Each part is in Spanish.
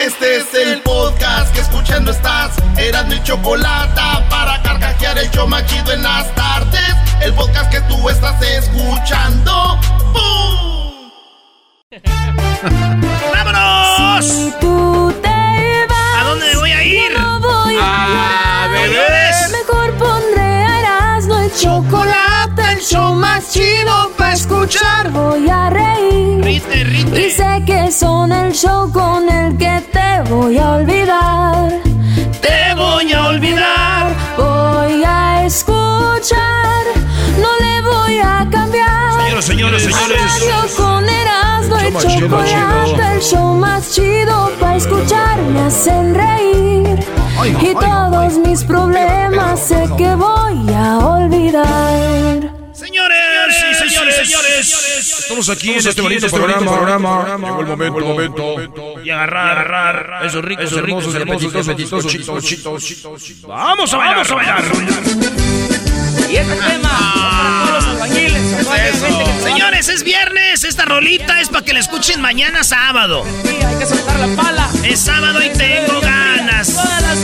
Este es el podcast que escuchando estás. Eran mi chocolate para carcajear el show machido en las tardes. El podcast que tú estás escuchando. ¡Bum! ¡Vámonos! Si tú te vas, ¿A dónde voy a ir? yo no voy A beber. El show más chido para escuchar. Voy a reír. Rite, Y sé que son el show con el que te voy a olvidar. Te voy a olvidar. Voy a escuchar, no le voy a cambiar. Señoras, señores, señores. Radio con Erasmo el chido, chocolate, el show más chido para escuchar, me hacen reír. Y todos mis problemas sé que voy a olvidar. Señores. Estamos aquí en este bonito en este programa. bonito programa. Llegó el momento, Llegó el momento. Y agarrar, agarrar esos ricos, Esos hermosos, hermosos, hermosos, apetitosos, apetitosos, chitos. chitos. Vamos a bailar, vamos a bailar. Y este tema los albañiles, que trabaja Señores, es viernes. Esta rolita es para que la escuchen mañana sábado. aquí, hay que soltar la pala. Es sábado y tengo ganas. Todas las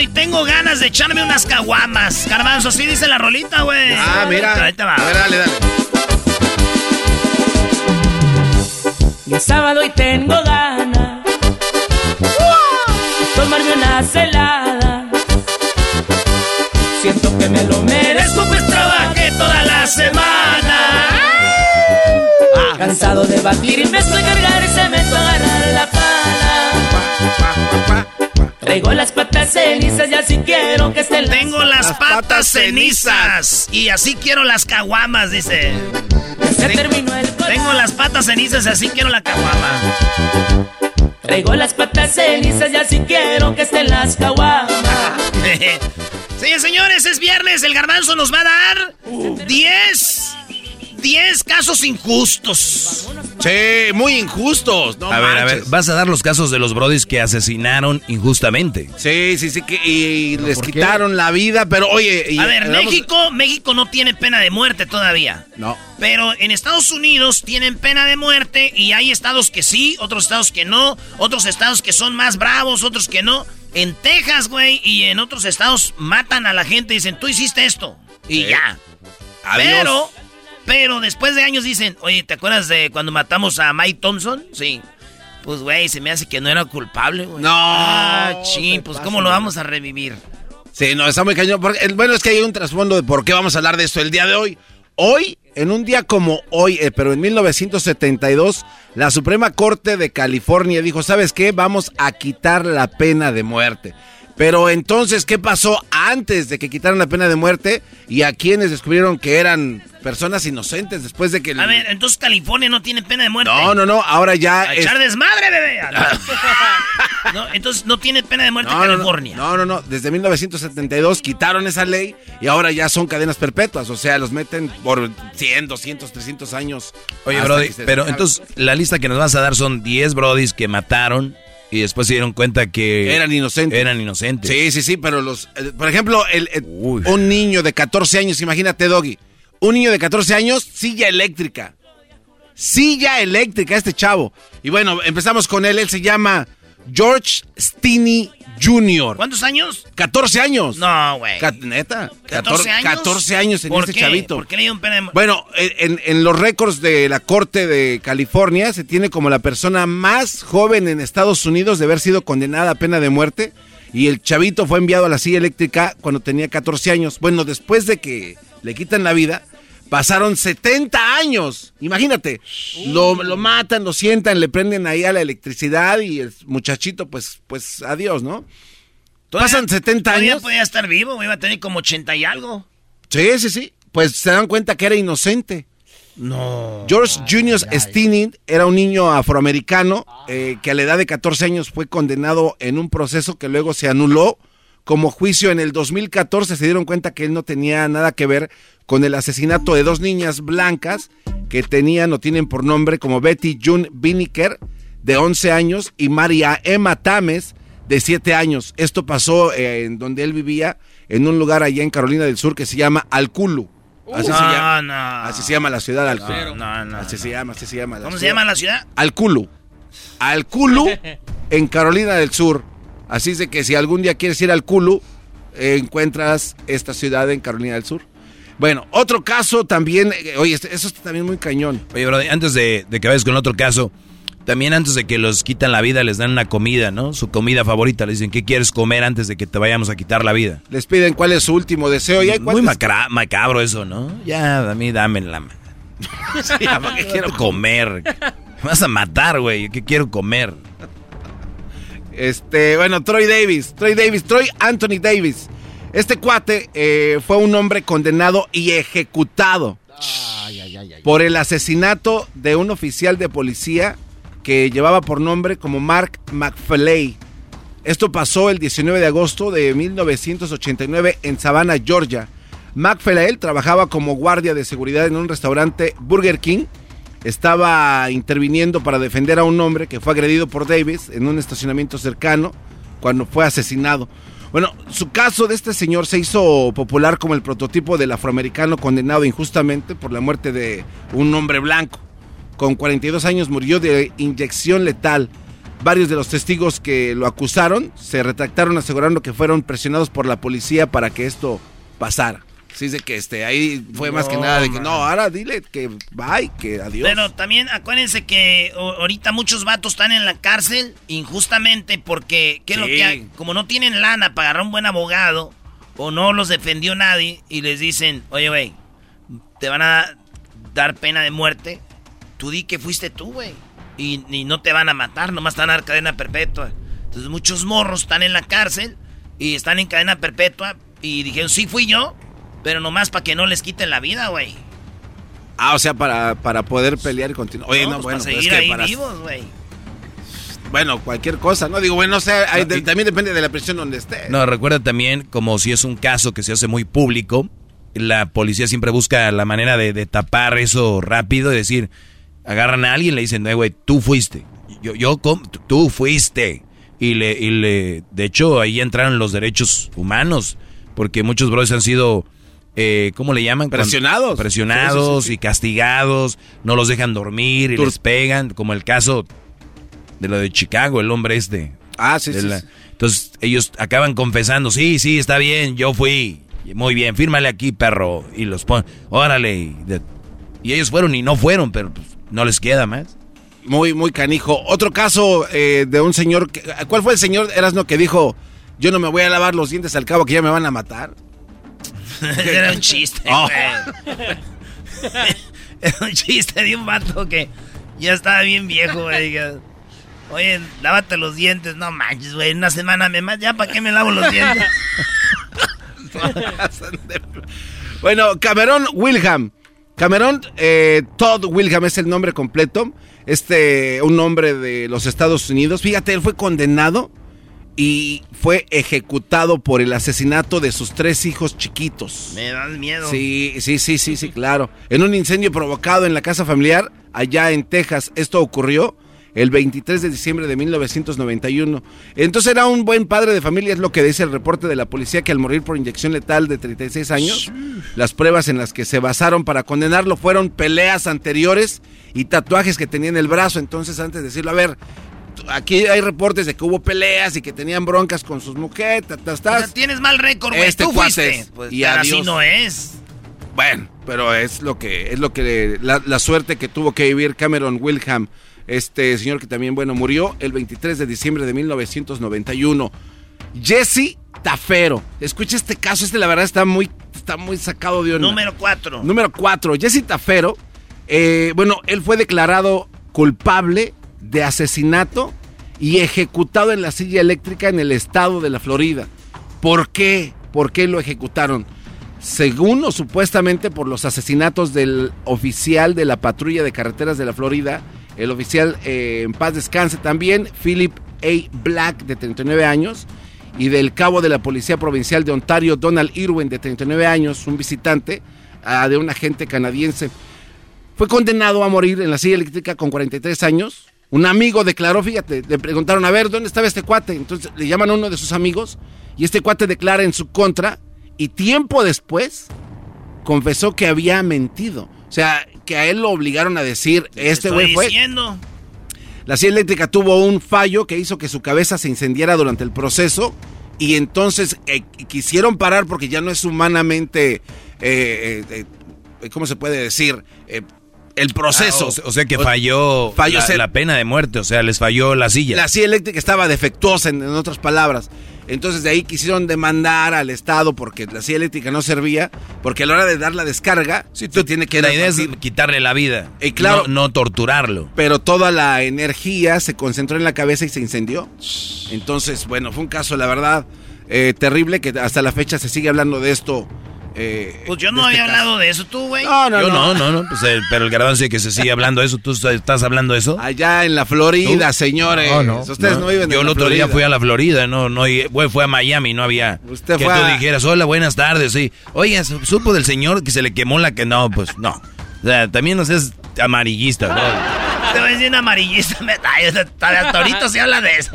y tengo ganas de echarme unas caguamas. Garbanzo, así dice la rolita, güey. Ah, mira. Ahí te va. A ver, dale, dale. Y es sábado y tengo ganas de tomarme una celada. Siento que me lo merezco, pues trabajé toda la semana. Cansado de batir y me estoy cargar y se me a Traigo las patas cenizas y así quiero que estén Tengo las patas cenizas. Y así quiero las caguamas, dice. Se terminó el. Tengo las patas cenizas y así quiero la caguama. Traigo las patas cenizas y así quiero que estén las caguamas. Sí, señores, es viernes. El garbanzo nos va a dar 10. 10 casos injustos. Sí, muy injustos. No A ver, a ver, vas a dar los casos de los brodis que asesinaron injustamente. Sí, sí, sí, que, y les quitaron la vida, pero oye... y- A ver, México, México no tiene pena de muerte todavía. No. Pero en Estados Unidos tienen pena de muerte y hay estados que sí, otros estados que no, otros estados que son más bravos, otros que no. En Texas, güey, y en otros estados matan a la gente y dicen, tú hiciste esto. Y ya. Adiós. Pero, pero después de años dicen, oye, ¿te acuerdas de cuando matamos a Mike Thompson? Sí. Pues, güey, se me hace que no era culpable, güey. No. Ah, chin, pues, ¿cómo lo vamos a revivir? Sí, no, está muy cañón. porque- bueno, es que hay un trasfondo de por qué vamos a hablar de esto el día de hoy. Hoy, en un día como hoy, eh, pero en 1972, la Suprema Corte de California dijo, ¿sabes qué? Vamos a quitar la pena de muerte. Pero entonces, ¿qué pasó antes de que quitaran la pena de muerte? Y a quienes descubrieron que eran personas inocentes después de que... A ver, entonces California no tiene pena de muerte. No, no, no, ahora ya... A es- echar desmadre, bebé. no, entonces no tiene pena de muerte No, no, no, California. No, no, no. Desde 1972 quitaron esa ley y ahora ya son cadenas perpetuas. O sea, los meten por 100, 200, 300 años. Oye, Brody, pero entonces la lista que nos vas a dar son 10 brodis que mataron y después se dieron cuenta que Eran inocentes. eran inocentes. Sí, sí, sí, pero los. eh, por ejemplo, el, un niño de 14 años, imagínate, Doggy. Un niño de 14 años, silla eléctrica. Silla eléctrica, este chavo. Y bueno, empezamos con él. Él se llama George Stinney Jr. ¿Cuántos años? 14 años. No, güey. ¿Neta? 14 años. 14 años en ¿Por este qué? chavito. ¿Por qué le dieron pena de? Bueno, en, en los récords de la Corte de California se tiene como la persona más joven en Estados Unidos de haber sido condenada a pena de muerte. Y el chavito fue enviado a la silla eléctrica cuando tenía 14 años. Bueno, después de que le quitan la vida, pasaron 70 años. Imagínate, lo, lo matan, lo sientan, le prenden ahí a la electricidad y el muchachito, pues, pues adiós, ¿no? Todavía- Pasan 70 Todavía años. podía estar vivo, iba a tener como 80 y algo. Sí, sí, sí. Pues se dan cuenta que era inocente. No. George Junior Stinney era un niño afroamericano eh, que a la edad de 14 años fue condenado en un proceso que luego se anuló como juicio en el 2014. Se dieron cuenta que él no tenía nada que ver con el asesinato de dos niñas blancas que tenían o tienen por nombre como Betty June Biniker de 11 años y María Emma Tames de 7 años. Esto pasó eh, en donde él vivía, en un lugar allá en Carolina del Sur que se llama Alculu. Así, se llama, así se llama la ciudad Alculu. No, no, así se llama, así se llama. ¿Cómo se llama la ciudad? Alculu. Alculu en Carolina del Sur. Así es de que si algún día quieres ir al Culu, encuentras esta ciudad en Carolina del Sur. Bueno, otro caso también, eh, oye, este, eso está también muy cañón. Oye, bro, antes de, que vayas con otro caso, también antes de que los quitan la vida les dan una comida, ¿no? Su comida favorita. Les dicen, ¿qué quieres comer antes de que te vayamos a quitar la vida? Les piden cuál es su último deseo. ¿Y Muy macabro eso, ¿no? Ya, a mí dame la... sí, ¿qué quiero comer? Me vas a matar, güey. ¿Qué quiero comer? Este, bueno, Troy Davis. Troy Davis, Troy Anthony Davis. Este cuate eh, fue un hombre condenado y ejecutado por el asesinato de un oficial de policía que llevaba por nombre como Mark McFlay. Esto pasó el 19 de agosto de 1989 en Savannah, Georgia. McFlay trabajaba como guardia de seguridad en un restaurante Burger King. Estaba interviniendo para defender a un hombre que fue agredido por Davis en un estacionamiento cercano cuando fue asesinado. Bueno, su caso de este señor se hizo popular como el prototipo del afroamericano condenado injustamente por la muerte de un hombre blanco. Con 42 años murió de inyección letal. Varios de los testigos que lo acusaron se retractaron asegurando que fueron presionados por la policía para que esto pasara. Sí, de que este, ahí fue más que nada de que no, ahora dile que bye, que adiós. Pero también acuérdense que ahorita muchos vatos están en la cárcel injustamente porque, ¿qué es lo que hay? Como no tienen lana para agarrar un buen abogado o no los defendió nadie y les dicen, oye, güey, te van a dar pena de muerte, tú di que fuiste tú, güey. Y, y, no te van a matar, nomás están a dar cadena perpetua. Entonces muchos morros están en la cárcel y están en cadena perpetua y dijeron, sí fui yo. Pero nomás para que no les quiten la vida, güey. Ah, o sea, para, para poder pelear y continuar. Oye, no, pues bueno, para seguir ahí vivos, güey. Bueno, cualquier cosa, ¿no? Digo, bueno, o sea, también depende de la presión donde esté. No, recuerda también, como si es un caso que se hace muy público, la policía siempre busca la manera de, tapar eso rápido y decir, agarran a alguien y le dicen, no, güey, tú fuiste. Yo, yo, tú fuiste. Y le, y le, de hecho, ahí entraron los derechos humanos, porque muchos brothers han sido eh, ¿cómo le llaman? Presionados. presionados y castigados, no los dejan dormir y les pegan, como el caso de lo de Chicago, el hombre este. Ah, sí, sí, Entonces ellos acaban confesando, sí, sí, está bien, yo fui. Muy bien, fírmale aquí, perro. Y los ponen, órale. Y, ellos fueron y no fueron, pero pues, no les queda más. Muy, muy canijo. Otro caso eh, de un señor, que, ¿cuál fue el señor Erasno que dijo, yo no me voy a lavar los dientes al cabo que ya me van a matar? Era un chiste, oh. Era un chiste de un vato que ya estaba bien viejo, güey. Oye, lávate los dientes. No manches, güey. Una semana me más. ¿Ya para qué me lavo los dientes? bueno, Cameron Wilham. Cameron eh, Todd Wilham es el nombre completo. Este, un hombre de los Estados Unidos. Fíjate, él fue condenado y fue ejecutado por el asesinato de sus tres hijos chiquitos. Me da miedo. Sí, sí, sí, sí, sí, claro. En un incendio provocado en la casa familiar allá en Texas. Esto ocurrió el 23 de diciembre de 1991. Entonces era un buen padre de familia, es lo que dice el reporte de la policía, que al morir por inyección letal de 36 años, las pruebas en las que se basaron para condenarlo fueron peleas anteriores y tatuajes que tenía en el brazo. Entonces, antes de decirlo, a ver, aquí hay reportes de que hubo peleas y que tenían broncas con sus mujeres. tienes mal récord, güey. Este Tú fuiste. Pues, y así no es. Bueno, pero es lo que es lo que la, suerte que tuvo que vivir Cameron Wilhelm, este señor que también bueno murió el 23 de diciembre de 1991. Jesse Tafero. Escucha este caso, este la verdad está muy está muy sacado de onda. Número 4. Número 4. Jesse Tafero, eh, bueno, él fue declarado culpable de asesinato y ejecutado en la silla eléctrica en el estado de la Florida. ¿Por qué? ¿Por qué lo ejecutaron? Según o supuestamente por los asesinatos del oficial de la patrulla de carreteras de la Florida, el oficial eh, en paz descanse también, Philip A. Black, de 39 años, y del cabo de la Policía Provincial de Ontario, Donald Irwin, de 39 años, un visitante ah, de un agente canadiense. Fue condenado a morir en la silla eléctrica con 43 años un amigo declaró, fíjate, le preguntaron, a ver, ¿dónde estaba este cuate? Entonces le llaman a uno de sus amigos y este cuate declara en su contra y tiempo después confesó que había mentido. O sea, que a él lo obligaron a decir, este güey fue... Diciendo. La silla eléctrica tuvo un fallo que hizo que su cabeza se incendiara durante el proceso y entonces eh, quisieron parar porque ya no es humanamente, eh, eh, ¿cómo se puede decir? El proceso. Ah, o, sea que falló, falló la, pena de muerte, o sea, les falló la silla. La silla eléctrica estaba defectuosa, en, otras palabras. Entonces de ahí quisieron demandar al Estado porque la silla eléctrica no servía, porque a la hora de dar la descarga, sí, tú tienes que... La idea es quitarle la vida, y claro, no, torturarlo. Pero toda la energía se concentró en la cabeza y se incendió. Entonces, bueno, fue un caso, la verdad, eh, terrible, que hasta la fecha se sigue hablando de esto eh, pues yo no había este hablado de eso, tú, güey. No, no, yo no, no, no. Pues, eh, pero el garbanzo que se sigue hablando de eso. ¿Tú estás hablando de eso? Allá en la Florida, señores. No, no. Ustedes no, viven Yo el otro día fui a la Florida, no, no, fue a Miami, no había. Usted que tú dijeras, hola, buenas tardes, sí. Oye, supo del señor que se le quemó la que. No, pues no. O sea, también no seas amarillista, ¿no? Te voy a decir amarillista, hasta ahorita se habla de eso.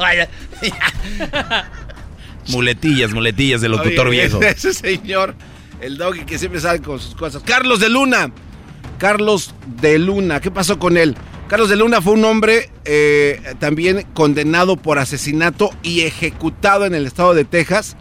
muletillas, muletillas del locutor viejo. Ese señor. El doggy que siempre sale con sus cosas. Carlos de Luna. Carlos de Luna. ¿Qué pasó con él? Carlos de Luna fue un hombre eh, también condenado por asesinato y ejecutado en el estado de Texas.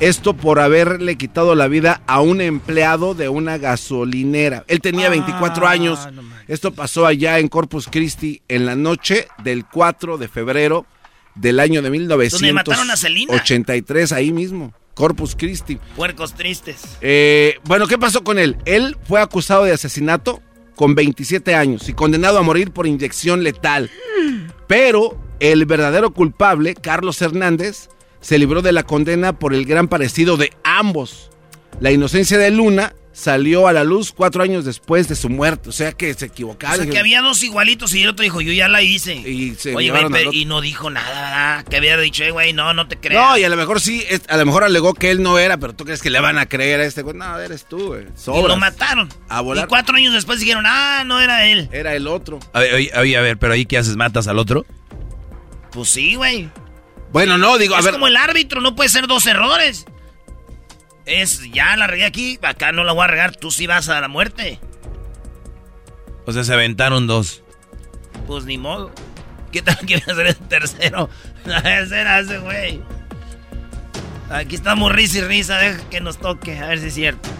Esto por haberle quitado la vida a un empleado de una gasolinera. Él tenía 24 ah, años. Esto pasó allá en Corpus Christi en la noche del 4 de febrero del año de 1983, ahí mismo. Corpus Christi. Puercos tristes. Eh, bueno, ¿qué pasó con él? Él fue acusado de asesinato con 27 años y condenado a morir por inyección letal. Pero el verdadero culpable, Carlos Hernández, se libró de la condena por el gran parecido de ambos. La inocencia de Luna salió a la luz cuatro años después de su muerte. O sea que se equivocaron. O sea que había dos igualitos y el otro dijo, yo ya la hice. Y se Oye, y no dijo nada, Que había dicho, eh, güey, no, no te creas. No, y a lo mejor sí, a lo mejor alegó que él no era, pero tú crees que le van a creer a este güey. No, eres tú, güey. Y lo mataron. A volar. Y cuatro años después dijeron, ah, no era él. Era el otro. A ver, a ver, pero ahí ¿qué haces? ¿Matas al otro? Pues sí, güey. Bueno, no, digo, a ver. Es como el árbitro, no puede ser dos errores es ya la regué aquí, acá no la voy a regar, tú sí vas a la muerte. O sea, se aventaron dos. Pues ni modo. ¿Qué tal quiere hacer el tercero? Ese era ese güey. Aquí estamos risa y risa, deja que nos toque, a ver si es cierto.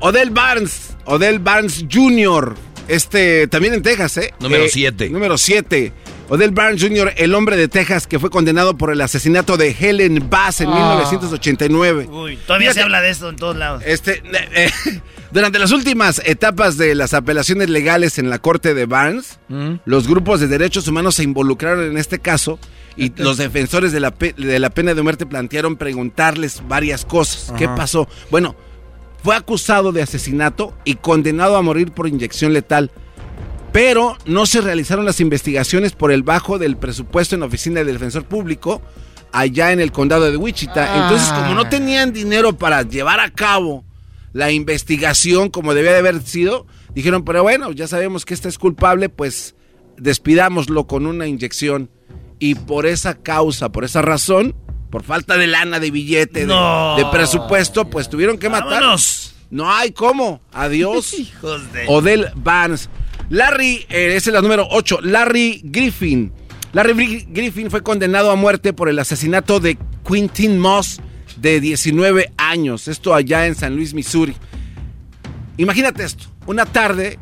Odell Barnes, Odell Barnes Jr., este, también en Texas, ¿eh? Número 7. Eh, número 7. Odell Barnes Jr., el hombre de Texas que fue condenado por el asesinato de Helen Bass en 1989. Ah. Uy, todavía se habla de esto en todos lados. Este, eh, eh, durante las últimas etapas de las apelaciones legales en la corte de Barnes, mm. los grupos de derechos humanos se involucraron en este caso y los defensores de la, de la pena de muerte plantearon preguntarles varias cosas. ¿Qué pasó? Bueno, fue acusado de asesinato y condenado a morir por inyección letal pero no se realizaron las investigaciones por el bajo del presupuesto en la oficina del defensor público allá en el condado de Wichita. Entonces, como no tenían dinero para llevar a cabo la investigación como debía de haber sido, dijeron, pero bueno, ya sabemos que este es culpable, pues despidámoslo con una inyección. Y por esa causa, por esa razón, por falta de lana, de billete, de, presupuesto, pues tuvieron que matarnos. No hay cómo. Adiós. Hijos de... Odell Barnes. Larry, eh, esa es la número 8, Larry Griffin. Larry Griffin fue condenado a muerte por el asesinato de Quintin Moss de 19 años. Esto allá en San Luis, Missouri. Imagínate esto, una tarde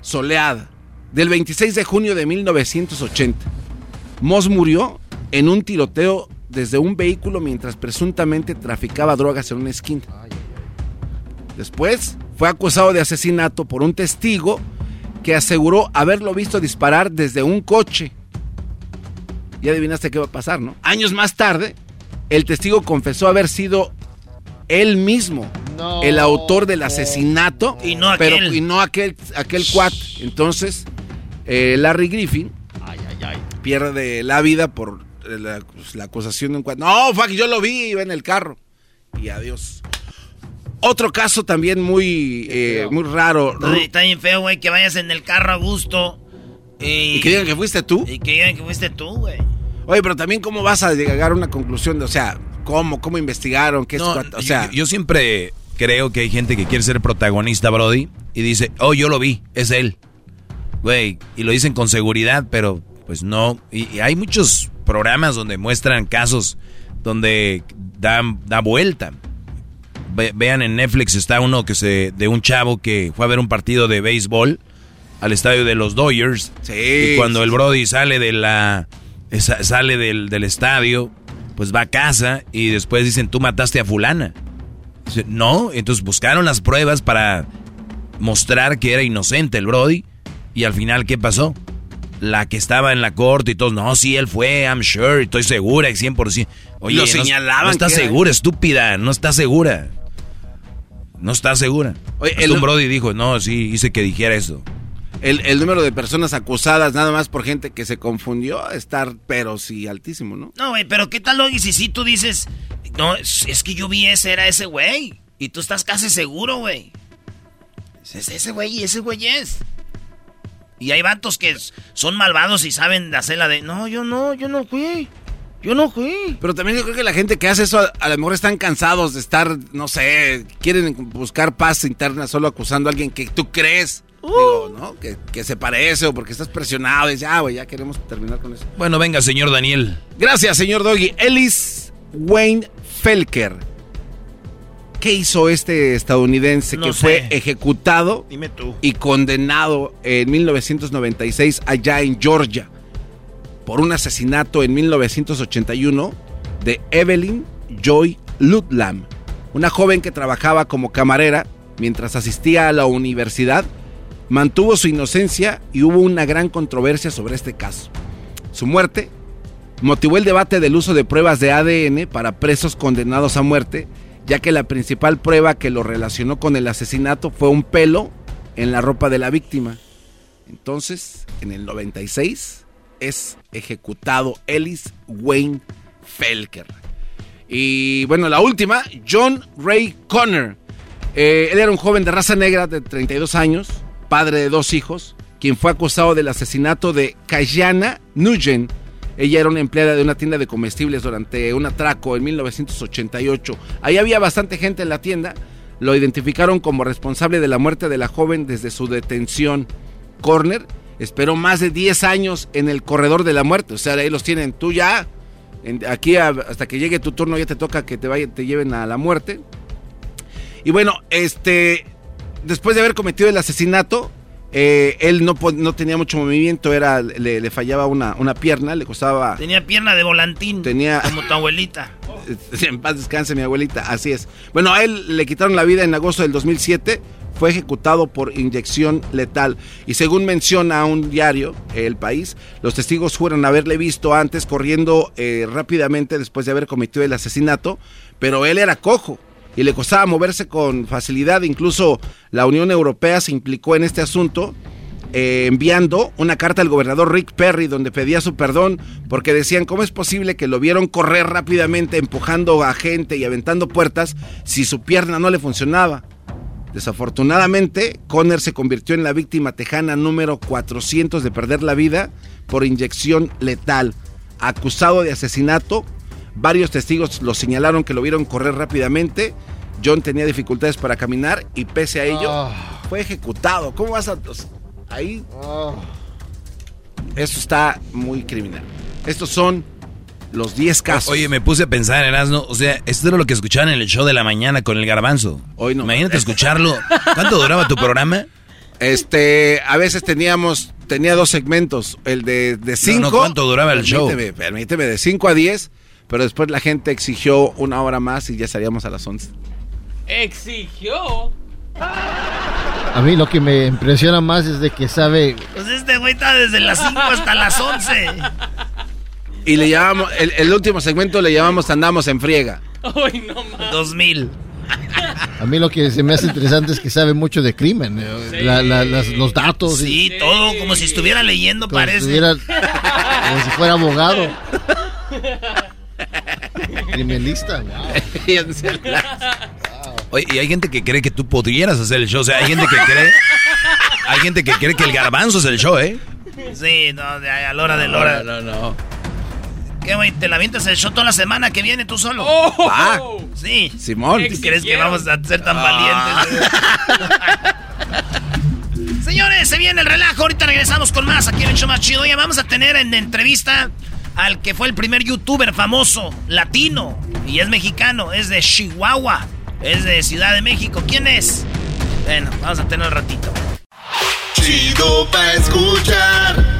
soleada del 26 de junio de 1980. Moss murió en un tiroteo desde un vehículo mientras presuntamente traficaba drogas en una esquina. Después fue acusado de asesinato por un testigo que aseguró haberlo visto disparar desde un coche. Y adivinaste qué va a pasar, ¿no? Años más tarde, el testigo confesó haber sido él mismo el autor del asesinato y no aquel, pero, y no aquel, aquel cuat. Entonces, eh, Larry Griffin pierde la vida por la, pues, acusación de un cuat. No, fuck, yo lo vi, iba en el carro. Y adiós. Otro caso también muy, eh, muy raro. está bien feo, güey, que vayas en el carro a gusto. Y, que digan que fuiste tú. Y que digan que fuiste tú, güey. Oye, pero también cómo vas a llegar a una conclusión de, o sea, cómo, cómo investigaron, qué es, o sea, yo, siempre creo que hay gente que quiere ser protagonista, Brody, y dice, oh, yo lo vi, es él. Güey, y lo dicen con seguridad, pero pues no. Y, hay muchos programas donde muestran casos donde dan da vuelta. Vean en Netflix está uno que se de un chavo que fue a ver un partido de béisbol al estadio de los Dodgers. Sí, y cuando el Brody sale de la sale del, del, estadio, pues va a casa y después dicen, "Tú mataste a fulana." Dice, "No." Entonces buscaron las pruebas para mostrar que era inocente el Brody y al final ¿qué pasó? La que estaba en la corte y todos, "No, sí él fue, I'm sure, estoy segura, 100%." Oye, lo señalaban. No, está segura, estúpida, no está segura. No está segura. Oye, el un Brody dijo, "No, sí, hice que dijera eso." el, número de personas acusadas nada más por gente que se confundió estar, pero sí, altísimo, ¿no? No, güey, pero ¿qué tal, Logi, si sí tú dices, no, es, que yo vi ese, era ese güey, y tú estás casi seguro, güey. Es ese güey y ese güey es. Y hay vatos que son malvados y saben hacer la de, no, yo no, yo no fui. Yo no fui. Pero también yo creo que la gente que hace eso a, lo mejor están cansados de estar, no sé, quieren buscar paz interna solo acusando a alguien que tú crees Digo, ¿no? Que, se parece o porque estás presionado. Y dice, ah, güey, ya queremos terminar con eso. Bueno, venga, señor Daniel. Gracias, señor Doggy. Ellis Wayne Felker. ¿Qué hizo este estadounidense que fue ejecutado y condenado en 1996 allá en Georgia por un asesinato en 1981 de Evelyn Joy Ludlam, una joven que trabajaba como camarera mientras asistía a la universidad mantuvo su inocencia y hubo una gran controversia sobre este caso. Su muerte motivó el debate del uso de pruebas de ADN para presos condenados a muerte, ya que la principal prueba que lo relacionó con el asesinato fue un pelo en la ropa de la víctima. Entonces, en el 96 es ejecutado Ellis Wayne Felker. Y bueno, la última, John Ray Connor. Eh, él era un joven de raza negra de 32 años, padre de dos hijos, quien fue acusado del asesinato de Kayana Nugent. Ella era una empleada de una tienda de comestibles durante un atraco en 1988. Ahí había bastante gente en la tienda. Lo identificaron como responsable de la muerte de la joven desde su detención. Corner esperó más de 10 años en el corredor de la muerte. O sea, ahí los tienen. Tú ya, aquí hasta que llegue tu turno ya te toca que te, vayan, te lleven a la muerte. Y bueno, este, después de haber cometido el asesinato, eh, él no, no, tenía mucho movimiento, era, le, fallaba una, una, pierna, le costaba... Tenía pierna de volantín, tenía, como tu abuelita. en paz descanse mi abuelita, así es. Bueno, a él le quitaron la vida en agosto del 2007, fue ejecutado por inyección letal. Y según menciona un diario, El País, los testigos juran haberle visto antes corriendo eh, rápidamente después de haber cometido el asesinato, pero él era cojo y le costaba moverse con facilidad. Incluso la Unión Europea se implicó en este asunto. Eh, enviando una carta al gobernador Rick Perry donde pedía su perdón porque decían cómo es posible que lo vieron correr rápidamente empujando a gente y aventando puertas si su pierna no le funcionaba. Desafortunadamente, Conner se convirtió en la víctima tejana número 400 de perder la vida por inyección letal. Acusado de asesinato, Varios testigos lo señalaron que lo vieron correr rápidamente. John tenía dificultades para caminar y pese a ello ah. fue ejecutado. ¿Cómo vas a...? Ahí... Ah. Esto está muy criminal. Estos son los 10 casos. Oye, me puse a pensar, Erasno, o sea, esto era lo que escuchaban en el show de la mañana con el garbanzo. Hoy no. Imagínate escucharlo. ¿Cuánto duraba tu programa? Este, a veces teníamos, tenía dos segmentos, el de 5. ¿Cuánto duraba el show? Permíteme, de 5 a 10 pero después la gente exigió una hora más y ya salíamos a las 11. ¿Exigió? A mí lo que me impresiona más es de que sabe... Pues este güey está desde las 5 hasta las 11. Y le llamamos, el, último segmento le llamamos Andamos en friega. Ay, no más. 2000. A mí lo que se me hace interesante es que sabe mucho de crimen, eh, los datos. Sí, todo, como si estuviera leyendo, parece. como si fuera abogado. Criminalista, Oye, y hay gente que cree que tú podrías hacer el show. O sea, hay gente que cree. Hay gente que cree que el garbanzo es el show, ¿eh? Sí, no, a la hora de la hora. No, no, ¿Qué, güey? ¿Te la avientas el show toda la semana que viene tú solo? Oh. Ah, sí. Simón. ¿Tú crees que vamos a ser tan valientes? Señores, se viene el relajo. Ahorita regresamos con más aquí en el show más chido. Ya vamos a tener en entrevista al que fue el primer youtuber famoso latino y es mexicano, es de Chihuahua, es de Ciudad de México. ¿Quién es? Bueno, vamos a tener un ratito. Chido pa escuchar.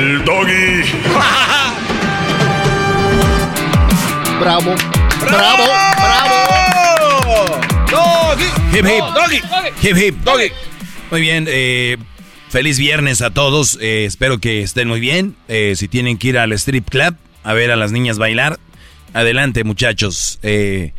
el doggy. Bravo, bravo, bravo. Doggy. Hip hip. Doggy. Hip hip. Doggy. Muy bien, eh, feliz viernes a todos. Eh, espero que estén muy bien. Eh, si tienen que ir al strip club a ver a las niñas bailar, adelante muchachos. Eh,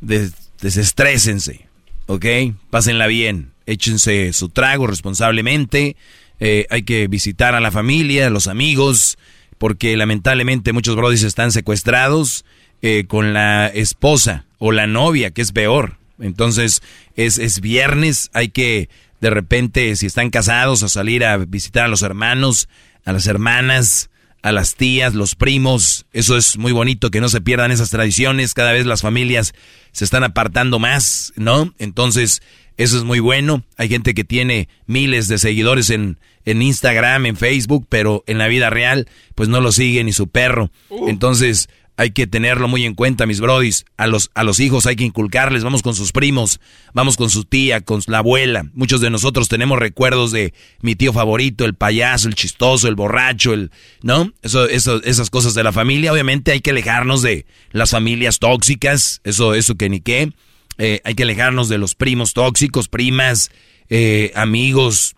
des- desestrésense, ¿ok? Pásenla bien. Échense su trago responsablemente. Eh, hay que visitar a la familia, a los amigos, porque lamentablemente muchos brodis están secuestrados eh, con la esposa o la novia, que es peor. Entonces, es, es viernes, hay que de repente, si están casados, a salir a visitar a los hermanos, a las hermanas, a las tías, los primos. Eso es muy bonito, que no se pierdan esas tradiciones. Cada vez las familias se están apartando más, ¿no? Entonces, eso es muy bueno. Hay gente que tiene miles de seguidores en, en Instagram, en Facebook, pero en la vida real, pues no lo sigue ni su perro. Entonces, hay que tenerlo muy en cuenta, mis brodis. A los, a los hijos hay que inculcarles, vamos con sus primos, vamos con su tía, con la abuela. Muchos de nosotros tenemos recuerdos de mi tío favorito, el payaso, el chistoso, el borracho, el, ¿no? Eso, eso, esas cosas de la familia. Obviamente hay que alejarnos de las familias tóxicas, eso, eso que ni qué. Eh, hay que alejarnos de los primos tóxicos, primas, eh, amigos,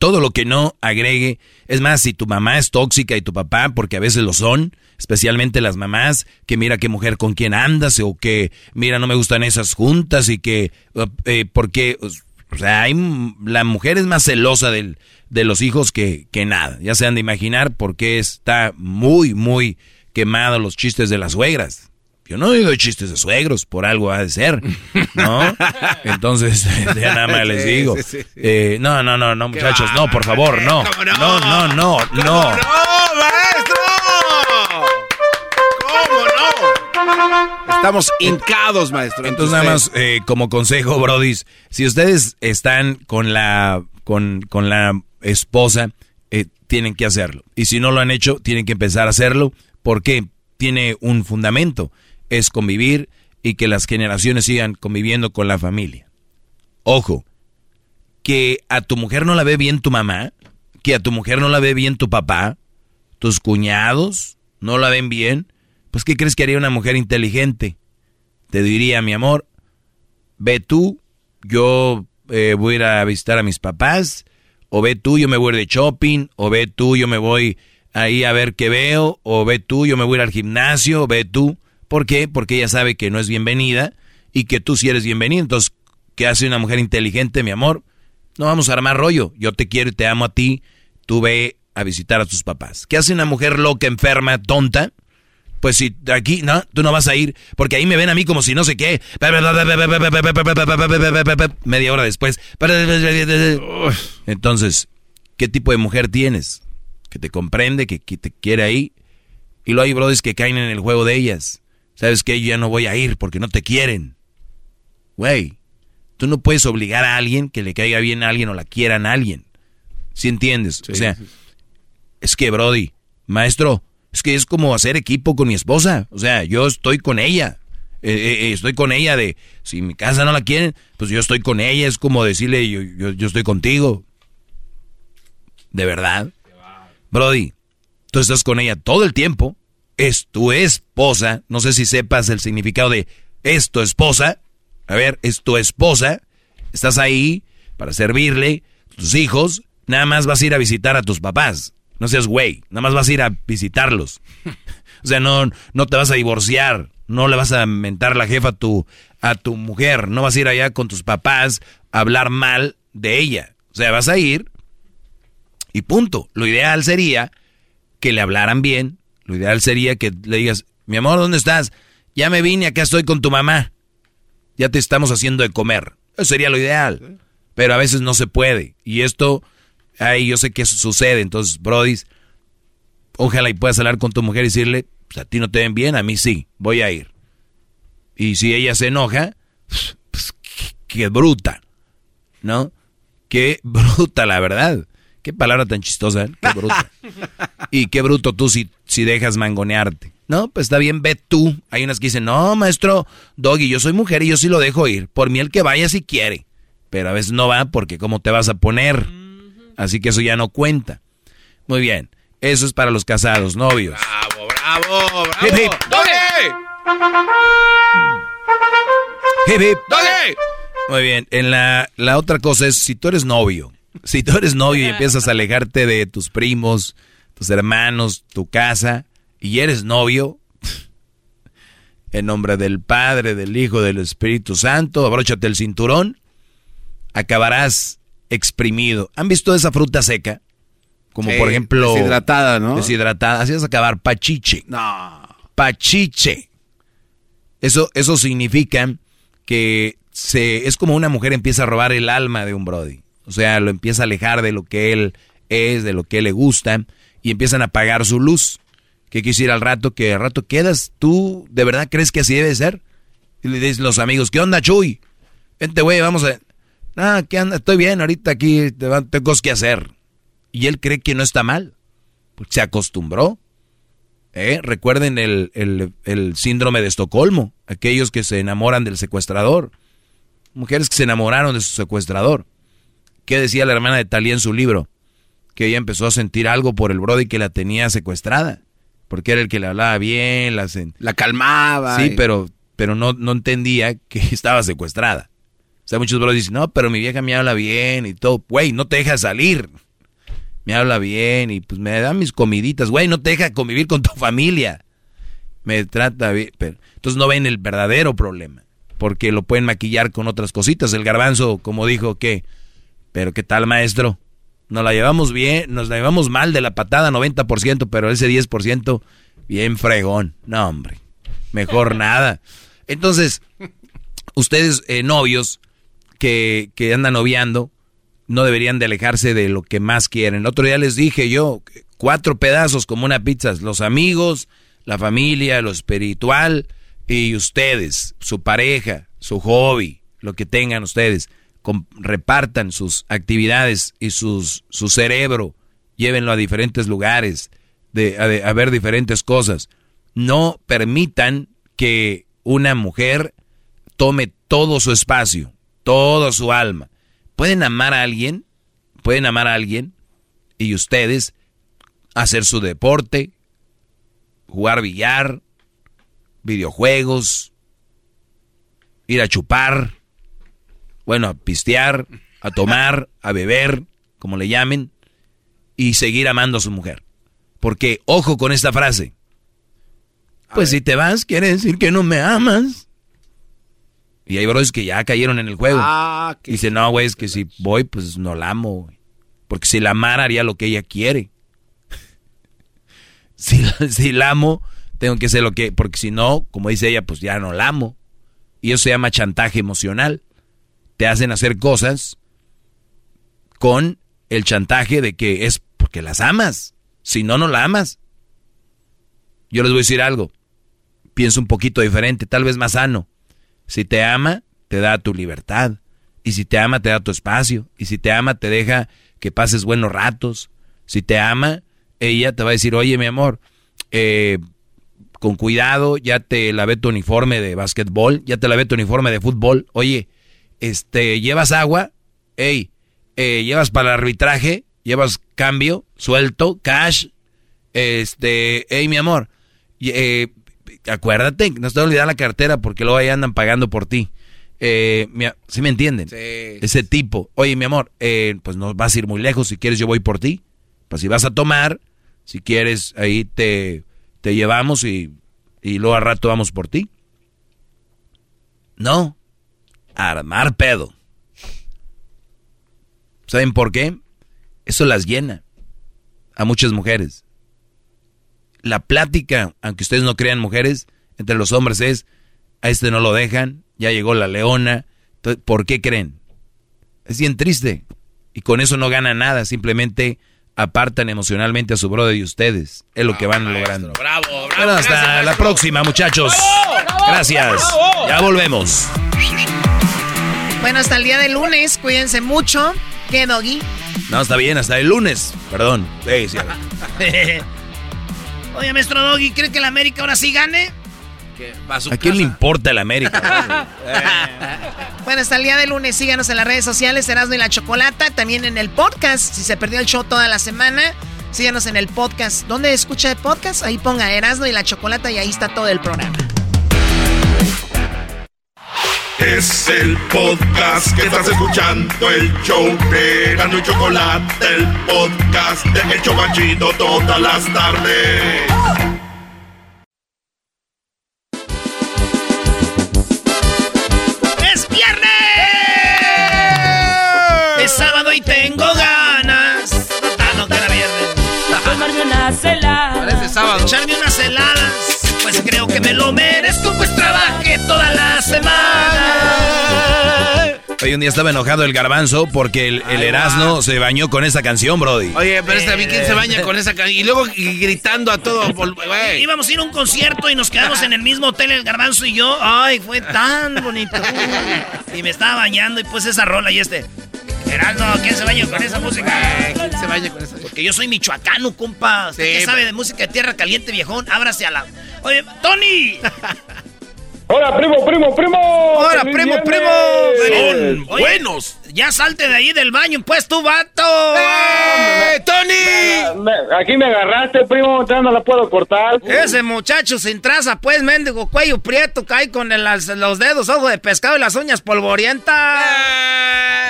todo lo que no agregue. Es más, si tu mamá es tóxica y tu papá, porque a veces lo son, especialmente las mamás, que mira qué mujer con quién andas, o que mira no me gustan esas juntas y que, eh, porque, o sea, hay, la mujer es más celosa del, de los hijos que, que nada. Ya se han de imaginar por qué está muy, muy quemado los chistes de las suegras. Yo no digo chistes de suegros, por algo ha de ser, ¿no? Entonces, ya nada más les digo. Eh, no, no, no, no, muchachos, no, por favor, no. ¿Cómo no? No, no, no, no. ¡No, maestro! Estamos hincados, maestro. Entonces nada más eh, como consejo, brodis, si ustedes están con la con, con la esposa, eh, tienen que hacerlo. Y si no lo han hecho, tienen que empezar a hacerlo porque tiene un fundamento, es convivir y que las generaciones sigan conviviendo con la familia. Ojo, que a tu mujer no la ve bien tu mamá, que a tu mujer no la ve bien tu papá, tus cuñados no la ven bien, pues ¿qué crees que haría una mujer inteligente? Te diría, mi amor, ve tú, yo eh, voy a ir a visitar a mis papás, o ve tú, yo me voy a ir de shopping, o ve tú, yo me voy ahí a ver qué veo, o ve tú, yo me voy al gimnasio, o ve tú. ¿Por qué? Porque ella sabe que no es bienvenida y que tú sí eres bienvenido. Entonces, ¿qué hace una mujer inteligente, mi amor? No vamos a armar rollo. Yo te quiero y te amo a ti. Tú ve a visitar a tus papás. ¿Qué hace una mujer loca, enferma, tonta? Pues si aquí, no, tú no vas a ir, porque ahí me ven a mí como si no sé qué. Media hora después. Entonces, ¿qué tipo de mujer tienes? Que te comprende, que, que te quiere ahí. Y luego hay brothers que caen en el juego de ellas. ¿Sabes qué? Yo ya no voy a ir porque no te quieren. Güey, tú no puedes obligar a alguien que le caiga bien a alguien o la quieran a alguien. ¿Sí entiendes? o sea, es que, Brody, maestro, es que es como hacer equipo con mi esposa. O sea, yo estoy con ella. Eh, eh, eh, estoy con ella de, si mi casa no la quieren, pues yo estoy con ella. Es como decirle, yo, yo, yo estoy contigo. ¿De verdad? Brody, tú estás con ella todo el tiempo. Es tu esposa. No sé si sepas el significado de es tu esposa. A ver, es tu esposa. Estás ahí para servirle. Tus hijos. Nada más vas a ir a visitar a tus papás. No seas güey. Nada más vas a ir a visitarlos. O sea, no, no te vas a divorciar, no le vas a mentar la jefa a tu, a tu mujer, no vas a ir allá con tus papás a hablar mal de ella. O sea, vas a ir y punto. Lo ideal sería que le hablaran bien, lo ideal sería que le digas, mi amor, ¿dónde estás? Ya me vine, acá estoy con tu mamá. Ya te estamos haciendo de comer. Eso sería lo ideal. Pero a veces no se puede. Y esto, ahí yo sé que eso sucede. Entonces, Brody, ojalá y puedas hablar con tu mujer y decirle, pues a ti no te ven bien, a mí sí, voy a ir. Y si ella se enoja, pues qué, bruta, ¿no? Qué bruta, la verdad. Qué palabra tan chistosa, ¿eh? Qué bruta. y qué bruto tú si, si dejas mangonearte. No, pues está bien, ve tú. Hay unas que dicen, no, maestro Doggy, yo soy mujer y yo sí lo dejo ir. Por mí el que vaya si quiere. Pero a veces no va porque cómo te vas a poner. Así que eso ya no cuenta. Muy bien. Eso es para los casados, novios. Bravo, bravo, bravo. Hip, hip. Hip, hip. Muy bien. En la, la otra cosa es, si tú eres novio, si tú eres novio y empiezas a alejarte de tus primos, tus hermanos, tu casa, y eres novio, en nombre del Padre, del Hijo, del Espíritu Santo, abróchate el cinturón, acabarás exprimido. ¿Han visto esa fruta seca? Como por ejemplo... Deshidratada, ¿no? Deshidratada. Así vas a acabar pachiche. No. Pachiche. Eso, eso significa que se, es como una mujer empieza a robar el alma de un Brody. O sea, lo empieza a alejar de lo que él es, de lo que le gusta, y empiezan a apagar su luz. ¿Qué quisiera al rato? Que al rato quedas, ¿tú de verdad crees que así debe ser? Y le dicen los amigos, ¿qué onda, Chuy? Vente, güey, vamos a... Ah, ¿qué onda? Estoy bien, ahorita aquí tengo cosas que hacer. Y él cree que no está mal, porque se acostumbró. ¿Eh? Recuerden el, el, el síndrome de Estocolmo, aquellos que se enamoran del secuestrador. Mujeres que se enamoraron de su secuestrador. ¿Qué decía la hermana de Talía en su libro? Que ella empezó a sentir algo por el Brody que la tenía secuestrada porque era el que le hablaba bien, la, la calmaba. Sí, pero, pero no, no entendía que estaba secuestrada. O sea, muchos brothers dicen, no, pero mi vieja me habla bien y todo. Güey, no te deja salir. Me habla bien y pues me da mis comiditas. Güey, no te deja convivir con tu familia. Me trata bien. Pero, entonces no ven el verdadero problema. Porque lo pueden maquillar con otras cositas. El garbanzo, como dijo, ¿qué? Pero ¿qué tal, maestro? Nos la llevamos bien, nos la llevamos mal de la patada 90%, pero ese 10% bien fregón. No, hombre, mejor nada. Entonces, ustedes eh, novios que, que andan noviando, no deberían de alejarse de lo que más quieren. El otro día les dije yo, cuatro pedazos como una pizza, los amigos, la familia, lo espiritual y ustedes, su pareja, su hobby, lo que tengan ustedes repartan sus actividades y sus, su cerebro, llévenlo a diferentes lugares, de, a, ver diferentes cosas. No permitan que una mujer tome todo su espacio, toda su alma. Pueden amar a alguien, pueden amar a alguien y ustedes hacer su deporte, jugar billar, videojuegos, ir a chupar, bueno, a pistear, a tomar, a beber, como le llamen, y seguir amando a su mujer. Porque, ojo con esta frase. pues si te vas, quiere decir que no me amas. Y hay brothers que ya cayeron en el juego. Ah, Dice, no, güey, es que si voy, pues no la amo, Porque si la amara haría lo que ella quiere. si, si la amo, tengo que hacer lo que... Porque si no, como dice ella, pues ya no la amo. Y eso se llama chantaje emocional te hacen hacer cosas con el chantaje de que es porque las amas. Si no, no la amas. Yo les voy a decir algo. Pienso un poquito diferente, tal vez más sano. Si te ama, te da tu libertad. Y si te ama, te da tu espacio. Y si te ama, te deja que pases buenos ratos. Si te ama, ella te va a decir, oye, mi amor, eh, con cuidado, ya te lavé tu uniforme de básquetbol, ya te lavé tu uniforme de fútbol. Oye, este, llevas agua, hey, eh, llevas para el arbitraje, llevas cambio, suelto, cash, este, hey, mi amor, eh, acuérdate, no te olvidar la cartera porque luego ahí andan pagando por ti. Eh, ¿Sí me entienden? Ese tipo. Oye, mi amor, eh, pues no vas a ir muy lejos. Si quieres, yo voy por ti. Pues si vas a tomar, si quieres, ahí te, te llevamos y, y luego al rato vamos por ti. No, armar pedo. ¿Saben por qué? Eso las llena a muchas mujeres. La plática, aunque ustedes no crean mujeres, entre los hombres es, a este no lo dejan, ya llegó la leona, ¿por qué creen? Es bien triste. Y con eso no ganan nada, simplemente apartan emocionalmente a su brother y ustedes. Es lo que van logrando. Bravo, bravo. Bueno, hasta la próxima, muchachos. Gracias. Ya volvemos. Bueno, hasta el día de lunes, cuídense mucho. ¿Qué, Doggy? No, está bien, hasta el lunes. Perdón. Sí, sí. Oye, maestro Doggy, ¿cree que la América ahora sí gane? ¿A quién le importa el América? bueno, hasta el día de lunes síganos en las redes sociales, Erasmo y la Chocolata, también en el podcast, si se perdió el show toda la semana, síganos en el podcast. ¿Dónde escucha el podcast? Ahí ponga Erasmo y la Chocolata y ahí está todo el programa. Es el podcast que estás escuchando, el show de Erasmo y Chocolata, el podcast de El Chocachito todas las tardes. ¡Es viernes! Es sábado y tengo ganas. Ah, no, que era viernes. Tomarme unas heladas. Parece sábado. Echarme unas heladas. Pues creo que me lo merezco, pues trabajé toda la semana. Hoy un día estaba enojado el garbanzo porque el, el Erasmo se bañó con esa canción, Brody. Oye, pero está bien, ¿quién se baña con esa canción? Y luego gritando a todo. Íbamos a ir a un concierto y nos quedamos en el mismo hotel, el garbanzo y yo. Ay, fue tan bonito. Y me estaba bañando y pues esa rola y este. Geraldo, ¿quién se baña con esa música? ¿Quién se baña con esa? Porque yo soy michoacano, compa. ¿Usted Sí, qué sabe de música de tierra caliente, viejón? Ábrase a la. Oye, Tony. Hola, primo, primo, primo. Ahora, ¡Feliz primo, viernes! primo. Son Oye, buenos. Ya salte de ahí del baño, pues tú, vato. ¡Eh, Tony! Me- Aquí me agarraste, primo, ya no la puedo cortar. Ese muchacho sin traza, pues, mendigo, cuello prieto, cae con el- las- los dedos, ojo de pescado y las uñas polvorientas.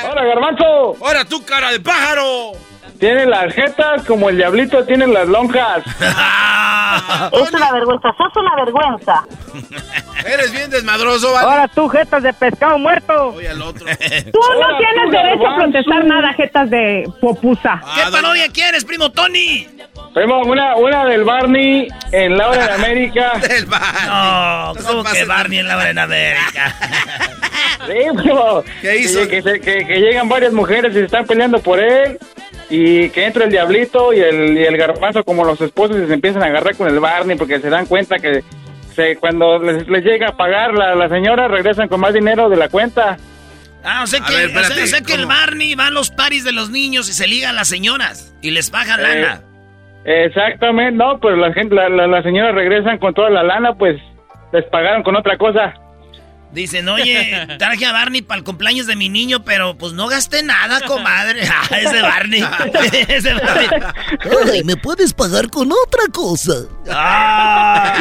Hola, garbanzo. ¡Ahora tú, cara de pájaro! Tiene las jetas como el diablito tiene las lonjas. Es una vergüenza, sos una vergüenza. Eres bien desmadroso, ¿vale? Ahora tú, jetas de pescado muerto. Oye al otro. Tú no tienes tú, derecho a protestar nada, jetas de popusa. ¿Qué Ah, parodia quieres, primo Tony? Primo, una, una del Barney en la hora de América. El bar. No, ¿cómo que. Barney en la en América? Sí, primo. ¿Qué hizo? Que, que se- que- que llegan varias mujeres y se están peleando por él. Y que entra el diablito y el, y el garbanzo como los esposos y se empiezan a agarrar con el Barney porque se dan cuenta que se, cuando les, les llega a pagar la, la señora regresan con más dinero de la cuenta. Ah, o sea A que, ver, o sea- espérate, o sea que el. Barney va a los paris de los niños y se liga a las señoras y les baja lana. Exactamente, no, pues la gente, la, la, la señora regresan con toda la lana, pues les pagaron con otra cosa. Dicen, oye, traje a Barney para el cumpleaños de mi niño, pero pues no gasté nada, comadre. Ah, ese Barney. ese Barney. Ay, ¿me puedes pagar con otra cosa? Ah.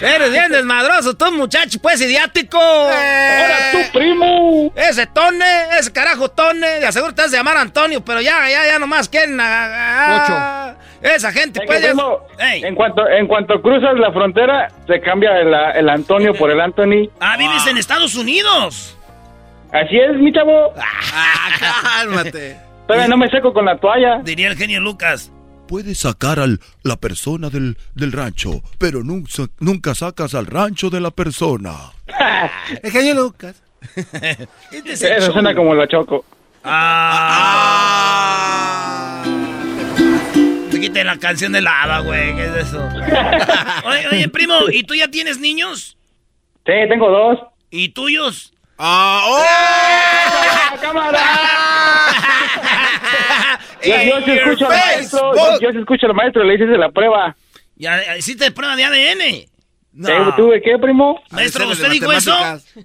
Eres bien desmadroso, tú muchacho, pues idiático. Ahora tú, primo. Ese Tone, ese carajo Tone, de aseguro te has de llamar Antonio, pero ya, ya, ya nomás quieren. ah, Esa gente, primo, Ey. en cuanto en cuanto cruzas la frontera, se cambia el, el Antonio por el Anthony. Ah, vives en Estados Unidos. Así es, mi chavo. Ah, cálmate. Todavía no me seco con la toalla. Diría el genio Lucas. Puedes sacar a la persona del, del rancho, pero nunca, nunca sacas al rancho de la persona. El genio Lucas. Eso suena como la choco. Ah. Te quiten la canción de lava, güey. ¿Qué es eso? Oye, oye, primo, ¿y tú ya tienes niños? Sí, tengo dos. ¿Y tuyos? Ah, ¡Oh! ¡Cámara! Yo, yo sí escucho al maestro, yo, yo sí escucho al maestro, le dices de la prueba. ¿Ya hiciste prueba de ADN? ¿Te- ¿Tuve qué, primo? Maestro, ¿usted de dijo eso?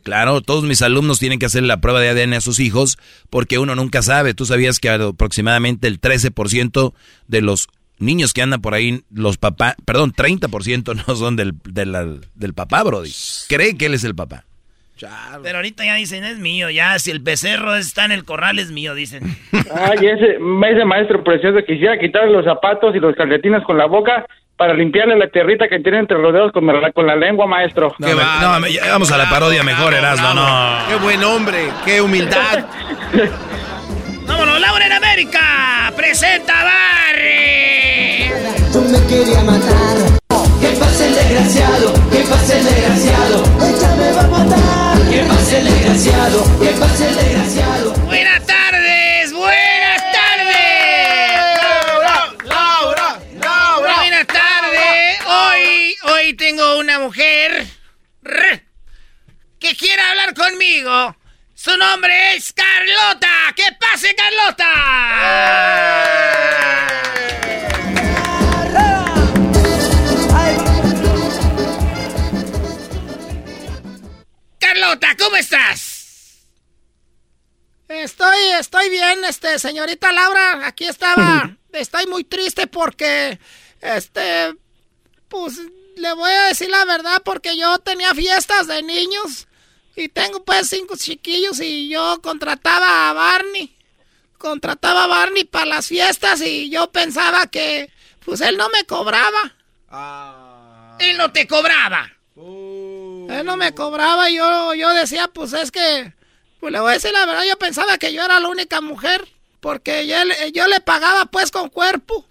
Claro, todos mis alumnos tienen que hacer la prueba de ADN a sus hijos porque uno nunca sabe. Tú sabías que aproximadamente el 13% de los niños que andan por ahí, los papás, perdón, 30% no son del, de la- del papá, Brody. Cree que él es el papá. Pero ahorita ya dicen, es mío, ya, si el becerro está en el corral es mío, dicen. Ay, ese, ese maestro precioso quisiera quitarle los zapatos y los calcetines con la boca para limpiarle la tierrita que tiene entre los dedos con la, con la lengua, maestro. No, me- no, me- ya vamos a la parodia mejor, Erasmo, no. Qué buen hombre, qué humildad. ¡Vámonos, Laura América! ¡Presenta a Barry! Tú me querías matar. Que pase el desgraciado, que pase el desgraciado. Ella me va a matar. Que pase el desgraciado, que pase el desgraciado. ¡Buenas tardes! ¡Buenas tardes! Laura, Laura, Laura. Buenas tardes. Hoy, hoy tengo una mujer que quiere hablar conmigo. Su nombre es Carlota. ¡Que pase, Carlota! Carlota, ¿cómo estás? Estoy, estoy bien, este, señorita Laura, aquí estaba. Estoy muy triste porque, este, pues, le voy a decir la verdad porque yo tenía fiestas de niños y tengo pues cinco chiquillos y yo contrataba a Barney. Contrataba a Barney para las fiestas y yo pensaba que, pues, él no me cobraba. Él no te cobraba. Él no me cobraba y yo, yo decía, pues es que, pues le voy a decir la verdad, yo pensaba que yo era la única mujer, porque yo, yo le pagaba pues con cuerpo.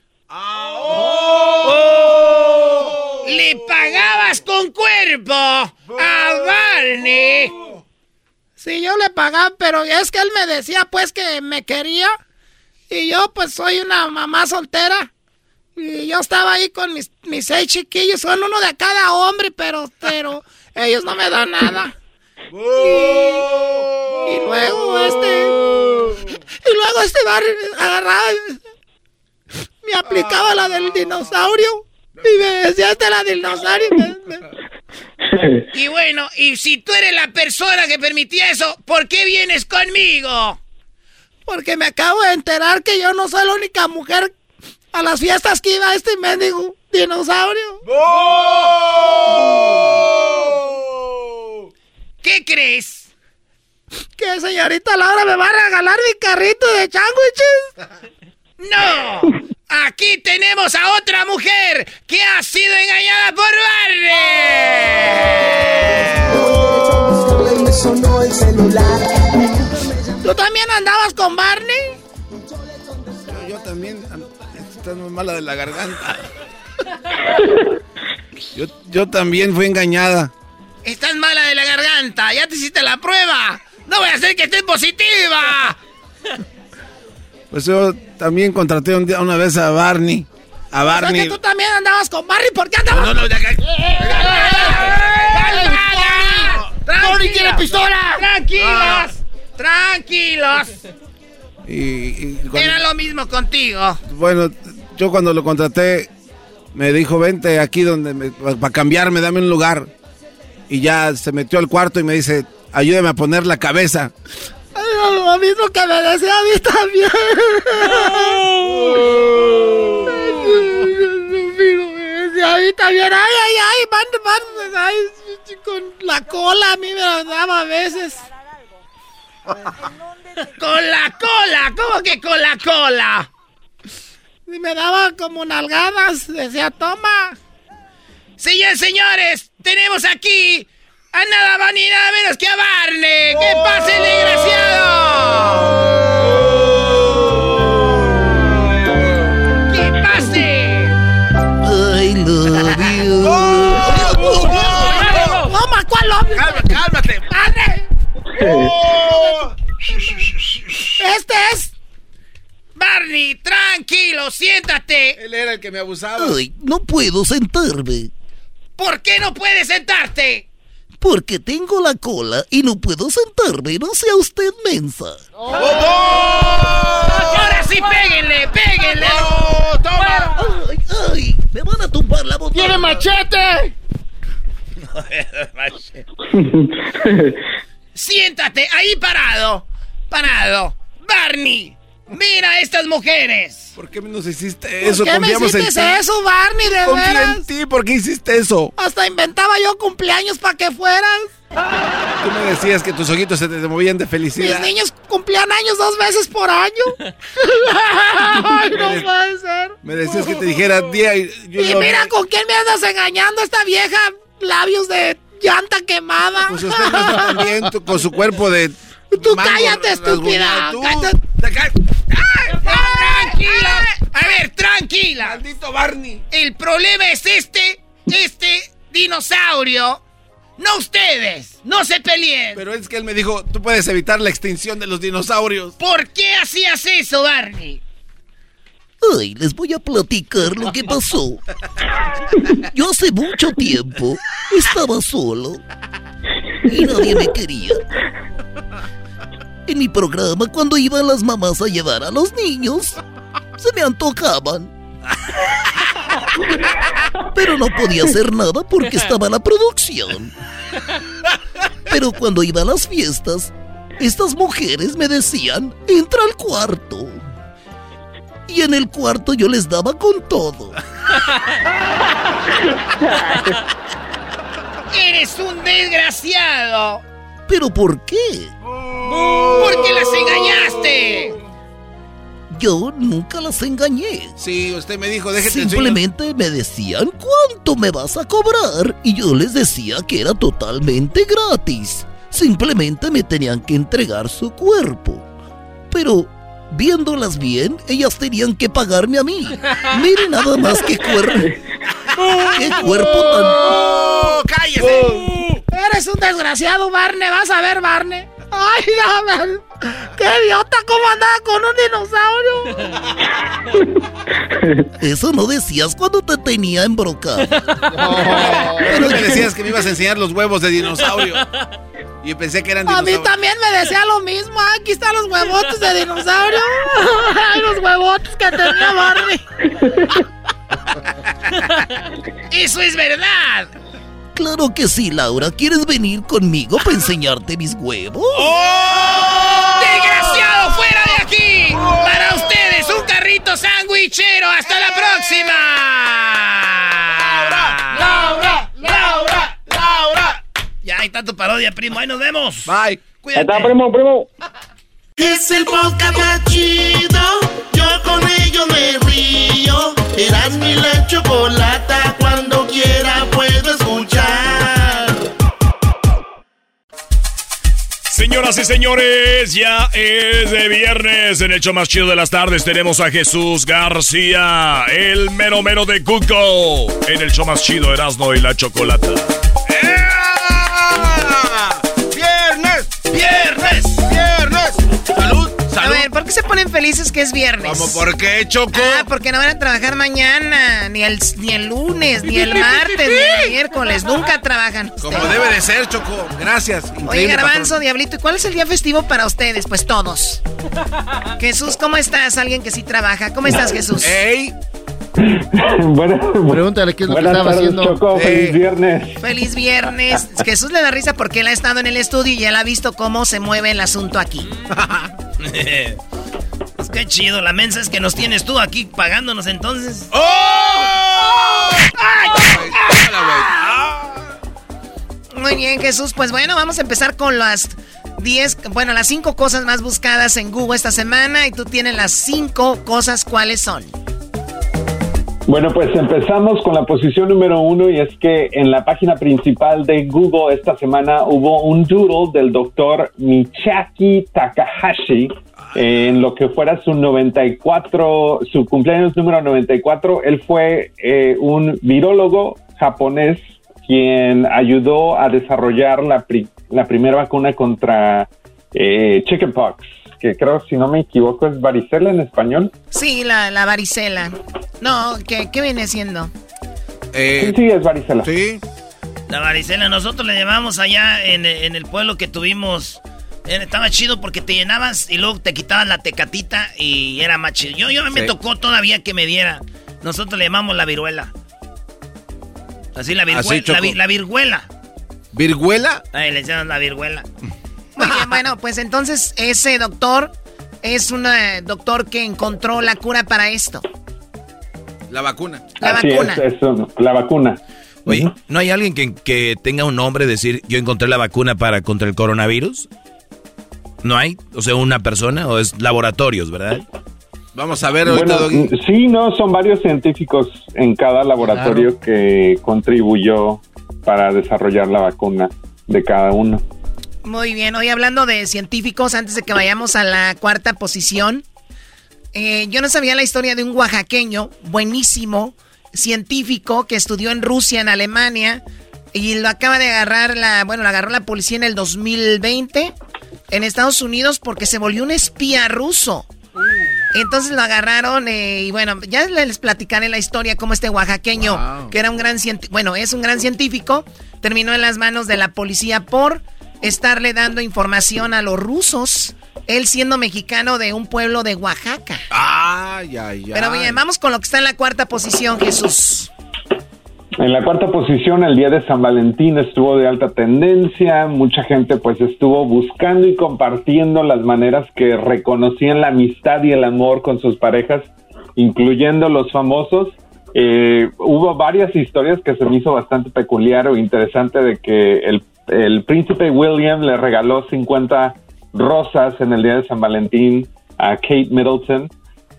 ¡Le pagabas con cuerpo a Barney! Sí, yo le pagaba, pero es que él me decía pues que me quería y yo pues soy una mamá soltera. Y yo estaba ahí con mis, mis seis chiquillos, son uno de cada hombre, pero, pero ellos no me dan nada. Y, y luego este. Y luego este bar agarraba. Me aplicaba la del dinosaurio. Y me decía esta la del dinosaurio. me- me- Y bueno, y si tú eres la persona que permitía eso, ¿por qué vienes conmigo? Porque me acabo de enterar que yo no soy la única mujer a las fiestas que iba este mendigo dinosaurio. ¿Qué crees? Que señorita Laura me va a regalar mi carrito de sándwiches. ¡No! Aquí tenemos a otra mujer que ha sido engañada por Barney. ¿Tú también andabas con Barney? Yo, yo también. am- Estás muy mala de la garganta. Yo, yo también fui engañada. Estás mala de la garganta, ya te hiciste la prueba. No voy a hacer que estés positiva. Pues yo también contraté un día, una vez a Barney. A O sea Barney. que tú también andabas con Barney. ¿Por qué andabas? No, no, ya- ¡Barney tiene pistola! ¡Tranquilos! ¡Tranquilos! Y, y cuando- Era lo mismo contigo. bueno, yo cuando lo contraté, me dijo, vente aquí donde para cambiarme, dame un lugar. Y ya se metió al cuarto y me dice, ayúdame a poner la cabeza. Lo mismo que me decía a mí también. Me decía a mí también. Ay, ay, ay, van, van, ay, con la cola a mí me la daba a veces. ¡Con la cola! ¿Cómo que con la cola? Y me daba como nalgadas. Decía, toma. Señores, señores, tenemos aquí a nada más ni nada menos que a Barney. ¡Que pase el desgraciado! ¡Que pase! I love you. ¡Toma, cuál hombre! Cálmate, cálmate. ¡Padre! Este es. Barney, tranquilo, siéntate. Él era el que me abusaba. Ay, no puedo sentarme. ¿Por qué no puedes sentarte? Porque tengo la cola y no puedo sentarme. No sea usted mensa. Ahora sí, péguenle, péguenle. Ay, ay, me van a tumbar la botella. ¡Tiene machete! Siéntate ahí parado, parado. Barney, Mira estas mujeres. ¿Por qué nos hiciste eso? ¿Por qué me Confiamos hiciste eso, Barney? De veras. en ti. ¿Por qué hiciste eso? Hasta inventaba yo cumpleaños para que fueras. Tú me decías que tus ojitos se te movían de Mis felicidad. niños cumplían años dos veces por año. Ay, no puede ser. Me decías que te dijera día y Y mira con quién me andas engañando esta vieja labios de llanta quemada. Pues usted no está bien tú- con su cuerpo de. Tú mango cállate, estúpida. rasguñado. Tú, Cállate. Tranquila. A ver, tranquila. Maldito Barney. El problema es este, este dinosaurio. No ustedes. No se peleen. Pero es que él me dijo, tú puedes evitar la extinción de los dinosaurios. ¿Por qué hacías eso, Barney? Ay, les voy a platicar lo que pasó. Yo hace mucho tiempo estaba solo y nadie me quería. En mi programa, cuando iban las mamás a llevar a los niños, se me antojaban. Pero no podía hacer nada porque estaba la producción. Pero cuando iba a las fiestas, estas mujeres me decían, entra al cuarto. Y en el cuarto yo les daba con todo. Eres un desgraciado. ¿Pero por qué? Porque las engañaste. Yo nunca las engañé. Sí, usted me dijo, déjate Simplemente me decían cuánto me vas a cobrar y yo les decía que era totalmente gratis. Simplemente me tenían que entregar su cuerpo. Pero viéndolas bien, ellas tenían que pagarme a mí. Mire nada más qué cuerpo. Qué cuerpo tan. ¡Oh, cállese! Eres un desgraciado, Barney. Vas a ver, Barney. Ay, dame. Qué idiota, cómo andaba con un dinosaurio. Eso no decías cuando te tenía embrocado. Pero me decías que me ibas a enseñar los huevos de dinosaurio. Y pensé que eran A mí dinosaurios. también me decía lo mismo. Ay, Aquí están los huevotes de dinosaurio. Ay, los huevotes que tenía Barney. ¡Eso es verdad! Claro que sí, Laura. ¿Quieres venir conmigo para enseñarte mis huevos? ¡Oh! ¡Desgraciado, fuera de aquí! Para ustedes, un carrito sandwichero. ¡Hasta la próxima! Laura, Laura, Laura. Ya, ahí está tu parodia, primo. Ahí nos vemos. Bye. Ahí Cuídate. está, primo, primo. Es el podcast más chido. Con ello me río. Eras mi la chocolata. Cuando quiera puedo escuchar. Señoras y señores, ya es de viernes. En el show más chido de las tardes tenemos a Jesús García, el mero mero de Google. En el show más chido Erasmo y la Chocolata. ¡Viernes! ¡Viernes! ¡Salud! A ver, ¿por qué se ponen felices que es viernes? ¿Cómo por qué, Choco? Ah, porque no van a trabajar mañana, ni el, ni el lunes, ni el martes, ni el miércoles. Nunca trabajan. Como debe de ser, Choco. Gracias. Oye, Garbanzo. Diablito, ¿y cuál es el día festivo para ustedes? Pues todos. Jesús, ¿cómo estás? Alguien que sí trabaja. ¿Cómo estás, Jesús? ¡Ey! Buenas, Pregúntale qué es lo que estaba tardes, haciendo. Choco. Eh. Feliz viernes. Feliz viernes. Jesús le da risa porque él ha estado en el estudio y él ha visto cómo se mueve el asunto aquí. Pues qué chido. La mensa es que nos tienes tú aquí pagándonos entonces. ¡Oh! ¡Ay! Hola, Muy bien, Jesús. Pues bueno, vamos a empezar con las 10, bueno, las 5 cosas más buscadas en Google esta semana. Y tú tienes las 5 cosas, ¿cuáles son? Bueno, pues empezamos con la posición número uno y es que en la página principal de Google esta semana hubo un doodle del doctor Michaki Takahashi en lo que fuera su 94, su cumpleaños número 94. Él fue eh, un virólogo japonés quien ayudó a desarrollar la, pri- la primera vacuna contra eh, chickenpox, que creo, si no me equivoco, es varicela en español. Sí, la, la varicela. No, ¿qué, qué viene siendo? Eh, Sí, sí, es varicela. sí. La varicela, nosotros le llamamos allá en, en el pueblo que tuvimos. eh, Estaba chido porque te llenabas y luego te quitaban la tecatita y era más chido. Yo, yo me Sí. tocó todavía que me diera. Nosotros le llamamos la viruela. Así la viruela. Así, la, la virguela. ¿Virguela? Ahí le llaman la viruela. Muy bien, bueno, pues entonces ese doctor es un eh, doctor que encontró la cura para esto. La vacuna. La Así vacuna. es, eso, la vacuna. Oye, ¿no hay alguien que, que tenga un nombre, decir, yo encontré la vacuna para contra el coronavirus? ¿No hay? O sea, una persona o es laboratorios, ¿verdad? Vamos a ver ahorita, Bueno, Doggy. sí, no, son varios científicos en cada laboratorio que contribuyó para desarrollar la vacuna de cada uno. Muy bien, hoy hablando de científicos, antes de que vayamos a la cuarta posición, eh, yo no sabía la historia de un oaxaqueño buenísimo, científico, que estudió en Rusia, en Alemania, y lo acaba de agarrar la, bueno, lo agarró la policía en el 2020 en Estados Unidos porque se volvió un espía ruso. Entonces lo agarraron eh, y bueno, ya les platicaré la historia cómo este oaxaqueño, que era un gran científico, bueno, es un gran científico, terminó en las manos de la policía por estarle dando información a los rusos, él siendo mexicano de un pueblo de Oaxaca. Ay, ay, ay. Pero bien, vamos con lo que está en la cuarta posición, Jesús. En la cuarta posición, el día de San Valentín estuvo de alta tendencia, mucha gente pues estuvo buscando y compartiendo las maneras que reconocían la amistad y el amor con sus parejas, incluyendo los famosos. Eh, hubo varias historias que se me hizo bastante peculiar o interesante de que el, el príncipe William le regaló 50 rosas en el día de San Valentín a Kate Middleton.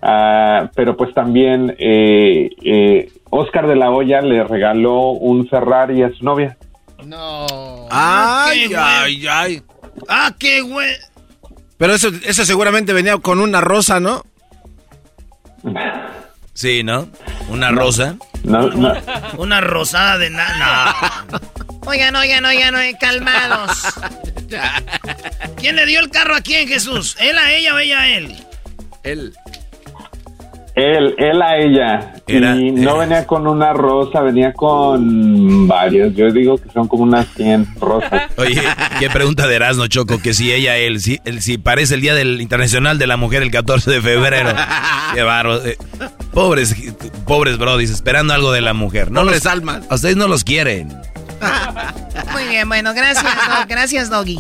Ah, pero pues también eh, eh, Oscar de la Hoya le regaló un Ferrari a su novia. Ay, qué ay, ay. Ah, qué güey. Pero eso, eso seguramente venía con una rosa, ¿no? Sí, ¿no? Una rosa. No, no. Una rosada de nada. Oigan, oigan, oigan, oigan, calmados. ¿Quién le dio el carro a quién, Jesús? ¿Él a ella o ella a él? Él. Él, él a ella. Era- y no venía con una rosa, venía con varias. Yo digo que son como unas 100 rosas. Oye, qué pregunta de Erasmo Choco, que si ella, él, si, él, si parece el Día del Internacional de la Mujer el 14 de febrero. Qué barro. eh, pobres, pobres brodis, esperando algo de la mujer. No Pobres los- almas. A ustedes no los quieren. Muy bien, bueno, gracias, Dog- gracias, Doggy.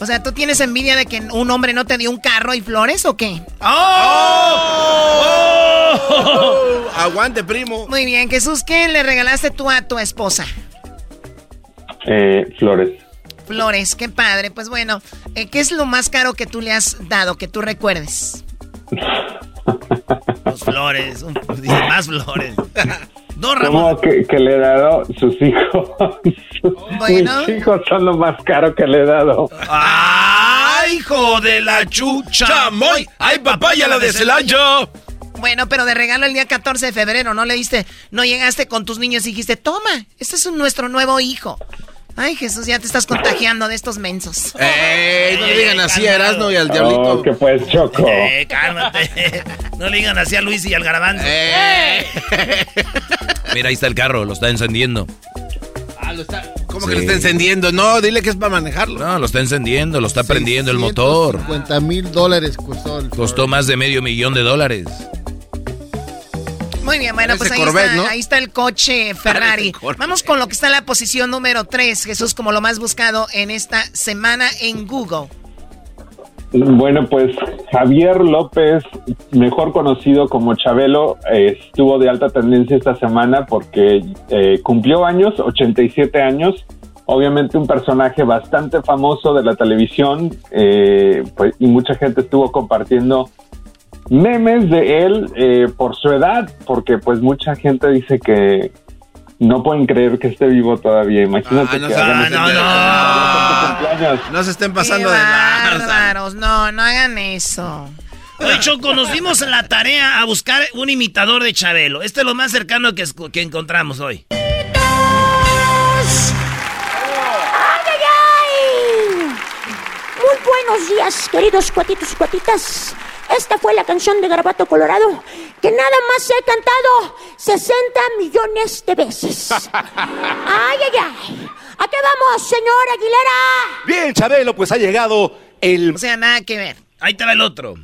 O sea, ¿tú tienes envidia de que un hombre no te dio un carro y flores o qué? Oh, aguante, primo. Muy bien, Jesús, ¿qué le regalaste tú a tu esposa? Eh, flores. Flores, qué padre. Pues bueno, eh, ¿qué es lo más caro que tú le has dado, que tú recuerdes? Los flores. un- más flores. No, Ramón. Como que, que le he dado sus hijos. Bueno. Mis hijos son lo más caro que le he dado. ¡Ay, hijo de la chucha! ¡Moy! ¡Ay, papaya, la de Celaya! Bueno, pero de regalo el día 14 de febrero, ¿no le diste, no llegaste con tus niños y dijiste, toma, este es un- nuestro nuevo hijo? Ay, Jesús, ya te estás contagiando de estos mensos. Ey, no le digan así a Erasmo y al Oh, diablito. que pues choco. Eh, cálmate. No le digan así a Luis y al garbanzo. Eh. Mira, ahí está el carro, lo está encendiendo. ¿Cómo Sí. que lo está encendiendo? No, dile que es para manejarlo. No, lo está encendiendo, lo está prendiendo el motor. 50 mil dólares costó el Costó más de medio millón de dólares. Muy bien, bueno, pues ahí, Corvette, está, ¿no? ahí está el coche Ferrari. Vamos con lo que está en la posición número 3, Jesús, como lo más buscado en esta semana en Google. Bueno, pues Javier López, mejor conocido como Chabelo, eh, estuvo de alta tendencia esta semana porque eh, cumplió años, 87 años. Obviamente un personaje bastante famoso de la televisión, eh, pues, y mucha gente estuvo compartiendo memes de él eh, por su edad, porque pues mucha gente dice que no pueden creer que esté vivo todavía. Imagínate Ah, no que ah, no. No se estén Qué pasando de bárbaros, no, no hagan eso. Oye, Choco, nos dimos la tarea a buscar un imitador de Chabelo. Este es lo más cercano que, que encontramos hoy. ¡Ay, ay, ay! Muy buenos días, queridos cuatitos y cuatitas. Esta fue la canción de Garabato Colorado que nada más he cantado 60 millones de veces. ¡Ay, ay, ay! ¿A qué vamos, señor Aguilera? Bien, Chabelo, pues ha llegado el... O sea, nada que ver. Ahí te va el otro.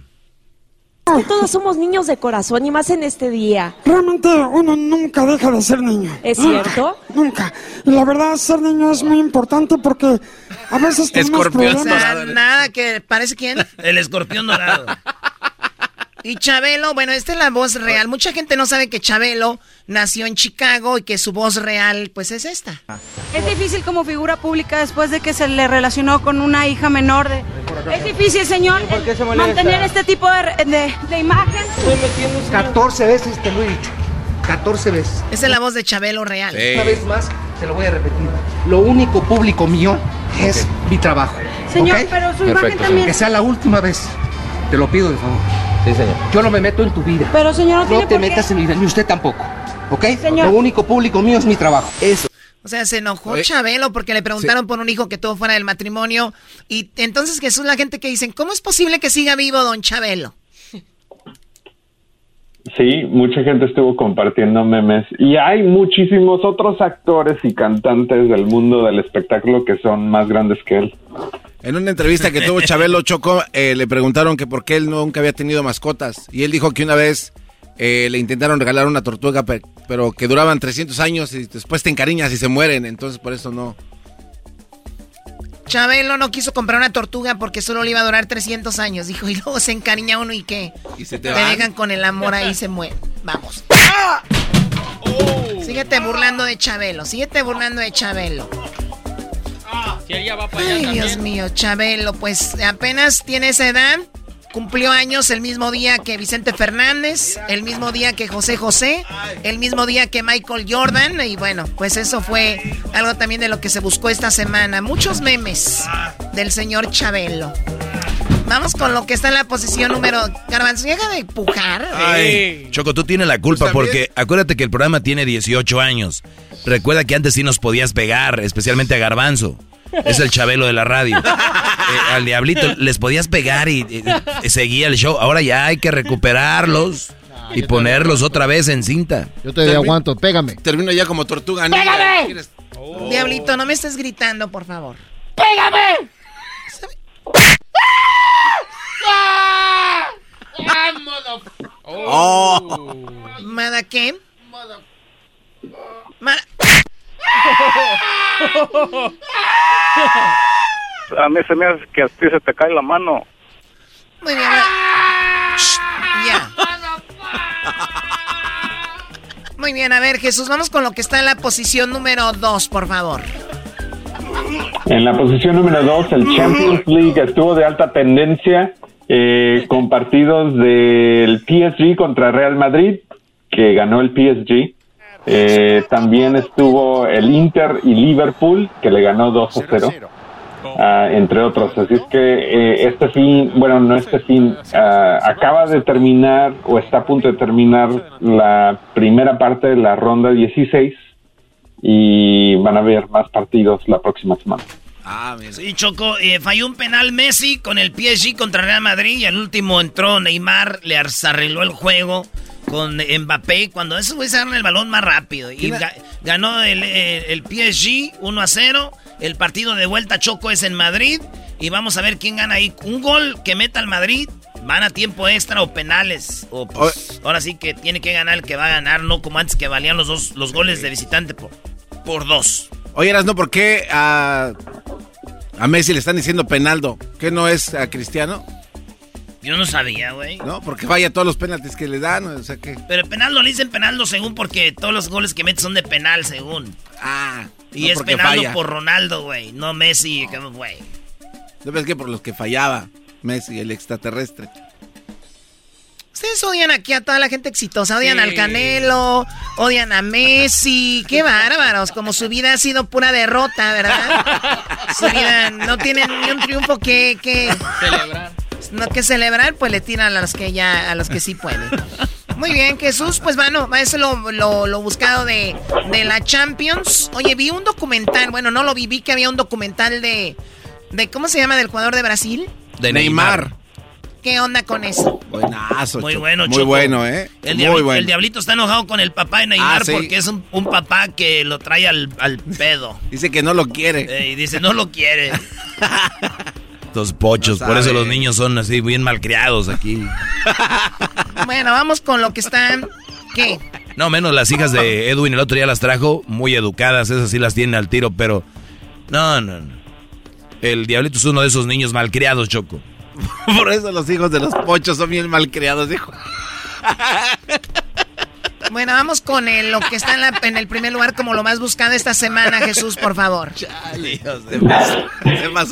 Todos somos niños de corazón y más en este día. Realmente uno nunca deja de ser niño. ¿Es cierto? Nunca. Y la verdad, ser niño es muy importante porque a veces tenemos Escorpión problemas. dorado. Nada que parece quién. El escorpión dorado. Y Chabelo, bueno, esta es la voz real. Mucha gente no sabe que Chabelo nació en Chicago y que su voz real, pues es esta. Es difícil como figura pública después de que se le relacionó con una hija menor. De... Es difícil, señor, mantener este tipo de, de, de imagen. 14 veces te lo he dicho. 14 veces. Esa es la voz de Chabelo real. Una vez más, te lo voy a repetir. Lo único público mío es mi trabajo. Señor, pero su imagen también- Que sea la última vez. Te lo pido de favor. Sí, señor. Yo no me meto en tu vida. Pero, señor, no tiene te por qué. metas en mi vida, ni usted tampoco. ¿Ok? Señor. Lo único público mío es mi trabajo. Eso. O sea, se enojó Oye. Chabelo porque le preguntaron por un hijo que tuvo fuera del matrimonio. Y entonces Jesús, la gente que dicen, ¿cómo es posible que siga vivo don Chabelo? Sí, mucha gente estuvo compartiendo memes y hay muchísimos otros actores y cantantes del mundo del espectáculo que son más grandes que él. En una entrevista que tuvo Chabelo Choco, eh, le preguntaron que por qué él nunca había tenido mascotas. Y él dijo que una vez eh, le intentaron regalar una tortuga, pe- pero que duraban 300 años y después te encariñas y se mueren. Entonces por eso no. Chabelo no quiso comprar una tortuga porque solo le iba a durar 300 años. Dijo, y luego se encariña uno y qué. Y se te Te van. dejan con el amor ahí y se mueren. Vamos. Síguete burlando de Chabelo. Síguete burlando de Chabelo. Ay, Dios mío, Chabelo, pues apenas tiene esa edad. Cumplió años el mismo día que Vicente Fernández, el mismo día que José José, el mismo día que Michael Jordan. Y bueno, pues eso fue algo también de lo que se buscó esta semana. Muchos memes del señor Chabelo. Vamos con lo que está en la posición número. Garbanzo, deja de pujar. Ay, Choco, tú tienes la culpa Pues porque acuérdate que el programa tiene 18 años. Recuerda que antes sí nos podías pegar, especialmente a Garbanzo. Es el chabelo de la radio. Eh, al diablito les podías pegar y, y- y seguía el show. Ahora ya hay que recuperarlos y ponerlos otra vez en cinta. Yo te aguanto, pégame. Termino ya como tortuga. ¡Pégame! Diablito, no me estés gritando, por favor. ¡Pégame! Oh. ¿Mada qué? Ma- A mí se me hace que a ti se te cae la mano. Muy bien. Ya. Muy bien, a ver, Jesús, vamos con lo que está en la posición número 2, por favor. En la posición número 2, el Champions League estuvo de alta tendencia eh, con partidos del PSG contra Real Madrid, que ganó el PSG. Eh, también estuvo el Inter y Liverpool, que le ganó 2 a 0. ah, entre otros. Así es que eh, este fin, bueno, no este fin, ah, acaba de terminar o está a punto de terminar la primera parte de la ronda 16 y van a haber más partidos la próxima semana. Sí, Choco, eh, falló un penal Messi con el PSG contra Real Madrid y al último entró Neymar, le arregló el juego con Mbappé cuando esos güeyes agarran el balón más rápido. Y ¿Quién ha- ga- ganó el, el- el PSG 1 a 0. El partido de vuelta Choco es en Madrid y vamos a ver quién gana ahí. Un gol que meta al Madrid, van a tiempo extra o penales. O pues, ahora sí que tiene que ganar el que va a ganar, no como antes que valían los dos los goles de visitante por, por dos. Oye, no ¿por qué a, a Messi le están diciendo penaldo? ¿Qué no es a Cristiano? Yo no sabía, güey. No, porque vaya todos los penaltis que le dan, o sea que... Pero penaldo le dicen penaldo según porque todos los goles que mete son de penal según. Ah. Y no es penaldo falla. por Ronaldo, güey. No Messi, que- güey. ¿No ves que por los que fallaba Messi, el extraterrestre? Ustedes odian aquí a toda la gente exitosa, odian al Canelo, odian a Messi, qué bárbaros, como su vida ha sido pura derrota, ¿verdad? Su vida no tienen ni un triunfo que, que Celebrar. no que celebrar, pues le tiran a los que ya, a los que sí pueden. Muy bien, Jesús, pues bueno, eso es lo, lo, lo buscado de, de la Champions. Oye, vi un documental, bueno, no lo vi, vi que había un documental de, de ¿cómo se llama? del jugador de Brasil. De Neymar. ¿Qué onda con eso? Buenazo, Muy Choco. bueno, Muy Choco. bueno, ¿eh? El, Muy diabli- bueno. el diablito está enojado con el papá de Neymar Ah, sí. porque es un, un papá que lo trae al, al pedo. Dice que no lo quiere. Eh, y dice, no lo quiere. Estos pochos, No por eso los niños son así bien malcriados aquí. Bueno, vamos con lo que están. ¿Qué? No, menos las hijas de Edwin el otro día las trajo, muy educadas, esas sí las tienen al tiro, pero... No, no, no. El diablito es uno de esos niños malcriados, Choco. Por eso los hijos de los pochos son bien malcriados, dijo. Bueno, vamos con el- lo que está en, la- en el primer lugar como lo más buscado esta semana, Jesús, por favor.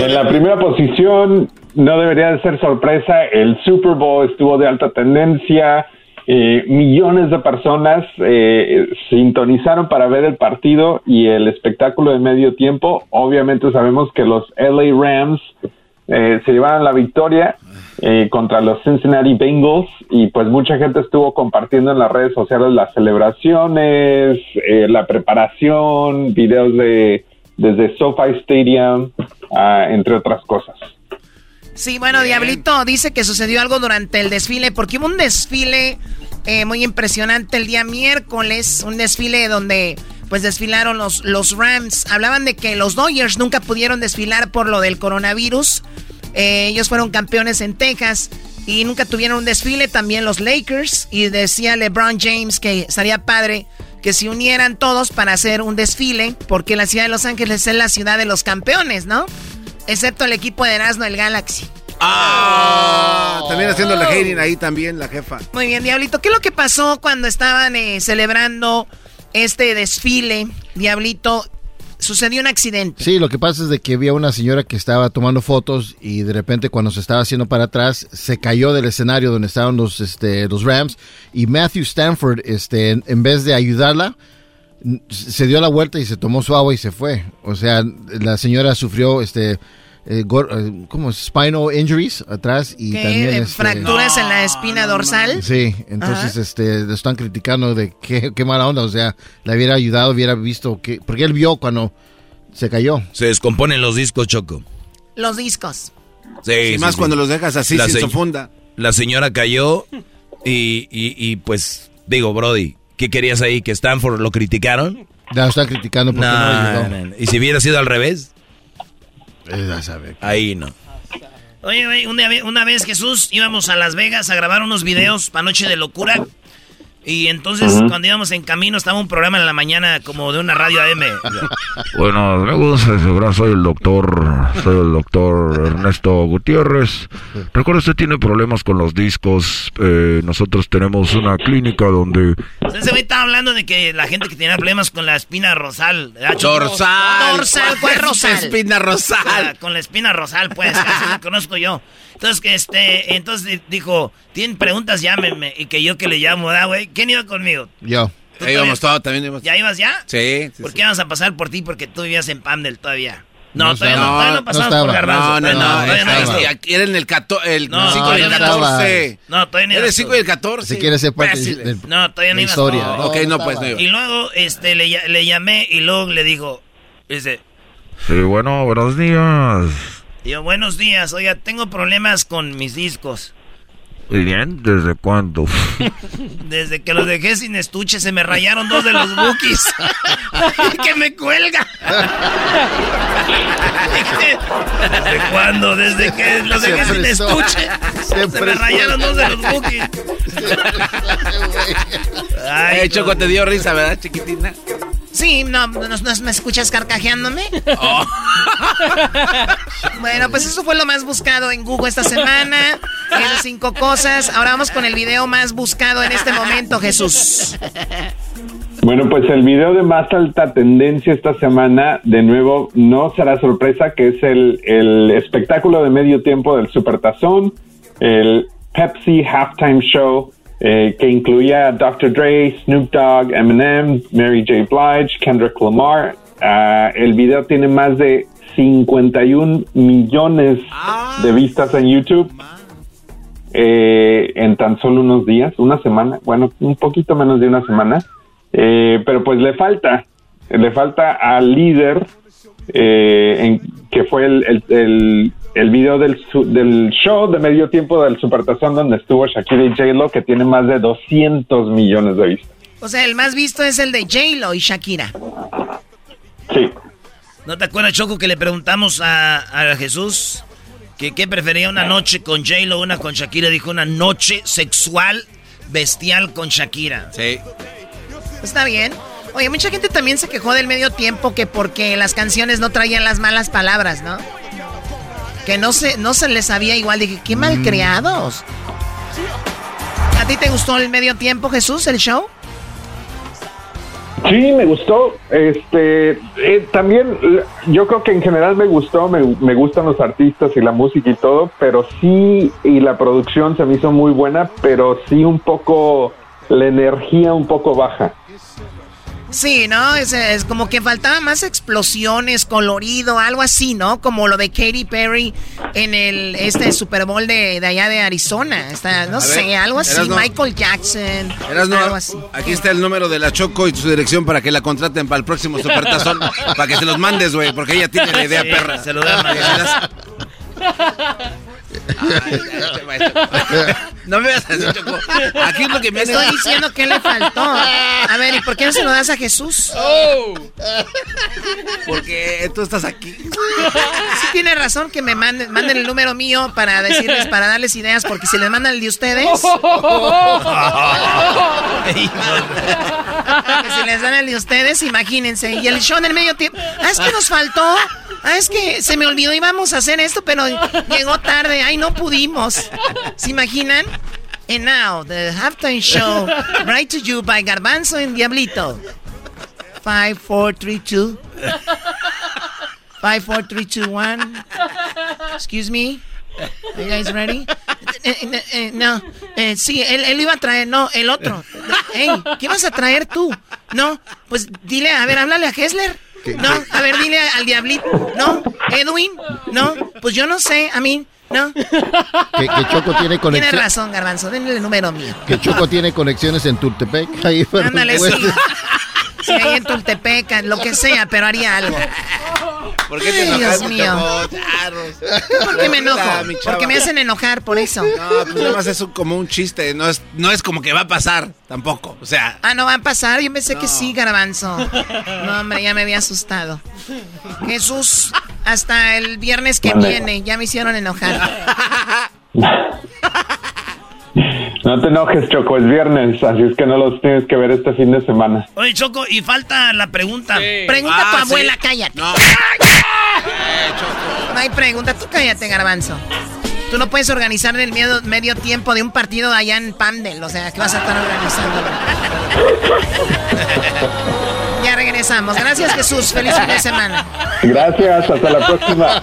En la primera posición, no debería de ser sorpresa, el Super Bowl estuvo de alta tendencia, eh, millones de personas eh, sintonizaron para ver el partido y el espectáculo de medio tiempo. Obviamente sabemos que los LA Rams eh, se llevaron la victoria eh, contra los Cincinnati Bengals y pues mucha gente estuvo compartiendo en las redes sociales las celebraciones, eh, la preparación, videos de desde SoFi Stadium, ah, entre otras cosas. Sí, bueno, Diablito dice que sucedió algo durante el desfile, porque hubo un desfile eh, muy impresionante el día miércoles, un desfile donde pues desfilaron los, los Rams. Hablaban de que los Dodgers nunca pudieron desfilar por lo del coronavirus. Eh, ellos fueron campeones en Texas y nunca tuvieron un desfile. También los Lakers. Y decía LeBron James que estaría padre que se unieran todos para hacer un desfile, porque la ciudad de Los Ángeles es la ciudad de los campeones, ¿no? Excepto el equipo de Erasmo, el Galaxy. Ah, también haciendo la hating ahí también, la jefa. Muy bien, Diablito. ¿Qué es lo que pasó cuando estaban eh, celebrando este desfile, Diablito? Sucedió un accidente. Sí, lo que pasa es de que había una señora que estaba tomando fotos y de repente cuando se estaba haciendo para atrás se cayó del escenario donde estaban los este los Rams y Matthew Stanford este en, en vez de ayudarla se dio la vuelta y se tomó su agua y se fue. O sea, la señora sufrió este eh, eh, ¿cómo es? spinal injuries atrás y ¿Qué? también este, ¿Fracturas en la espina dorsal? Sí, entonces Ajá. este le están criticando de qué, qué mala onda, o sea, le hubiera ayudado, hubiera visto que porque él vio cuando se cayó. Se descomponen los discos, Choco. Los discos. Sí, Y sí, más sí. cuando los dejas así La sin se- funda. La señora cayó y, y, y, pues, digo, Brody, ¿qué querías ahí? ¿Que Stanford lo criticaron? Ya lo están criticando porque no, No, no, no. ¿Y si hubiera sido al revés? Ahí no. Oye, güey, una, vez- una vez Jesús íbamos a Las Vegas a grabar unos videos para Noche de Locura. Y entonces cuando íbamos en camino estaba un programa en la mañana como de una radio AM. Bueno, asegurar, soy el doctor, soy el doctor Ernesto Gutiérrez. Recuerda, usted tiene problemas con los discos. Eh, nosotros tenemos una clínica donde... Ese güey estaba hablando de que la gente que tenía problemas con la espina rosal. Dorsal. Dorsal, ¿cuál rosal? Espina rosal. Con la espina rosal, pues, así lo conozco yo. Entonces, que este, entonces di- dijo, tienen preguntas, llámenme. Y que yo que le llamo, ¿verdad, güey? ¿Quién iba conmigo? Yo. ¿Tú Ahí todavía- íbamos todos, también íbamos. ¿Ya ibas ya? Sí. sí, ¿Por sí. qué vamos a pasar por ti? Porque tú vivías en Pamdel todavía. No, No todavía, no, todavía no No pasamos estaba. por Garbanzo. No, no, todavía no. no. Aquí Era en el, cato- el No, 5 y todavía el no 14. No, todavía no Era el ibas 5 tú. y el 14. Si quiere ser parte del- No, todavía no ibas historia. tú. Ok, no, pues no iba. Y luego este, le, le llamé y luego le digo, dice, Sí, bueno, buenos días. Yo, buenos días, oiga, tengo problemas con mis discos. Bien, ¿desde cuándo? Desde que los dejé sin estuche se me rayaron dos de los bookies. que me cuelga. ¿Desde cuándo? Desde que los dejé sin estuche. Se me rayaron dos de los bookies. Ay, Eh, Choco, te dio risa, ¿verdad, chiquitina? Sí, no, no, no- ¿me escuchas carcajeándome? Oh. bueno, pues eso fue lo más buscado en Google esta semana. Esas cinco cosas. Ahora vamos con el video más buscado en este momento, Jesús. Bueno, pues el video de más alta tendencia esta semana, de nuevo, no será sorpresa, que es el, el espectáculo de medio tiempo del Supertazón, el Pepsi Halftime Show, eh, que incluía Dr. Dre, Snoop Dogg, Eminem, Mary J. Blige, Kendrick Lamar. Ah, el video tiene más de 51 millones de vistas en YouTube. eh, en tan solo unos días, una semana, bueno, un poquito menos de una semana. Eh, pero pues le falta, le falta al líder, eh, en- que fue el, el, el video del, su- del show de medio tiempo del Supertazón donde estuvo Shakira y J-Lo, que tiene más de 200 millones de vistas. O sea, el más visto es el de J-Lo y Shakira. Sí. ¿No te acuerdas, Choco, que le preguntamos a, a Jesús ¿Qué, qué prefería una noche con J-Lo o una con Shakira? Dijo una noche sexual bestial con Shakira. Sí. Está bien. Oye, mucha gente también se quejó del medio tiempo que porque las canciones no traían las malas palabras, ¿no? Que no se, no se les sabía igual. Dije, qué malcriados. ¿A ti te gustó el medio tiempo, Jesús, el show? Sí, me gustó. Este, eh, también yo creo que en general me gustó, me, me, gustan los artistas y la música y todo, pero sí, y la producción se me hizo muy buena, pero sí un poco, la energía un poco baja. Sí, ¿no? Es, es, como que faltaba más explosiones, colorido, algo así, ¿no? Como lo de Katy Perry en el este Super Bowl de, de allá de Arizona. Está, no sé, algo así. No, Michael Jackson. no, algo así. Aquí está el número de la Choco y su dirección para que la contraten para el próximo Supertazón. para que se los mandes, güey, porque ella tiene la idea Sí, perra. se lo da a no me veas así, Choco. Aquí es lo que me hace... Estoy diciendo que le faltó. A ver, ¿y por qué no se lo das a Jesús? Oh. Porque tú estás aquí. Sí tiene razón que me manden, manden el número mío para decirles, para darles ideas, porque si les mandan el de ustedes... que si les dan el de ustedes, imagínense. Y el show en el medio tiempo... Ah, es que nos faltó... Ah, es que se me olvidó, íbamos a hacer esto, pero llegó tarde. Ay, no pudimos. ¿Se imaginan? And now, the halftime show, right to you by Garbanzo and Diablito. Five, four, three, two. Five, four, three, two, one. Excuse me. Are you guys ready? Eh, eh, eh, no, eh, sí, él, él, iba a traer, no, el otro. Ey, ¿qué vas a traer tú? No, pues dile, a ver, háblale a Hessler. No, a ver, dile al diablito. No, Edwin. No, pues yo no sé, a mí. No. Que, que Choco tiene conexión. Tiene razón, Garbanzo, denle el número mío. Que Choco tiene conexiones en Tultepec. Ahí Ándale, sí. Sí, ahí en Tultepec, lo que sea, pero haría algo. ¿Por qué te enojas, Dios mío. ¿Por qué me enojo? Porque me hacen enojar por eso. No, pues nada más es un- como un chiste, no es, no es como que va a pasar tampoco. O sea, Ah, no va a pasar. Yo pensé que sí, Garbanzo. No, hombre, ya me había asustado. Jesús, hasta el viernes que viene, ya me hicieron enojar. No te enojes, Choco, es viernes, así es que no los tienes que ver este fin de semana. Oye, Choco, y falta la pregunta. Pregunta a tu Ah, abuela, sí. cállate. No. hay pregunta, tú cállate, Garbanzo. Tú no puedes organizar el medio, medio tiempo de un partido allá en Pandel, o sea, ¿qué vas a estar organizando? ya regresamos. Gracias, Jesús. Feliz fin de semana. Gracias, hasta la próxima.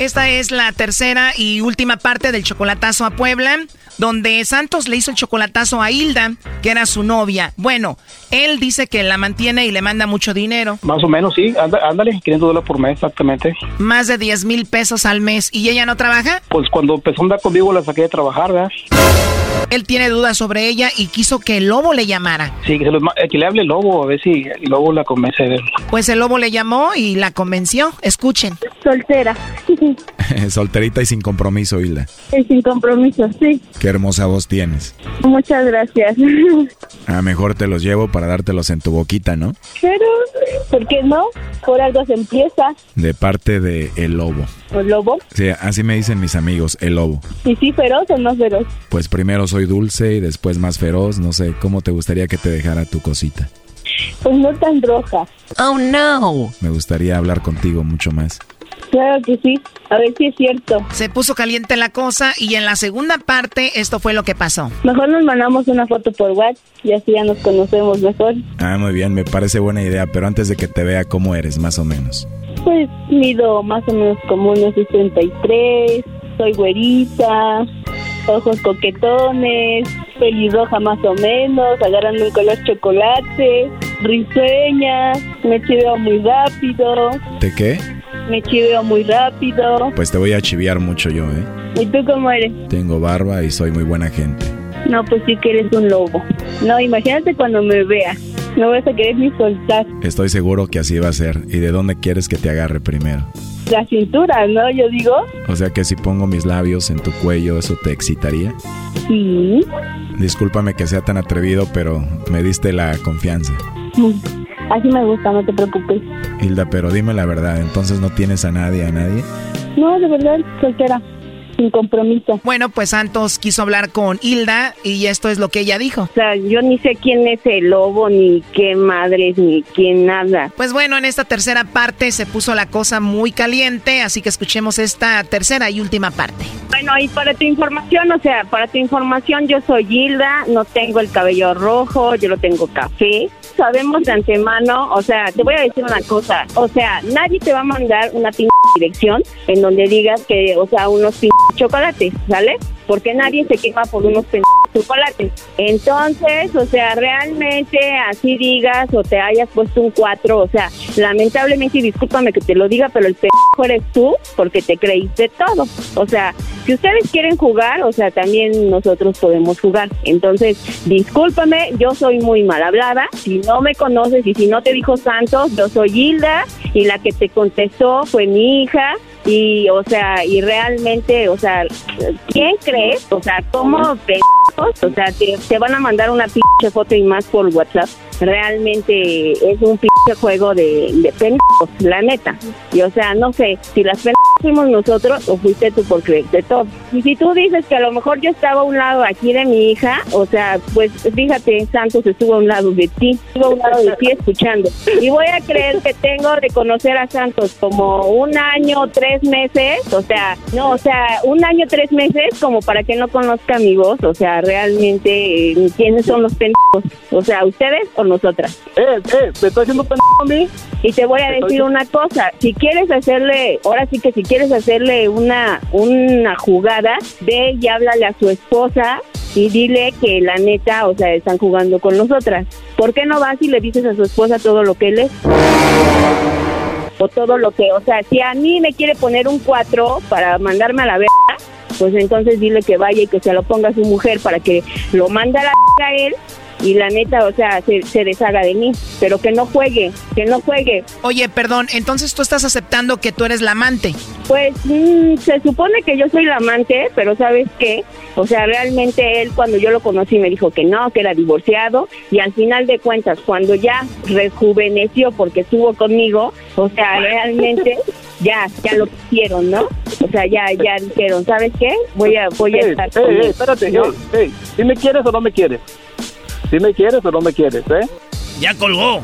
Esta es la tercera y última parte del chocolatazo a Puebla, donde Santos le hizo el chocolatazo a Hilda, que era su novia. Bueno, él dice que la mantiene y le manda mucho dinero, Más o menos, sí. Anda- ándale, 500 dólares por mes, exactamente. más de 10 mil pesos al mes, y ella no trabaja. Pues cuando empezó a andar conmigo la saqué de trabajar, ¿verdad? Él tiene dudas sobre ella y quiso que el lobo le llamara. Sí, que, se los eh, que le hable el lobo, a ver si el lobo la convence de él. Pues el lobo le llamó y la convenció. Escuchen. Soltera. Solterita y sin compromiso, Hilda. y sin compromiso, sí. Qué hermosa voz tienes. Muchas gracias. A mejor te los llevo para dártelos en tu boquita, ¿no? Pero, ¿por qué no? Por algo se empieza. De parte de El Lobo. ¿El lobo? Sí, así me dicen mis amigos, El Lobo. ¿Y sí feroz o no feroz? Pues primero soy dulce y después más feroz. No sé, ¿cómo te gustaría que te dejara tu cosita? Pues no tan roja. Oh, no. Me gustaría hablar contigo mucho más. Claro que sí. A ver si es cierto. Se puso caliente la cosa y en la segunda parte esto fue lo que pasó. Mejor nos mandamos una foto por WhatsApp y así ya nos conocemos mejor. Ah, muy bien, me parece buena idea, pero antes de que te vea cómo eres, más o menos. Pues mido más o menos como unos 63, soy güerita, ojos coquetones, pelirroja más o menos, agarrando un color chocolate, risueña, me chiveo muy rápido, ¿De qué? Me chiveo muy rápido. Pues te voy a chiviar mucho yo, ¿eh? ¿Y tú cómo eres? Tengo barba y soy muy buena gente. No, pues sí que eres un lobo. No, imagínate cuando me veas. No vas a querer ni soltar Estoy seguro que así va a ser. ¿Y de dónde quieres que te agarre primero? la cintura, ¿no? Yo digo, O sea que si pongo mis labios en tu cuello, ¿eso te excitaría? sí. Discúlpame que sea tan atrevido, pero me diste la confianza. Así me gusta, no te preocupes. Hilda, pero dime la verdad, ¿entonces no tienes a nadie, a nadie? No, de verdad, soltera. Sin compromiso. Bueno, pues Santos quiso hablar con Hilda y esto es lo que ella dijo. O sea, yo ni sé quién es el lobo, ni qué madres, ni quién nada. Pues bueno, en esta tercera parte se puso la cosa muy caliente, así que escuchemos esta tercera y última parte. Bueno, y para tu información, o sea, para tu información, yo soy Gilda, no tengo el cabello rojo, yo lo tengo café. Sabemos de antemano, o sea, te voy a decir una cosa, o sea, nadie te va a mandar una pinche dirección en donde digas que, o sea, unos pinches chocolates, ¿sale? Porque nadie se quema por unos chocolates. Entonces, o sea, realmente así digas o te hayas puesto un 4, o sea, lamentablemente, discúlpame que te lo diga, pero el pendejo eres tú porque te creíste todo. O sea, si ustedes quieren jugar, o sea, también nosotros podemos jugar. Entonces, discúlpame, yo soy muy mal hablada. Si no me conoces y si no te dijo Santos, yo soy Hilda y la que te contestó fue mi hija. Y, o sea, y realmente, o sea, ¿quién crees? O sea, ¿cómo pendejos? O sea, te, te van a mandar una pinche foto y más por WhatsApp. Realmente es un pinche juego de, de pendejos, la neta. Y, o sea, no sé, si las pendejos fuimos nosotros o fuiste tú por creerte todo. Y si tú dices que a lo mejor yo estaba a un lado aquí de mi hija, o sea, pues fíjate, Santos estuvo a un lado de ti, estuvo a un lado de ti escuchando. Y voy a creer que tengo de conocer a Santos como un año, tres meses, o sea, no, o sea, un año, tres meses como para que no conozca mi voz, o sea, realmente, eh, ¿quiénes son los pendejos? O sea, ¿ustedes o nosotras? Eh, eh, ¿me estoy haciendo pendejo a mí? Y te voy a decir una cosa, si quieres hacerle, ahora sí que si quieres hacerle una, una jugada, ve y háblale a su esposa y dile que la neta, o sea, están jugando con nosotras. ¿Por qué no vas y le dices a su esposa todo lo que él es? O todo lo que, o sea, si a mí me quiere poner un 4 para mandarme a la verga, pues entonces dile que vaya y que se lo ponga a su mujer para que lo mande a la verga a él y la neta, o sea, se, se deshaga de mí, pero que no juegue, que no juegue. Oye, perdón, entonces tú estás aceptando que tú eres la amante. Pues mm, se supone que yo soy la amante, pero ¿sabes qué? O sea, realmente él cuando yo lo conocí me dijo que no, que era divorciado y al final de cuentas, cuando ya rejuveneció porque estuvo conmigo, o sea, realmente ya, ya lo quisieron, ¿no? O sea, ya, ya dijeron, ¿sabes qué? Voy a, voy a Ey, estar ey, con ey, él, espérate, ¿no? ey, ey, ¿sí me quieres o no me quieres? ¿Sí me quieres o no me quieres, eh? Ya colgó.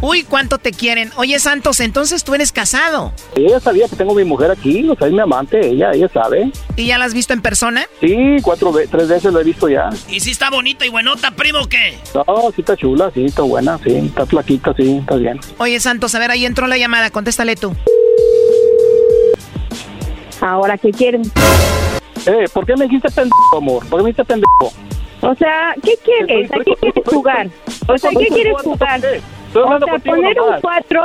Uy, ¿cuánto te quieren? Oye, Santos, entonces tú eres casado. Ella sabía que tengo mi mujer aquí, o sea, es mi amante, ella, ella sabe. ¿Y ya la has visto en persona? Sí, cuatro ve tres veces lo he visto ya. ¿Y si está bonita y buenota, primo, o qué? No, sí está chula, sí, está buena, sí, está flaquita, sí, está bien. Oye, Santos, a ver, ahí entró la llamada, contéstale tú. Ahora, ¿qué quieren? Eh, ¿por qué me dijiste pendejo, amor? ¿Por qué me dijiste pendejo? O sea, ¿qué quieres? ¿A qué quieres jugar? O sea, ¿qué quieres jugar? O sea, poner un nomás. 4,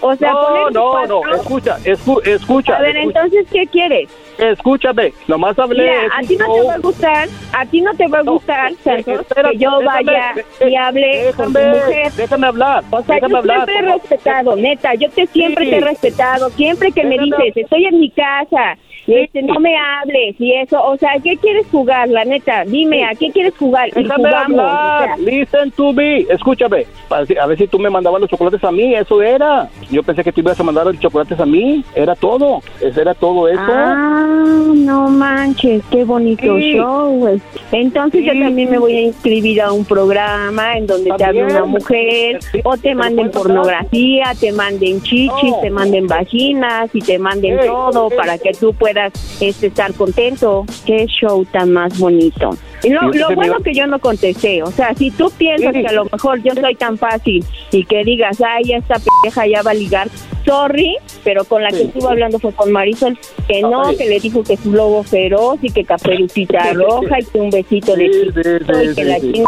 o sea, no, poner un no, cuatro. no, escucha, escu- escucha. A ver, escucha. entonces, ¿qué quieres? Escúchame, nomás hablé. Mira, a ti no te va a gustar, a ti no te va a gustar, Santos, espérate, que yo déjame, vaya de- y hable con tu déjame, mujer. Déjame hablar. O sea, déjame yo hablar. siempre he respetado, neta, yo te siempre Sí. te he respetado, siempre que me Déjame dices, estoy en mi casa, Este, no me hables y eso, o sea, ¿qué quieres jugar, la neta? Dime, ¿a qué quieres jugar? Y Déjame jugamos, hablar. o sea. Listen to me. Escúchame. A ver si tú me mandabas los chocolates a mí. Eso era. Yo pensé que tú ibas a mandar los chocolates a mí. Era todo. Eso era todo eso. Ah, no manches, qué bonito Sí. show. güey. Entonces yo también me voy a inscribir a un programa en donde te hable una mujer, o te manden pornografía, te manden chichis, No. te manden vaginas y te manden Ey, todo ey. para que tú puedas este, estar contento. Qué show tan más bonito. Y lo, lo bueno que yo no contesté, o sea, si tú piensas que a lo mejor yo soy tan fácil y que digas, ay, esta pendeja ya va a ligar, sorry, pero con la que Sí. estuvo hablando fue con Marisol, que no, Ay. que le dijo que es un lobo feroz y que caperucita roja y que un besito de Sí, sí, chiquito y sí, que sí, la sí.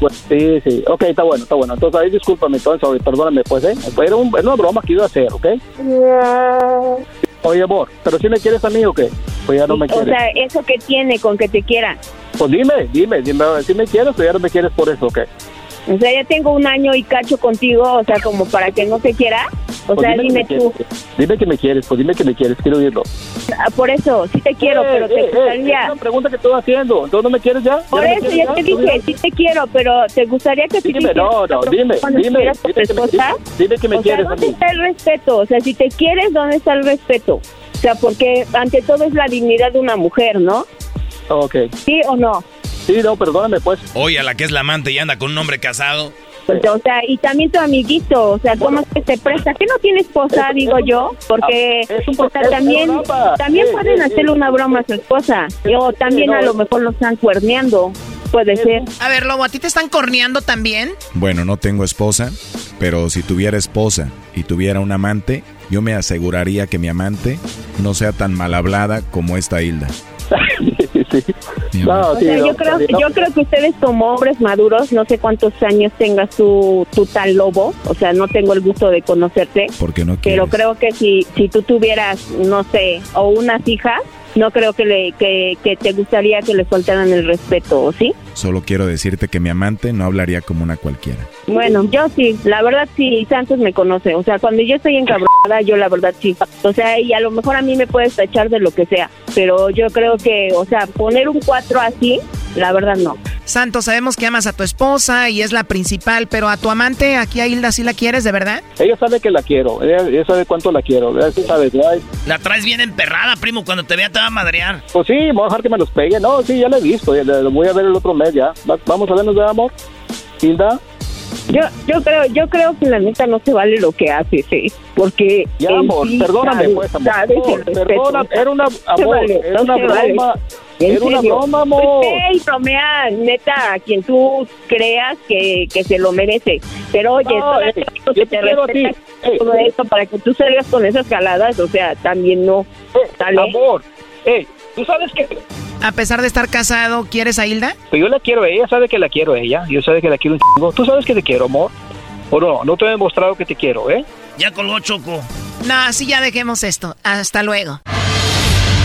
Pues, sí, sí. Ok, está bueno, está bueno. Entonces ahí discúlpame, entonces, perdóname, pues, ¿eh? Era, un- era una broma que iba a hacer, ¿ok? Oye, amor, ¿pero si me quieres a mí o qué? Pues ya no me O quieres. sea, eso que tiene con que te quiera. Pues dime, dime, dime, si me quieres o ya no me quieres por eso, ¿ok? O sea, ya tengo un año y cacho contigo, o sea, como para que no te quiera. O Pues sea, dime me tú. quieres. Dime que me quieres, pues dime que me quieres, quiero oírlo. Ah, Por eso, sí te quiero, Eh, pero eh, te eh, gustaría... es una pregunta que estoy haciendo, ¿entonces no me quieres ya? ¿Ya Por me eso quieres ya te ¿Tú dije, ya? sí te quiero, pero ¿te gustaría que Dime, te no, no, dime, dime, tu dime que me- esposa? dime que me o sea, quieres a ¿dónde está el respeto? O sea, si te quieres, ¿dónde está el respeto? O sea, porque ante todo es la dignidad de una mujer, ¿no? Ok. ¿Sí o no? Sí, no, perdóname, pues. Oye, a la que es la amante y anda con un hombre casado. Pues, o sea, y también tu amiguito, o sea, ¿cómo es que se presta? ¿Qué no tiene esposa, Es- digo es yo? Porque, es un- o sea, es también, también pueden hacerle una broma a su esposa. O también no, a lo mejor lo están cuerneando. Puede ser. A ver, Lobo, ¿a ti te están corneando también? Bueno, no tengo esposa, pero si tuviera esposa y tuviera un amante, yo me aseguraría que mi amante no sea tan mal hablada como esta Hilda. No, O sea, yo creo, yo creo que ustedes como hombres maduros, no sé cuántos años tengas tu, tu tal lobo, o sea, no tengo el gusto de conocerte, Porque no pero creo que si, si tú tuvieras, no sé, o unas hijas, no creo que, le, que, que te gustaría que le faltaran el respeto, ¿o sí? Solo quiero decirte que mi amante no hablaría como una cualquiera. Bueno, yo sí, la verdad sí, Santos me conoce, o sea, cuando yo estoy encabronada, yo la verdad sí, o sea, y a lo mejor a mí me puedes tachar de lo que sea, pero yo creo que, o sea, poner un 4 así, la verdad no. Santos, sabemos que amas a tu esposa y es la principal, pero a tu amante, aquí a Hilda, ¿sí la quieres de verdad? Ella sabe que la quiero, ella, ella sabe cuánto la quiero, ella sí sabe, ay, La traes bien emperrada, primo. Cuando te vea te va a madrear. Pues sí, voy a dejar que me los pegue. No, sí, ya lo he visto. ya Lo voy a ver el otro mes ya. Va- Vamos a vernos de amor. Hilda. Yo, yo creo, yo creo que la neta no se vale lo que haces, ¿eh? Porque Ya, amor, sí perdóname, pues, amor. respeto. perdona, era una- amor, vale, era no una vale. broma, En era una broma, amor. Pues bromea, neta, a quien tú creas que, que se lo merece. Pero oye, No, eh, yo que te respeta Eh, todo eh. esto para que tú salgas con esas jaladas, o sea, también no. ¿Sale? Amor, eh, tú sabes que A pesar de estar casado, ¿quieres a Hilda? pues yo la quiero a ella, sabe que la quiero a ella. Yo sabe que la quiero un chingo. Tú sabes que te quiero, amor. O no, no te he demostrado que te quiero, ¿eh? Ya colgó Choco. No, así ya dejemos esto. Hasta luego.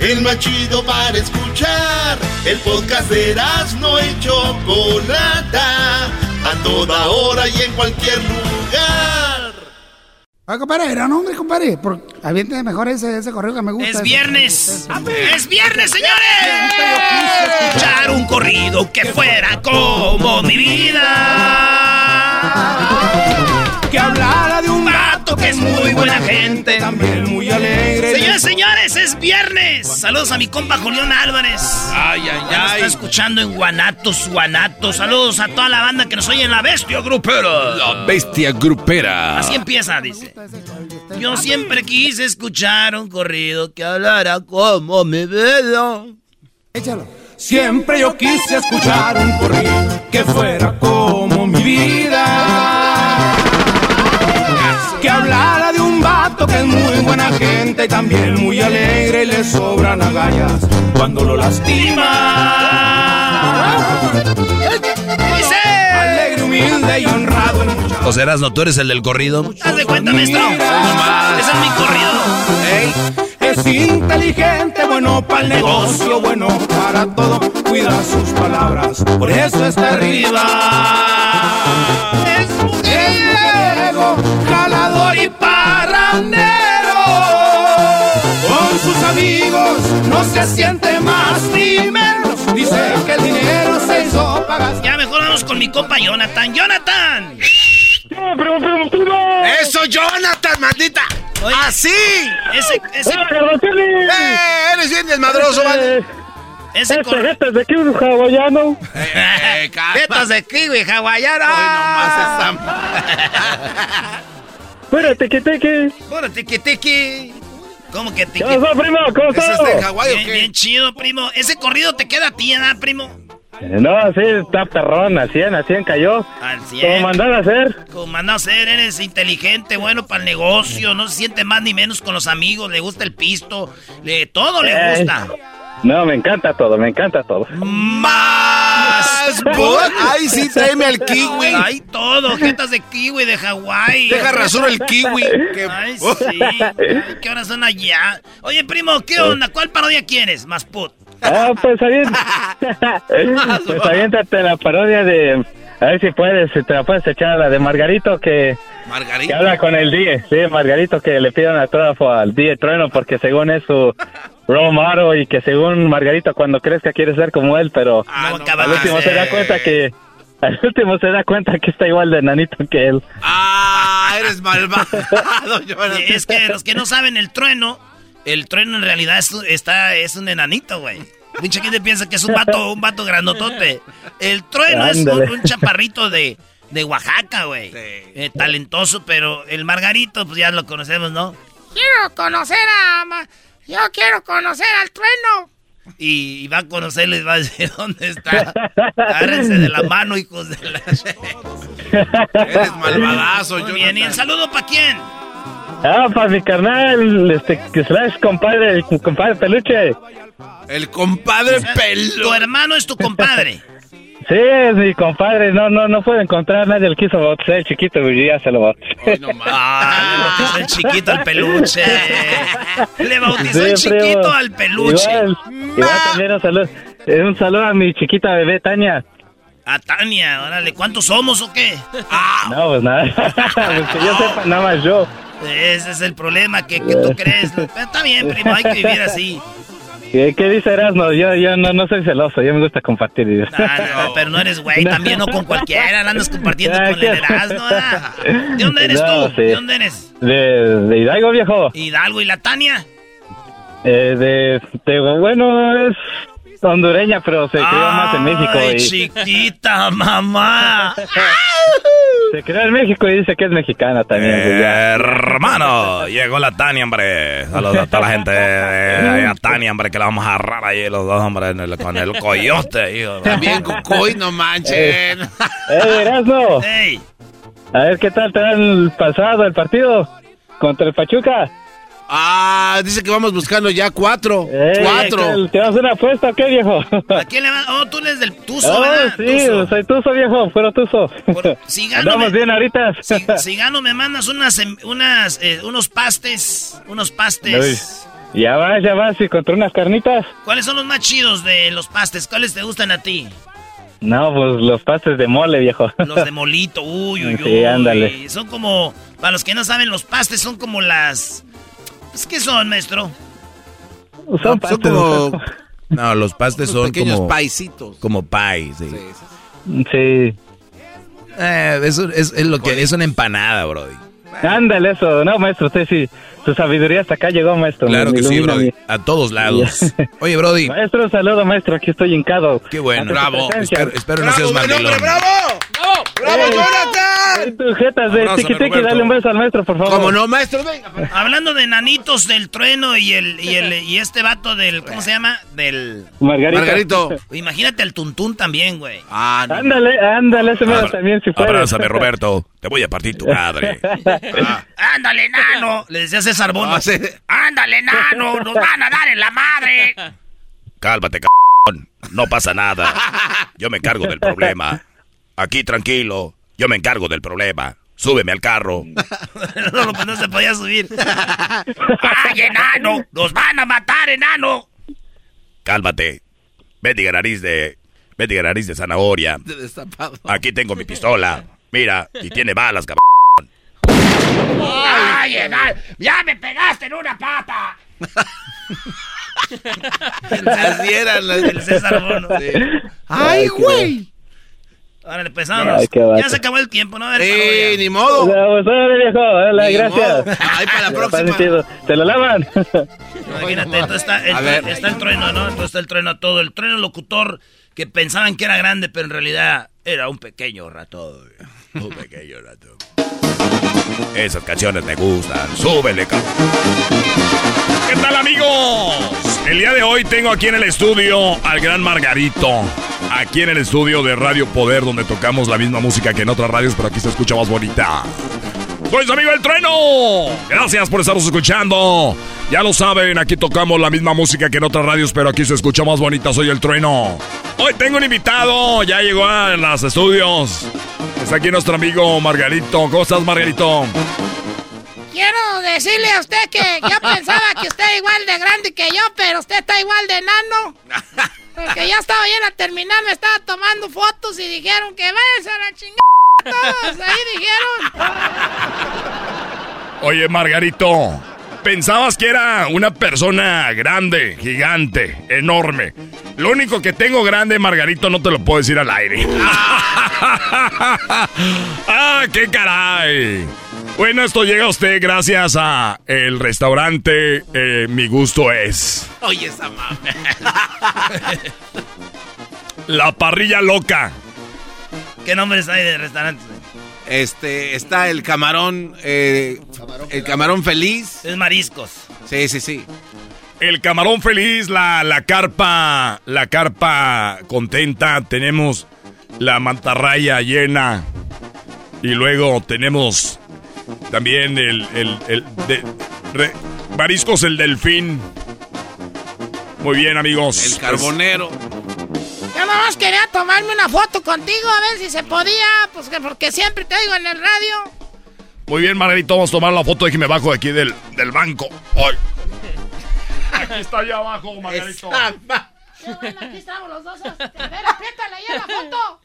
El más chido para escuchar. El podcast de no y Chocolata. A toda hora y en cualquier lugar. Ah, compadre, era nombre, compadre. Por, aviente mejor ese, ese correo que me gusta. Es ese. viernes. Es viernes, señores. Escuchar un corrido que fuera como mi vida. Que hablara que es muy buena gente. También muy alegre. Señores, señores, es viernes. Saludos a mi compa Julián Álvarez. Ay, ay, ay. está escuchando en Guanatos, Guanatos. Saludos a toda la banda que nos oye en la bestia grupera. La bestia grupera. Así empieza, dice. Yo siempre quise escuchar un corrido que hablara como mi vida. Échalo. Siempre yo quise escuchar un corrido que fuera como mi vida. Que hablara de un vato que es muy buena gente también muy alegre y le sobran agallas cuando lo lastima. Alegre, humilde y honrado sea, Erasno, tú eres el del corrido. Haz de cuenta, maestro. Ese es mi corrido. Inteligente, bueno para el negocio, bueno para todo, cuida sus palabras, por eso está arriba. Es mujeriego, jalador y parrandero. Con sus amigos no se siente más ni menos. Dice que el dinero se hizo pagar. Ya mejor vamos con mi compa Jonathan. ¡Jonathan! ¡Eso, Jonathan, maldita! ¡Así! Ese, ese, ¡Eh! Eres bien desmadroso, ¿vale? ese cor- Este de kiwi hawaiano. Eh, Tetas de kiwi hawaiano. Pura tequi tequi. Pura tiki tiki. ¿Cómo que tiki? ¿Qué pasó, primo? ¿Cómo está Hawái o Bien, bien chido, primo. Ese corrido te queda a ti, ¿verdad, primo? No, sí, está perrón, a 100, a 100 cayó. Al Como 100. mandar a hacer. Como manda a ser, eres inteligente, bueno para el negocio, no se siente más ni menos con los amigos, le gusta el pisto, le, todo le Eh, gusta. No, me encanta todo, me encanta todo. Más. Ay, sí, tráeme al kiwi. Hay todo, jetas de kiwi de Hawái. Deja rasuro el kiwi. que- Ay, sí. Ay, ¿Qué horas son allá? Oye, primo, ¿qué onda? ¿Cuál parodia quieres? Más put. Ah, pues aviéntate. pues aviéntate la parodia de. A ver si puedes, si te la puedes echar a la de Margarito que, habla con el Die. Sí, Margarito que le pide un autógrafo al Die Trueno porque según es su model y que según Margarito cuando crezca quiere ser como él, pero Ah, no, al último se da cuenta que. Al último se da cuenta que está igual de nanito que él. Ah, eres malvado. Es que los que no saben el trueno, el trueno en realidad es, está, es un enanito, güey. Mucha gente piensa que es un vato, un vato grandotote. El trueno es un, chaparrito de, de Oaxaca, güey. Eh, talentoso, pero el Margarito, pues ya lo conocemos, ¿no? Quiero conocer a... Ma- Yo quiero conocer al trueno. Y, y va a conocerlo y va a decir dónde está. Agárrense de la mano, hijos de la... Eres malvadazo, Muy bien, ¿y el saludo para quién? Ah, para mi carnal, este, que slash compadre, compadre peluche. El compadre Tu pelo. hermano es tu compadre. Sí, es mi compadre, no, no, no puedo encontrar nadie, el quiso bautizar el chiquito, y ya se lo bauticé. Ah, le bautizó el chiquito al peluche. Le bautizó el chiquito primo. al peluche. Igual, igual también un saludo, eh, un saludo a mi chiquita bebé Tania. A Tania, órale, ¿cuántos somos o qué? No, pues nada, pues que yo sepa, nada más yo. Ese es el problema, que, que tú crees. Pero está bien, primo, hay que vivir así. ¿Qué, qué dice Erasmo? Yo, yo no, no soy celoso, yo me gusta compartir. Ah, no, pero no eres güey, también no con cualquiera, la andas compartiendo con el Erasmo. ¿De dónde eres No, tú? sí. ¿De dónde eres? De, de Hidalgo, viejo. Hidalgo y la Tania. Eh, de, de, bueno, es hondureña, pero se crió más en México. Ay, Y, chiquita, mamá. se crió en México y dice que es mexicana también. Hermano, llegó la Tania, hombre. Saludos a toda la gente de a Tania, hombre, que la vamos a agarrar ahí los dos, hombre, en el- con el coyote, hijo. También Cucuy, no manchen. ¡Eh, Erasmo! Ey, A ver qué tal te el pasado, el partido contra el Pachuca. Ah, dice que vamos buscando ya cuatro. Cuatro. ¿Te vas a hacer una apuesta o qué, viejo? ¿a quién le vas? Oh, tú eres del Tuzo, Oh, ¿verdad? sí, soy tuzo, viejo, fuera tuzo. si gano, Andamos me- bien ahorita. Si, si gano, me mandas unas, em- unas, eh, unos pastes, unos pastes. Uy, Ya vas, ya vas, y contra unas carnitas. ¿Cuáles son los más chidos de los pastes? ¿Cuáles te gustan a ti? No, pues los pastes de mole, viejo. Los de molito, uy, uy, uy. Sí, ándale. Son como, para los que no saben, los pastes son como las... Pues, ¿Qué son, maestro? Son Son pastes. como... No, los pastes son pequeños como... paisitos. Como pie, sí. Sí. Eh, eso es, es lo que es una empanada, brody. Ándale eso. No, maestro, usted sí. Su sabiduría hasta acá llegó, maestro. Claro Me que sí, brody. mi- A todos lados. Oye, brody, Maestro, un saludo, maestro. Aquí estoy hincado. qué bueno. Bravo. Espero, espero no seas ¡Bravo, buen hombre, mandilón. Bravo! ¡Bravo, Jonathan! Tu jetas de Roberto. dale un beso al maestro, por favor. Como no, maestro, venga. Hablando de nanitos del trueno y el, y el y este vato del ¿cómo se llama? Del Margarito. Margarito. Imagínate el tuntún también, güey. Ah, no. Ándale, ándale, ese mero Abra- también si puedes. Abrázame, Roberto. Te voy a partir tu madre. Ándale, nano. Le decía César Bono. Ah, sí. Ándale, nano. Nos van a dar en la madre. Cálmate, c******. No pasa nada. Yo me encargo del problema. Aquí tranquilo. Yo me encargo del problema. Súbeme al carro. no, pues no se podía subir. ¡Ay, enano! ¡Nos van a matar, enano! Cálmate. Bendiga nariz de. Bendiga nariz de zanahoria. De destapado. Aquí tengo mi pistola. Mira, y tiene balas, cabrón. ¡Ay, enano! ¡Ya me pegaste en una pata! Así era la- El César Bono. ¡Ay, güey! Órale, pues vámonos. Ay, qué vato. ya se acabó el tiempo, ¿no? A ver, Sí, ni modo. Vamos, órale, viejo, órale, Ni gracias. modo. Ay, para la próxima. ¿Te lo lavan? Imagínate, entonces está el, A ver. está el trueno, ¿no? Entonces está el trueno todo. El trueno locutor que pensaban que era grande, pero en realidad era un pequeño ratón. Un pequeño ratón. Esas canciones me gustan. Súbele, cabrón. ¿Qué tal, amigos? El día de hoy tengo aquí en el estudio al gran Margarito. Aquí en el estudio de Radio Poder, donde tocamos la misma música que en otras radios, pero aquí se escucha más bonita. Soy su amigo El Trueno. Gracias por estarnos escuchando. Ya lo saben, aquí tocamos la misma música que en otras radios, pero aquí se escucha más bonita. Soy El Trueno. Hoy tengo un invitado. Ya llegó a los estudios. Está aquí nuestro amigo Margarito. ¿Cómo estás, Margarito? Quiero decirle a usted que yo pensaba que usted era igual de grande que yo, pero usted está igual de enano. Porque ya estaba bien a terminar, me estaba tomando fotos y dijeron que váyanse a la chingada todos. Ahí dijeron. Oye, Margarito, pensabas que era una persona grande, gigante, enorme. Lo único que tengo grande, Margarito, no te lo puedo decir al aire. ¡Ah, qué caray! Bueno, esto llega a usted gracias a el restaurante eh, Mi Gusto Es. Oye, esa mame. La parrilla loca. ¿Qué nombres hay de restaurantes? Este, está el camarón, eh, el camarón feliz. Es mariscos. Sí, sí, sí. El camarón feliz, la, la carpa, la carpa contenta, tenemos la mantarraya llena y luego tenemos también el, el, el de- re- mariscos el delfín. Muy bien amigos. El carbonero. Nada más quería tomarme una foto contigo a ver si se podía, pues que porque siempre te oigo en el radio. Muy bien Margarito, vamos a tomar la foto de que me bajo de aquí del, del banco. Ay. Aquí está allá abajo, Margarito. Qué bueno, aquí estamos los dos. A ver, apriétale ahí a la foto.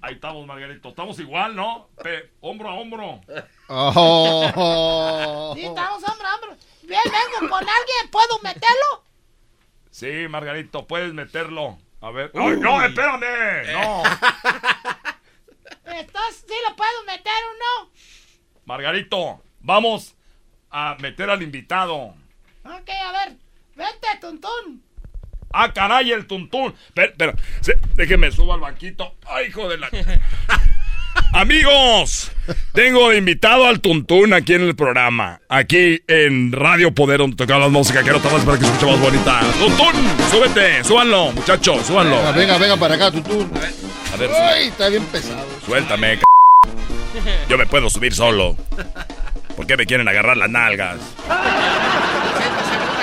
Ahí estamos, Margarito. Estamos igual, ¿no? Pe- hombro a hombro. Oh. Sí, estamos hombro a hombro. Bien, vengo con alguien, ¿puedo meterlo? Sí, Margarito, puedes meterlo. A ver. ¡Ay, no, espérame! No. Entonces, ¿sí lo puedo meter o no? Margarito, vamos a meter al invitado. Ok, a ver, vente, tuntún. ¡Ah, caray, el tuntún! Pero, pero, déjeme subo al banquito. ¡Ay, hijo de la... Amigos, tengo invitado al Tuntún aquí en el programa. Aquí en Radio Poder, donde tocamos la música. Quiero tomar para que se escuche más bonita. Tuntún, súbete, súbanlo, muchachos, súbanlo. Venga, venga, venga para acá, tutú. A ver, Ay, está bien pesado. suéltame, c... Yo me puedo subir solo. ¿Por qué me quieren agarrar las nalgas?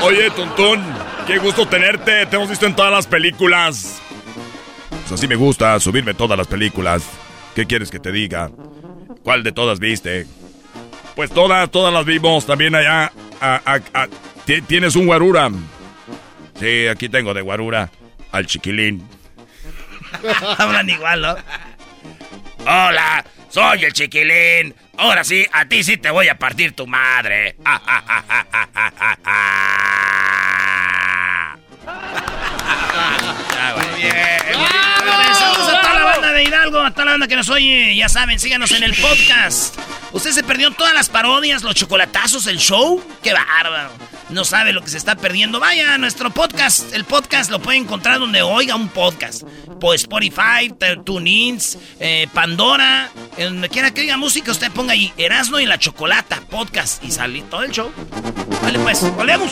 Oye, Tuntún, qué gusto tenerte. Te hemos visto en todas las películas. Pues así me gusta, subirme todas las películas. ¿Qué quieres que te diga? ¿Cuál de todas viste? Pues todas, todas las vimos. También allá. a- a- a- ti- ¿Tienes un guarura? Sí, aquí tengo de guarura al chiquilín. Hablan igual, ¿no? Hola, soy el chiquilín. Ahora sí, a ti sí te voy a partir tu madre. Saludos a toda la banda de Hidalgo, a toda la banda que nos oye. Ya saben, síganos en el podcast. ¿Usted se perdió todas las parodias, los chocolatazos, el show? ¡Qué bárbaro! no sabe lo que se está perdiendo. Vaya a nuestro podcast. El podcast lo puede encontrar donde oiga un podcast. Por Spotify, TuneIns, eh, Pandora, en donde quiera que oiga música, usted ponga ahí Erasmo y la Chocolata Podcast y sale todo el show. Vale, pues, volvemos.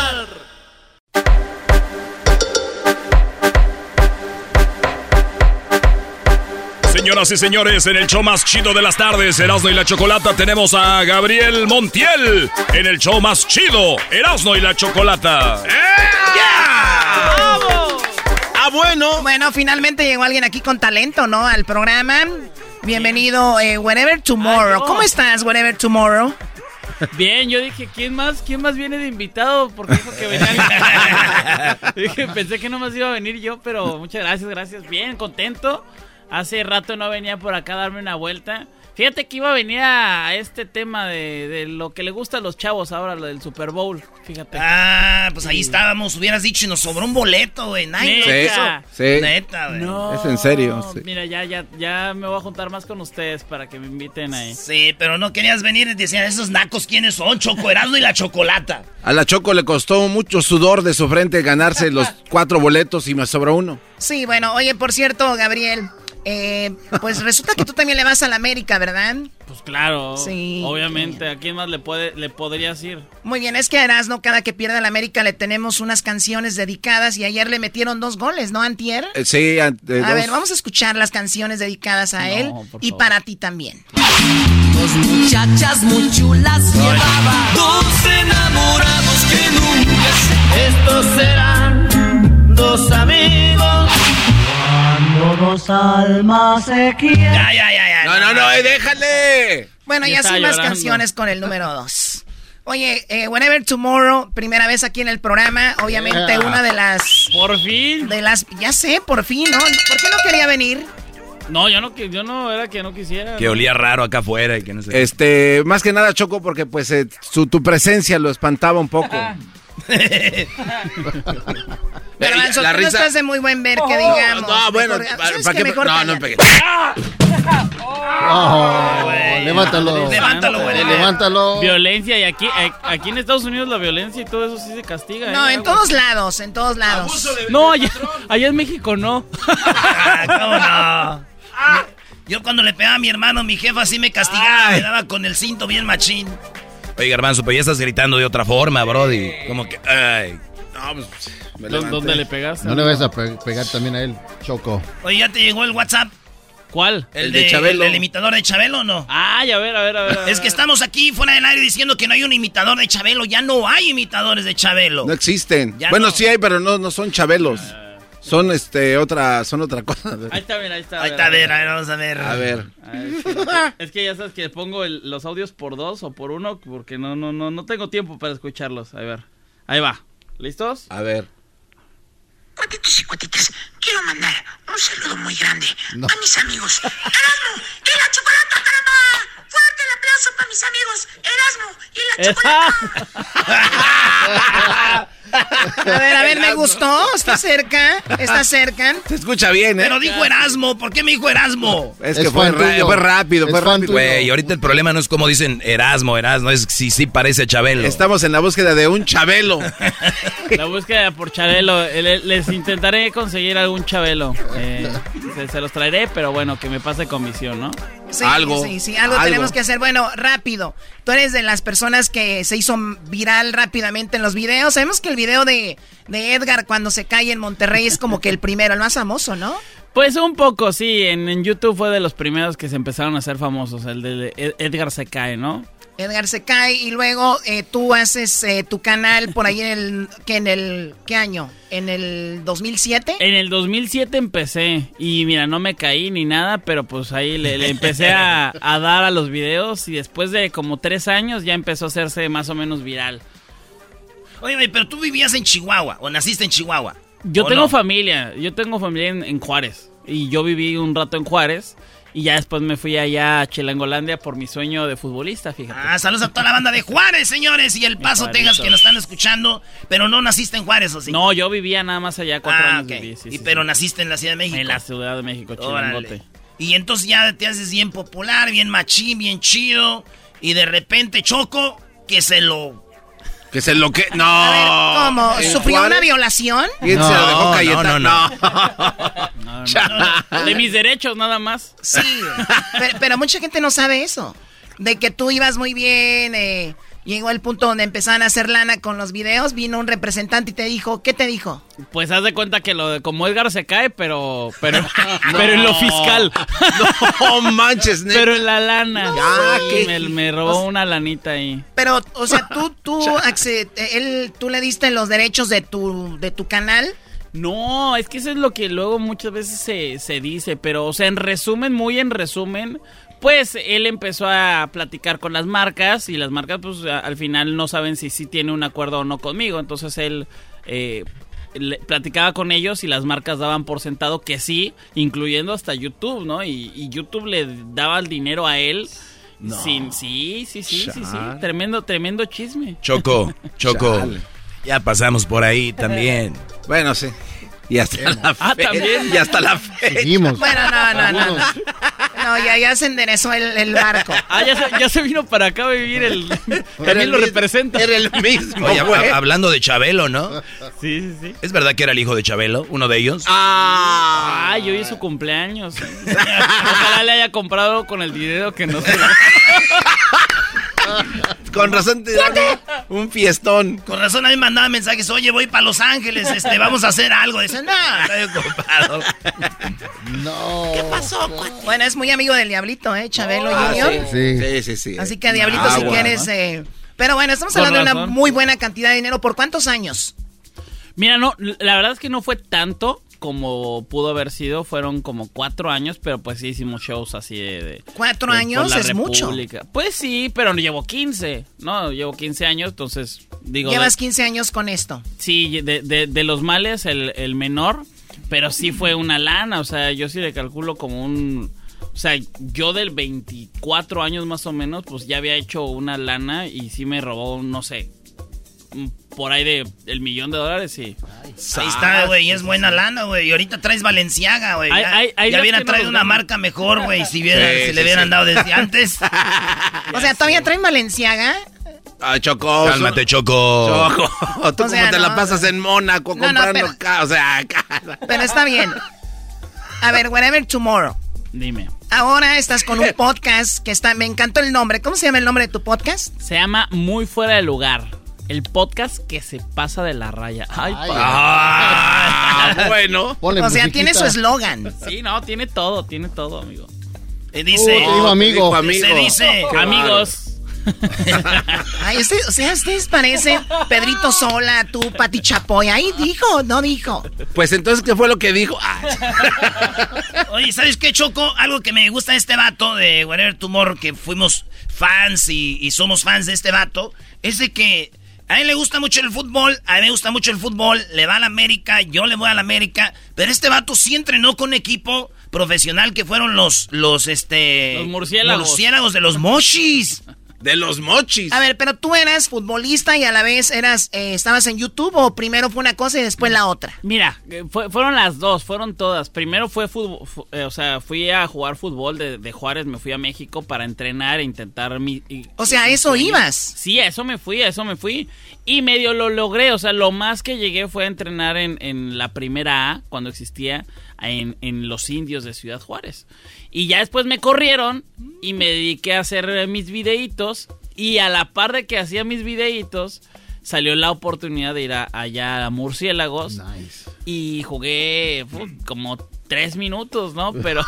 Señoras y señores, en el show más chido de las tardes, Erasmo y la Chocolata, tenemos a Gabriel Montiel en el show más chido, Erasmo y la Chocolata. Ah, bueno. Bueno, finalmente llegó alguien aquí con talento, ¿no? Al programa. Bienvenido, eh, Wherever Tomorrow. ¿Cómo estás, Wherever Tomorrow? Bien, yo dije, ¿quién más, quién más viene de invitado? Porque dijo que venía. dije, pensé que no más iba a venir yo, pero muchas gracias, gracias. Bien, contento. Hace rato no venía por acá a darme una vuelta. Fíjate que iba a venir a este tema de, de lo que le gusta a los chavos ahora, lo del Super Bowl. Fíjate. Ah, pues ahí estábamos, hubieras dicho y nos sobró un boleto, güey. Ay, Neta. Sí. Neta, güey. No, Es en serio, sí. Mira, ya, ya, ya me voy a juntar más con ustedes para que me inviten ahí. Sí, pero no querías venir y decían, esos nacos, ¿quiénes son? Choco Erasmo y la Chocolata. A la Choco le costó mucho sudor de su frente ganarse los cuatro boletos y me sobró uno. Sí, bueno, oye, por cierto, Gabriel, eh, pues resulta que tú también le vas a la América, ¿verdad? Pues claro, Sí. obviamente. ¿A quién más le puede, le podrías ir? Muy bien, es que a Erasmo, cada que pierde la América, le tenemos unas canciones dedicadas y ayer le metieron dos goles, ¿no, Antier? Eh, sí, a, eh, A ver, vamos a escuchar las canciones dedicadas a él y para ti también. Dos muchachas muy chulas llevaba Dos enamorados que nunca se- Estos dos almas se quieren Ya, ya, ya, ya. No, no, no, eh, déjale. Bueno, Ya así más canciones con el número dos. Oye, eh, Whenever Tomorrow, primera vez aquí en el programa, obviamente Yeah. una de las... Por fin. De las... Ya sé, por fin, ¿no? ¿Por qué no quería venir? No, yo no, yo no era que no quisiera. Que olía raro acá afuera y que no sé. Este, más que nada Choco porque pues eh, su, tu presencia lo espantaba un poco. Pero La- tú no risa- estás de muy buen ver, que digamos. No, bueno, Mejor- ¿para, ¿sabes para qué? qué? Mejor No, no pegué. Oh, levántalo. Levántalo, güey. Levántalo. Violencia y aquí, eh, aquí en Estados Unidos la violencia y todo eso sí se castiga. No, ¿eh? en todos lados, en todos lados. No, allá, allá en México no. Ah, ¿Cómo no? Yo cuando le pegaba a mi hermano, mi jefa sí me castigaba, me daba con el cinto bien machín. Oye, Garbanzo, pero ya estás gritando de otra forma, Brody. Como que, ay. No, pues, me ¿Dó- levanté. ¿Dónde le pegaste? No le vayas a pe- pegar también a él, Choco. Oye, ¿ya te llegó el WhatsApp? ¿Cuál? El de Chabelo. ¿El, imitador de Chabelo o no? Ay, a ver, a ver, a ver. Es que estamos aquí fuera del aire diciendo que no hay un imitador de Chabelo. Ya no hay imitadores de Chabelo. No existen. Ya bueno, no. sí hay, pero no, no son chabelos. Son este otra, son otra cosa. Ahí está, mira, ahí está. Ahí está, a ver, a ver, vamos a ver. A ver. Es, que, es que ya sabes que pongo el- los audios por dos o por uno porque no, no, no, no tengo tiempo para escucharlos. A ver, ahí va. ¿Listos? A ver. Quiero mandar un saludo muy grande No. a mis amigos Erasmo y la Chocolata, caramba. Fuerte el aplauso para mis amigos Erasmo y la Chocolata. A ver, a ver, me gustó. Está cerca, está cerca. Se escucha bien, ¿eh? Pero dijo Erasmo, ¿por qué me dijo Erasmo? Es Es que fue, ra- tuyo. fue rápido, Es fue rápido. Güey, ahorita el problema no es como dicen Erasmo, Erasmo, es si sí parece Chabelo. Estamos en la búsqueda de un chabelo. La búsqueda por Chabelo. Le- Les intentaré conseguir algún Chabelo. Eh, se, se los traeré, pero bueno, que me pase comisión, ¿no? Sí, Algo, Sí, sí, algo, algo. tenemos que hacer. Bueno, rápido. Tú eres de las personas que se hizo viral rápidamente en los videos. Sabemos que el video de, de Edgar cuando se cae en Monterrey es como que el primero, el más famoso, ¿no? Pues un poco, sí. En, en YouTube fue de los primeros que se empezaron a hacer famosos. El de Ed- Edgar se cae, ¿no? Edgar se cae y luego eh, tú haces eh, tu canal por ahí en el, que en el, ¿qué año? ¿En el 2007? En el 2007 empecé y mira, no me caí ni nada, pero pues ahí le, le empecé a, a dar a los videos y después de como tres años ya empezó a hacerse más o menos viral. Oye, pero tú vivías en Chihuahua o naciste en Chihuahua. Yo ¿o tengo no? familia, yo tengo familia en, en Juárez y yo viví un rato en Juárez Y ya después me fui allá a Chilangolandia por mi sueño de futbolista, fíjate. Ah, saludos a toda la banda de Juárez, señores, y El Paso. Texas, que nos están escuchando, pero no naciste en Juárez, ¿o sí? No, yo vivía nada más allá cuatro Ah, años. ok. viví, sí, y sí, pero sí. naciste en la Ciudad de México. En la Ciudad de México, Órale. Chilangote. Y entonces ya te haces bien popular, bien machín, bien chido, y de repente Choco, que se lo... Que se lo que. No. ¿Cómo? ¿En ¿Sufrió Juárez? una violación? ¿Quién se lo dejó No, no, no, no. De mis derechos nada más. Sí, pero, pero mucha gente no sabe eso. De que tú ibas muy bien, eh, llegó el punto donde empezaban a hacer lana con los videos, vino un representante y te dijo, ¿qué te dijo? Pues haz de cuenta que lo de como Edgar se cae, pero pero pero en lo fiscal. No manches, neta. Pero en la lana. Ah, Sí, me, me robó una lanita ahí. Pero, o sea, tú, tú, él, tú le diste los derechos de tu, de tu canal. No, es que eso es lo que luego muchas veces se, se dice, pero, o sea, en resumen, muy en resumen, pues él empezó a platicar con las marcas y las marcas, pues a- al final no saben si sí tiene un acuerdo o no conmigo, entonces él eh, le- platicaba con ellos y las marcas daban por sentado que sí, incluyendo hasta YouTube, ¿no? Y, y YouTube le daba el dinero a él. Sin, sí, sí, sí, sí, sí, tremendo, tremendo chisme. Choco, Choco. Ya pasamos por ahí también. Bueno, sí. Y hasta la Ah, fe- también. Y hasta la fecha. Seguimos. Bueno, no, no, no. No, No, ya, ya se enderezó el, el barco. Ah, ya se, ya se vino para acá a vivir el... También lo representa. Era el mismo, Oye, hablando de Chabelo, ¿no? Sí, sí, sí. ¿Es verdad que era el hijo de Chabelo? ¿Uno de ellos? Ah. Ay, hoy es su cumpleaños. Ojalá le haya comprado con el dinero que nos Con razón te un fiestón. Con razón a mí me mandaba mensajes, oye, voy para Los Ángeles, este, vamos a hacer algo. Dicen, no, estoy ocupado. No. ¿Qué pasó? Bueno, es muy amigo del Diablito, ¿eh? Chabelo Ah, Junior. sí. Sí, sí, sí. Así que, Diablito, si Agua, quieres... ¿no? eh, Pero bueno, estamos hablando de una muy buena cantidad de dinero. ¿Por cuántos años? Mira, no, la verdad es que no fue tanto como pudo haber sido. Fueron como cuatro años, pero pues sí hicimos shows así de... de- ¿Cuatro de- años? Es mucho. República. Pues sí, pero no llevo 15, ¿no? Llevo 15 años, entonces digo... Llevas de- 15 años con esto. Sí, de, de- de los males el, el menor, pero sí fue una lana, o sea, yo sí le calculo como un... O sea, yo del 24 años más o menos, pues ya había hecho una lana y sí me robó, no sé, un- por ahí de el millón de dólares, sí. Ahí está, güey, es buena lana, güey. Y ahorita traes Valenciaga, güey. Ya, hay- hay ya hubiera no traído una marca mejor, güey, si, hubiera- Sí, si sí, le hubieran sí. dado desde antes. O sea, ¿todavía traen Valenciaga? Ah, Choco. Cálmate, Choco. Choco. Tú O sea, como te la no. pasas en Mónaco No, no, comprando pero- ca- O sea, ca- Pero está bien. A ver, whatever tomorrow. Dime. Ahora estás con un podcast que está... Me encantó el nombre. ¿Cómo se llama el nombre de tu podcast? Se llama Muy Fuera de Lugar. El podcast que se pasa de la raya. Ay, Ay, pa- Ah, bueno. Ponle o sea, musiquita. tiene su eslogan. Sí, no, tiene todo, tiene todo, amigo. Y Uh, dice, te digo amigo. Se dice, Qué Amigos. Ay, usted, o sea, ustedes parecen Pedrito Sola, tú, Pati Chapoy. Ahí dijo, no dijo. Pues entonces, ¿qué fue lo que dijo? Ah, Oye, ¿sabes qué, Choco? Algo que me gusta de este vato de Whatever Tomorrow, que fuimos fans y, y somos fans de este vato, es de que a él le gusta mucho el fútbol, a mí me gusta mucho el fútbol, le va a la América, yo le voy a la América, pero este vato sí entrenó con equipo profesional que fueron los, los, este... Los murciélagos. murciélagos de los mochis. De los mochis. A ver, pero tú eras futbolista y a la vez eras, eh, estabas en YouTube o primero fue una cosa y después la otra. Mira, eh, fue- fueron las dos, fueron todas. Primero fue fútbol, fu- eh, o sea, fui a jugar fútbol de, de Juárez, me fui a México para entrenar e intentar mi... y- O sea, ¿a eso ibas? Sí, a eso me fui, a eso me fui. Y medio lo logré, o sea, lo más que llegué fue a entrenar en, en la primera A, cuando existía, en, en los indios de Ciudad Juárez. Y ya después me corrieron y me dediqué a hacer mis videitos. Y a la par de que hacía mis videitos, salió la oportunidad de ir a- allá a Murciélagos. Y jugué fu, como tres minutos, ¿no? Pero.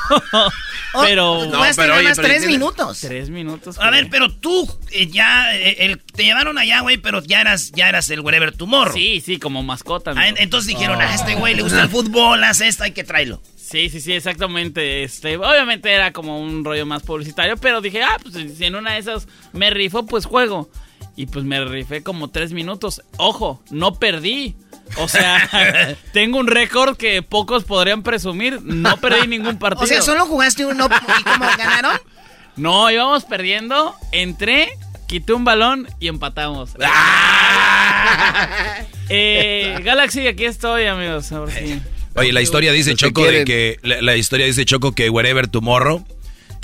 pero. No, Jugaste pero, oye, más pero tres minutos. Tres minutos. A ver, pero tú eh, ya, eh, el- te llevaron allá, güey, pero ya eras, ya eras el Wherever Tomorrow. Sí, sí, como mascota. Ah, entonces dijeron, a este güey le gusta el fútbol, hace esto, hay que traerlo. Sí, sí, sí, exactamente. Este, obviamente era como un rollo más publicitario, pero dije, ah, pues si en una de esas me rifo, pues juego. Y pues me rifé como tres minutos. Ojo, no perdí. O sea, tengo un récord que pocos podrían presumir. No perdí ningún partido. O sea, solo jugaste uno y cómo ganaron. No, íbamos perdiendo. Entré, quité un balón y empatamos. eh, Galaxy, aquí estoy, amigos. Oye, la historia dice Choco de que la, la historia dice Choco que Wherever Tomorrow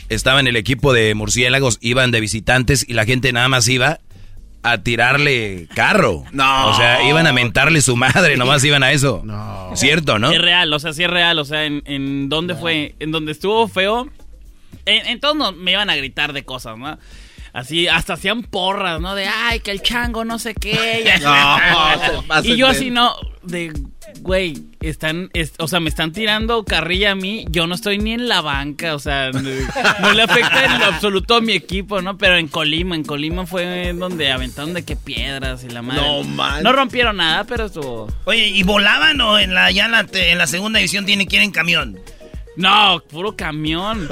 estaba en el equipo de murciélagos, iban de visitantes y la gente nada más iba a tirarle carro. No. O sea, iban a mentarle su madre, nomás iban a eso. No. Cierto, ¿no? Es real, o sea, sí es real. O sea, en, en donde fue, en donde estuvo feo, en, en todos me iban a gritar de cosas, ¿no? Así, hasta hacían porras, ¿no? De, ay, que el chango no sé qué. y así. No, y yo así, no, de, güey, están, es- o sea, me están tirando carrilla a mí. Yo no estoy ni en la banca, o sea, no, no le afecta en lo absoluto a mi equipo, ¿no? Pero en Colima, en Colima fue donde aventaron de que piedras y la madre. No, man. No rompieron nada, pero estuvo... Oye, ¿y volaban o en la, ya en la, en la segunda división tienen que ir en camión? No, puro camión.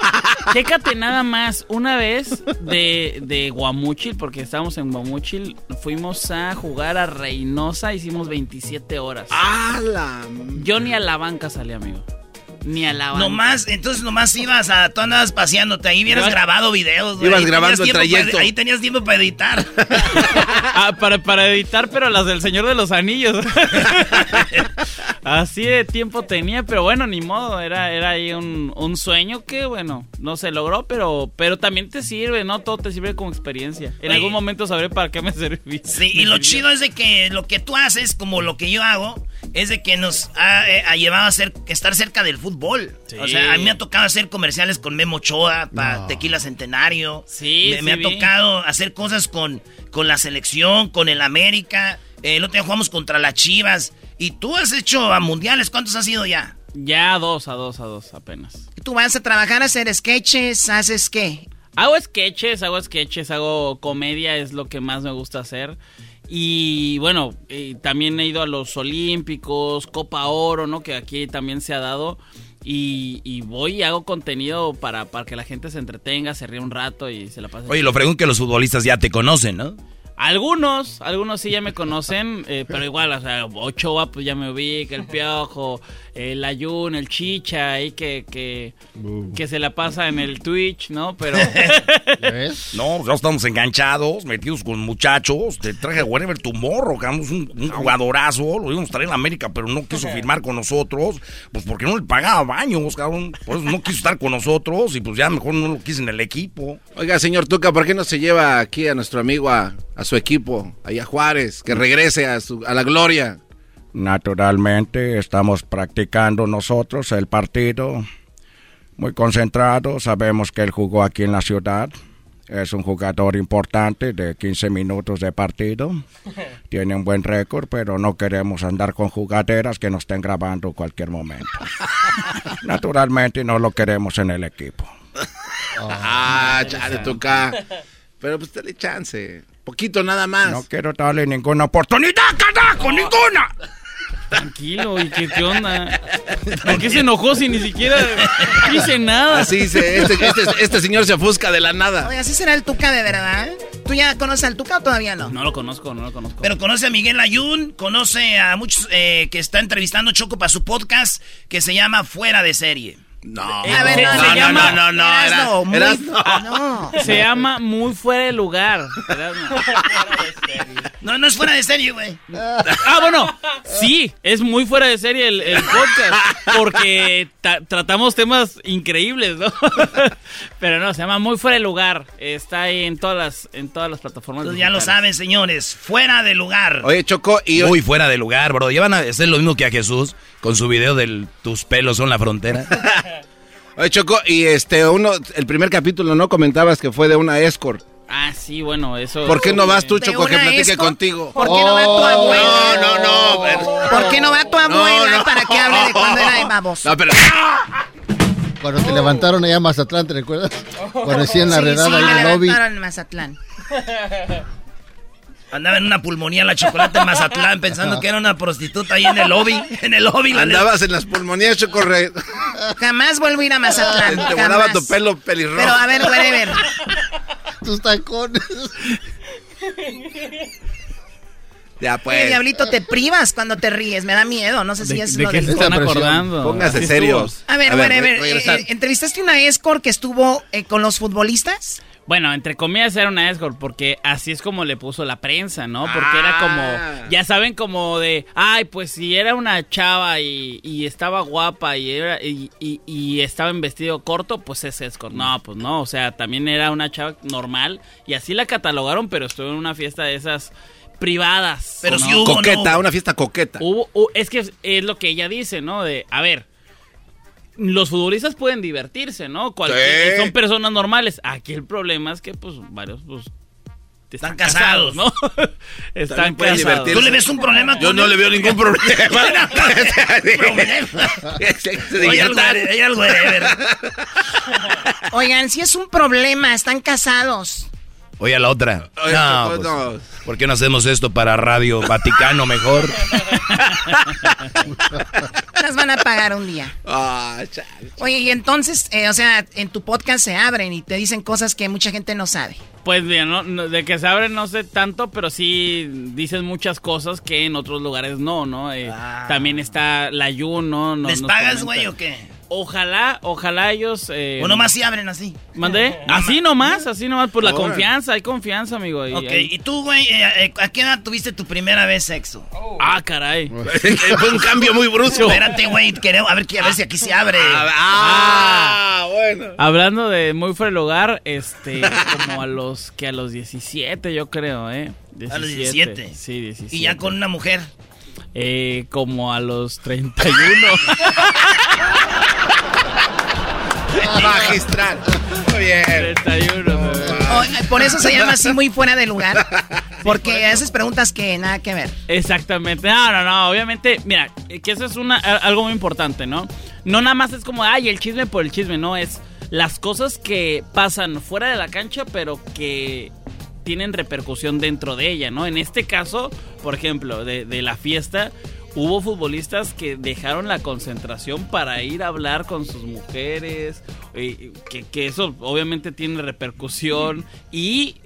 Chécate nada más. Una vez de, de Guamuchil, porque estábamos en Guamuchil, fuimos a jugar a Reynosa, hicimos 27 horas. ¡Hala! Yo ni a la banca salí, amigo. Ni a la banca. Nomás, entonces nomás ibas a, tú andabas paseándote, ahí hubieras Ibas- grabado videos, güey. Ibas Ahí grabando el trayecto. para- ahí tenías tiempo para editar. Ah, para, para editar, pero las del Señor de los Anillos. Así de tiempo tenía, pero bueno, ni modo. Era, era ahí un, un sueño que, bueno, no se logró, pero, pero también te sirve, ¿no? Todo te sirve como experiencia. En Oye. algún momento sabré para qué me serví. Sí, me y lo sirvió. chido es de que lo que tú haces, como lo que yo hago, es de que nos ha, eh, ha llevado a ser, estar cerca del fútbol. Sí. O sea, a mí me ha tocado hacer comerciales con Memo Ochoa para No. Tequila Centenario. Sí, me, sí me ha vi. tocado hacer cosas con, con la selección, con el América. Eh, el otro día jugamos contra las Chivas. Y tú has hecho a mundiales, ¿cuántos has ido ya? Ya a dos, a dos, a dos apenas. Tú vas a trabajar a hacer sketches, ¿haces qué? Hago sketches, hago sketches, hago comedia, es lo que más me gusta hacer. Y bueno, eh, también he ido a los Olímpicos, Copa Oro, ¿no? Que aquí también se ha dado. Y, y voy y hago contenido para, para que la gente se entretenga, se ríe un rato y se la pase. Oye, lo pregunto que los futbolistas ya te conocen, ¿no? Algunos, algunos sí ya me conocen, eh, pero igual, o sea, Ochoa pues ya me ubica, el Piojo, el Ayun, el Chicha, ahí que, que, que se la pasa en el Twitch, ¿no? Pero... No, ya estamos enganchados, metidos con muchachos. Te traje a Wherever Tomorrow, que un, un jugadorazo. Lo íbamos a traer en América, pero no quiso firmar con nosotros. Pues porque no le pagaba baños, cabrón. Por eso no quiso estar con nosotros y pues ya mejor no lo quise en el equipo. Oiga, señor Tuca, ¿por qué no se lleva aquí a nuestro amigo a, a su equipo, allá a Juárez, que regrese a, su, a la gloria? Naturalmente estamos practicando nosotros el partido. Muy concentrados, sabemos que él jugó aquí en la ciudad. Es un jugador importante de 15 minutos de partido. Tiene un buen récord, pero no queremos andar con jugaderas que nos estén grabando en cualquier momento. Naturalmente no lo queremos en el equipo. Ah, chale, Tuca. Pero pues dale chance. Poquito nada más. No quiero darle ninguna oportunidad, carajo, ninguna. Tranquilo, ¿y qué, qué onda? ¿Por qué se enojó si ni siquiera hice nada? Así dice, este, este, este señor se ofusca de la nada. Oye, así será el Tuca de verdad. ¿Tú ya conoces al Tuca o todavía no? No lo conozco, no lo conozco. Pero conoce a Miguel Ayun, conoce a muchos eh, que está entrevistando Choco para su podcast que se llama Fuera de Serie. No, A ver, no, no, llama- no, no, era- Erasno, muy- era- no. Se llama Muy Fuera de Lugar. No, no es fuera de serie, güey. Ah, bueno, sí, es muy fuera de serie el, el podcast, porque ta- tratamos temas increíbles, ¿no? Pero no, se llama Muy Fuera de Lugar, está ahí en todas las, en todas las plataformas. Entonces ya lo saben, señores. Fuera de lugar. Oye, Choco, y Muy fuera de lugar, bro. Llevan a hacer lo mismo que a Jesús con su video del tus pelos son la frontera. Oye, Choco, y este, uno, el primer capítulo, ¿no? Comentabas que fue de una escort. Ah, sí, bueno, eso... ¿Por qué no vas tú, ¿De Choco, que platique escort? contigo? ¿Por qué no va tu abuela? No, no, no. pero- ¿Por qué no va tu abuela No, no. para que hable de cuando era de babos? No, pero... Cuando te levantaron allá en Mazatlán, ¿te recuerdas? Cuando hacían la Sí, redada sí, ahí en el lobby. levantaron en Mazatlán. Andaba en una pulmonía la chocolate en Mazatlán pensando que era una prostituta ahí en el lobby. En el lobby. la. Andabas en las pulmonías, Choco, re- Jamás vuelvo a ir a Mazatlán. te volaba tu pelo pelirrojo. Pero a ver, whatever. Tus tacones. Ya Oye, pues. Diablito, te privas cuando te ríes. Me da miedo. No sé si ¿De, es de lo qué del... se están acordando? Póngase serios. A ver, A bueno, ver, a ver. eh, ¿Entrevistaste una escort que estuvo eh, con los futbolistas? Bueno, entre comillas era una escort, porque así es como le puso la prensa, ¿no? Porque era Ah. como, ya saben, como de, ay, pues si era una chava y, y estaba guapa y, era, y, y- y estaba en vestido corto, pues es escort. No, pues no, o sea, también era una chava normal y así la catalogaron, pero estuvo en una fiesta de esas privadas. Pero ¿no? sí hubo, Coqueta, ¿no? una fiesta coqueta. Hubo- hu- es que es, es lo que ella dice, ¿no? De, a ver, los futbolistas pueden divertirse, ¿no? Cualquier- Sí. Son personas normales. Aquí el problema es que, pues, varios, pues, Están casados. ¿no? están casados. divertirse. ¿Tú le ves un problema Yo no le veo ningún problema. Oigan, si es un problema, están casados. Oye, a la otra. Oye, no, pues, no. ¿por qué no hacemos esto para Radio Vaticano mejor? Las van a pagar un día. Ah, chale. Oye, y entonces, eh, o sea, en tu podcast se abren y te dicen cosas que mucha gente no sabe. Pues bien, no, No, de que se abren no sé tanto, pero sí dicen muchas cosas que en otros lugares no, ¿no? Eh, También está la Yun, ¿no? Nos- ¿Les nos pagas, güey, o qué? Ojalá, ojalá ellos... Eh, O nomás si abren así. ¿Mandé? Así nomás, así nomás, por la confianza, hay confianza, amigo. y- Ok, hay- y tú, güey, eh, eh, ¿a qué edad tuviste tu primera vez sexo? Ah, caray. Fue un cambio muy brusco. Espérate, güey, queremos- a ver, a ver si aquí se abre. Ah, bueno. Hablando de muy fuera de lugar, este, como a los que a los 17, yo creo, ¿eh? A los 17. Sí, 17. Y ya con una mujer. Eh, como a los 31. Magistral. Muy bien. 31, bebé. O, eh, por eso se llama así muy fuera de lugar. Porque haces preguntas que nada que ver. Exactamente. No, no, no. Obviamente, mira, eh, que eso es una, algo muy importante, ¿no? No nada más es como, ay, el chisme por el chisme, no. Es las cosas que pasan fuera de la cancha, pero que tienen repercusión dentro de ella, ¿no? En este caso, por ejemplo, de, la fiesta, hubo futbolistas que dejaron la concentración para ir a hablar con sus mujeres, eh, que eso obviamente tiene repercusión y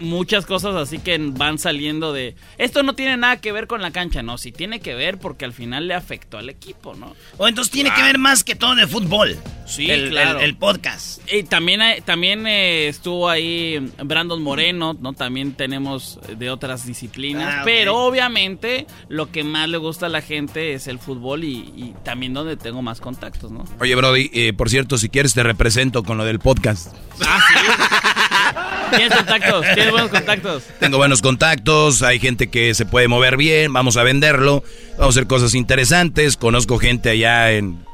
muchas cosas así que van saliendo de esto no tiene nada que ver con la cancha, no, sí tiene que ver porque al final le afectó al equipo, ¿no? O entonces tiene que ver más que todo de fútbol. Sí, el, claro. el- el podcast. Y también, hay- también eh, estuvo ahí Brandon Moreno, ¿no? También tenemos de otras disciplinas. Ah. Pero obviamente lo que más le gusta a la gente es el fútbol y, y también donde tengo más contactos, ¿no? Oye, Brody, eh, por cierto, si quieres te represento con lo del podcast. ¿Tienes contactos? ¿Tienes buenos contactos? Tengo buenos contactos, hay gente que se puede mover bien, vamos a venderlo, vamos a hacer cosas interesantes, conozco gente allá en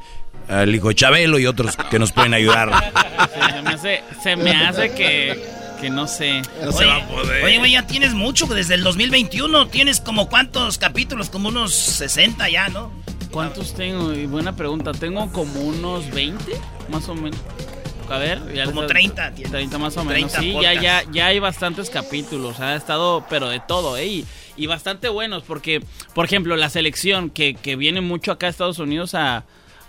el hijo de Chabelo y otros que nos pueden ayudar. Se me hace, se me hace que, que no sé. oye, Oye, güey, ya tienes mucho desde el 2021. Tienes como cuántos capítulos, como unos 60 ya, ¿no? ¿Cuántos tengo? Y buena pregunta. Tengo como unos 20, más o menos. A ver, ya Como está- 30 tienes. 30 más o menos. 30 sí, ya, podcasts. ya, ya hay bastantes capítulos. Ha estado, pero de todo, ¿eh? Y, y bastante buenos, porque, por ejemplo, la selección que, que viene mucho acá a Estados Unidos a.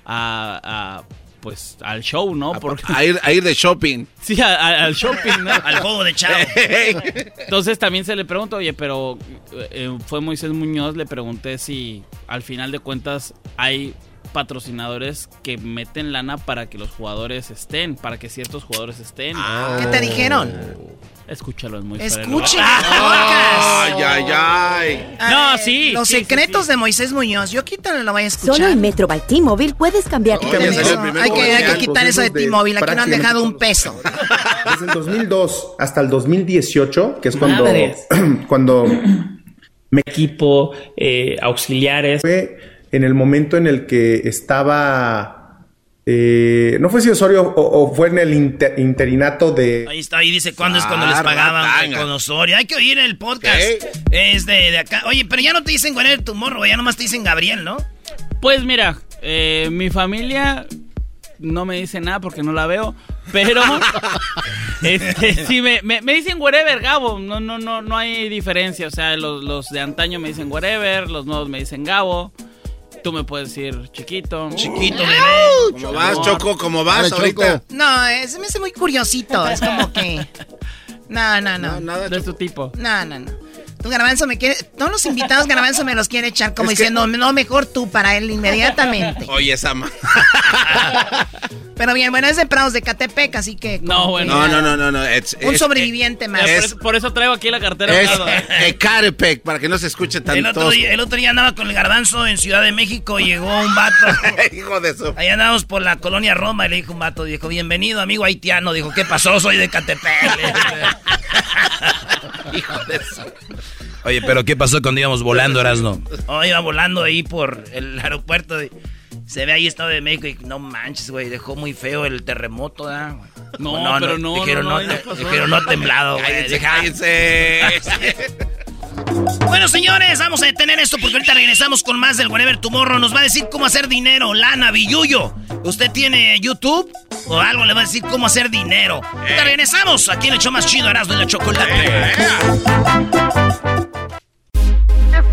a- a, pues al show, ¿no? Porque, A ir, a ir de shopping. Sí, a- a- al shopping, ¿no? Al juego de chavo. Entonces también se le pregunta, oye, pero eh, fue Moisés Muñoz, le pregunté si al final de cuentas hay patrocinadores que meten lana para que los jugadores estén, para que ciertos jugadores estén. ¿Qué te dijeron? Escúchalo, es muy Escuchen podcast. Ay, ay, ay. Ah, No, sí, Los sí, sí, secretos de Moisés Muñoz. Yo quítalo, lo voy a escuchar. Solo en Metro by T-Mobile puedes cambiar tu Hay que, hay que comercial. quitar eso de T-Mobile. Aquí no han dejado un peso. Desde el 2002 hasta el 2018, que es cuando, cuando mi equipo, eh, auxiliares. fue en el momento en el que estaba, eh, no fue si Osorio o, o fue en el inter- interinato de... Ahí está, ahí dice cuándo es cuando les Ah, pagaban ratanga. con Osorio. Hay que oír el podcast. Es de, de acá. Oye, pero ya no te dicen cuál era tu morro, ya nomás te dicen Gabriel, ¿no? Pues mira, eh, mi familia no me dice nada porque no la veo, pero este, sí me, me, me dicen whatever, Gabo, no, no, no, no hay diferencia, o sea, los, los de antaño me dicen whatever, los nuevos me dicen Gabo, tú me puedes decir chiquito. Chiquito, bebé. ¿Cómo vas, Choco? ¿Cómo vas ahorita? No, eh, se me hace muy curiosito. Es como que. No, no, no. No, nada, de tu tipo. No, no, no. Tú, Garbanzo, me quiere... Todos los invitados, Garbanzo, me los quiere echar como diciendo, no, mejor tú para él inmediatamente. Oye, esa ma... Pero bien, bueno, es de Prados de Catepec, así que... No, bueno. No, no, no, no. no. it's- Un sobreviviente más. por, eso, por eso traigo aquí la cartera. Es ¿eh? eh, Ecatepec, para que no se escuche tan El otro, día, el otro día andaba con el garbanzo en Ciudad de México y llegó un vato. Hijo de su... Ahí andábamos por la colonia Roma y le dijo un vato, dijo, bienvenido amigo haitiano. Dijo, ¿qué pasó? Soy de Catepec. Hijo de su... Oye, pero ¿qué pasó cuando íbamos volando, Erasno? Oh, iba volando ahí por el aeropuerto. de- se ve ahí Estado de México y no manches, güey, dejó muy feo el terremoto, ¿verdad? güey? No, pero no, Dijeron no, no, no, no te- dijeron no temblado, güey. Cállense. Bueno, señores, vamos a detener esto porque ahorita regresamos con más del Whatever Tomorrow. Nos va a decir cómo hacer dinero, lana, billuyo. ¿Usted tiene YouTube? O algo le va a decir cómo hacer dinero. Ahorita regresamos aquí en el show más chido, Erasmo y la Chocolate.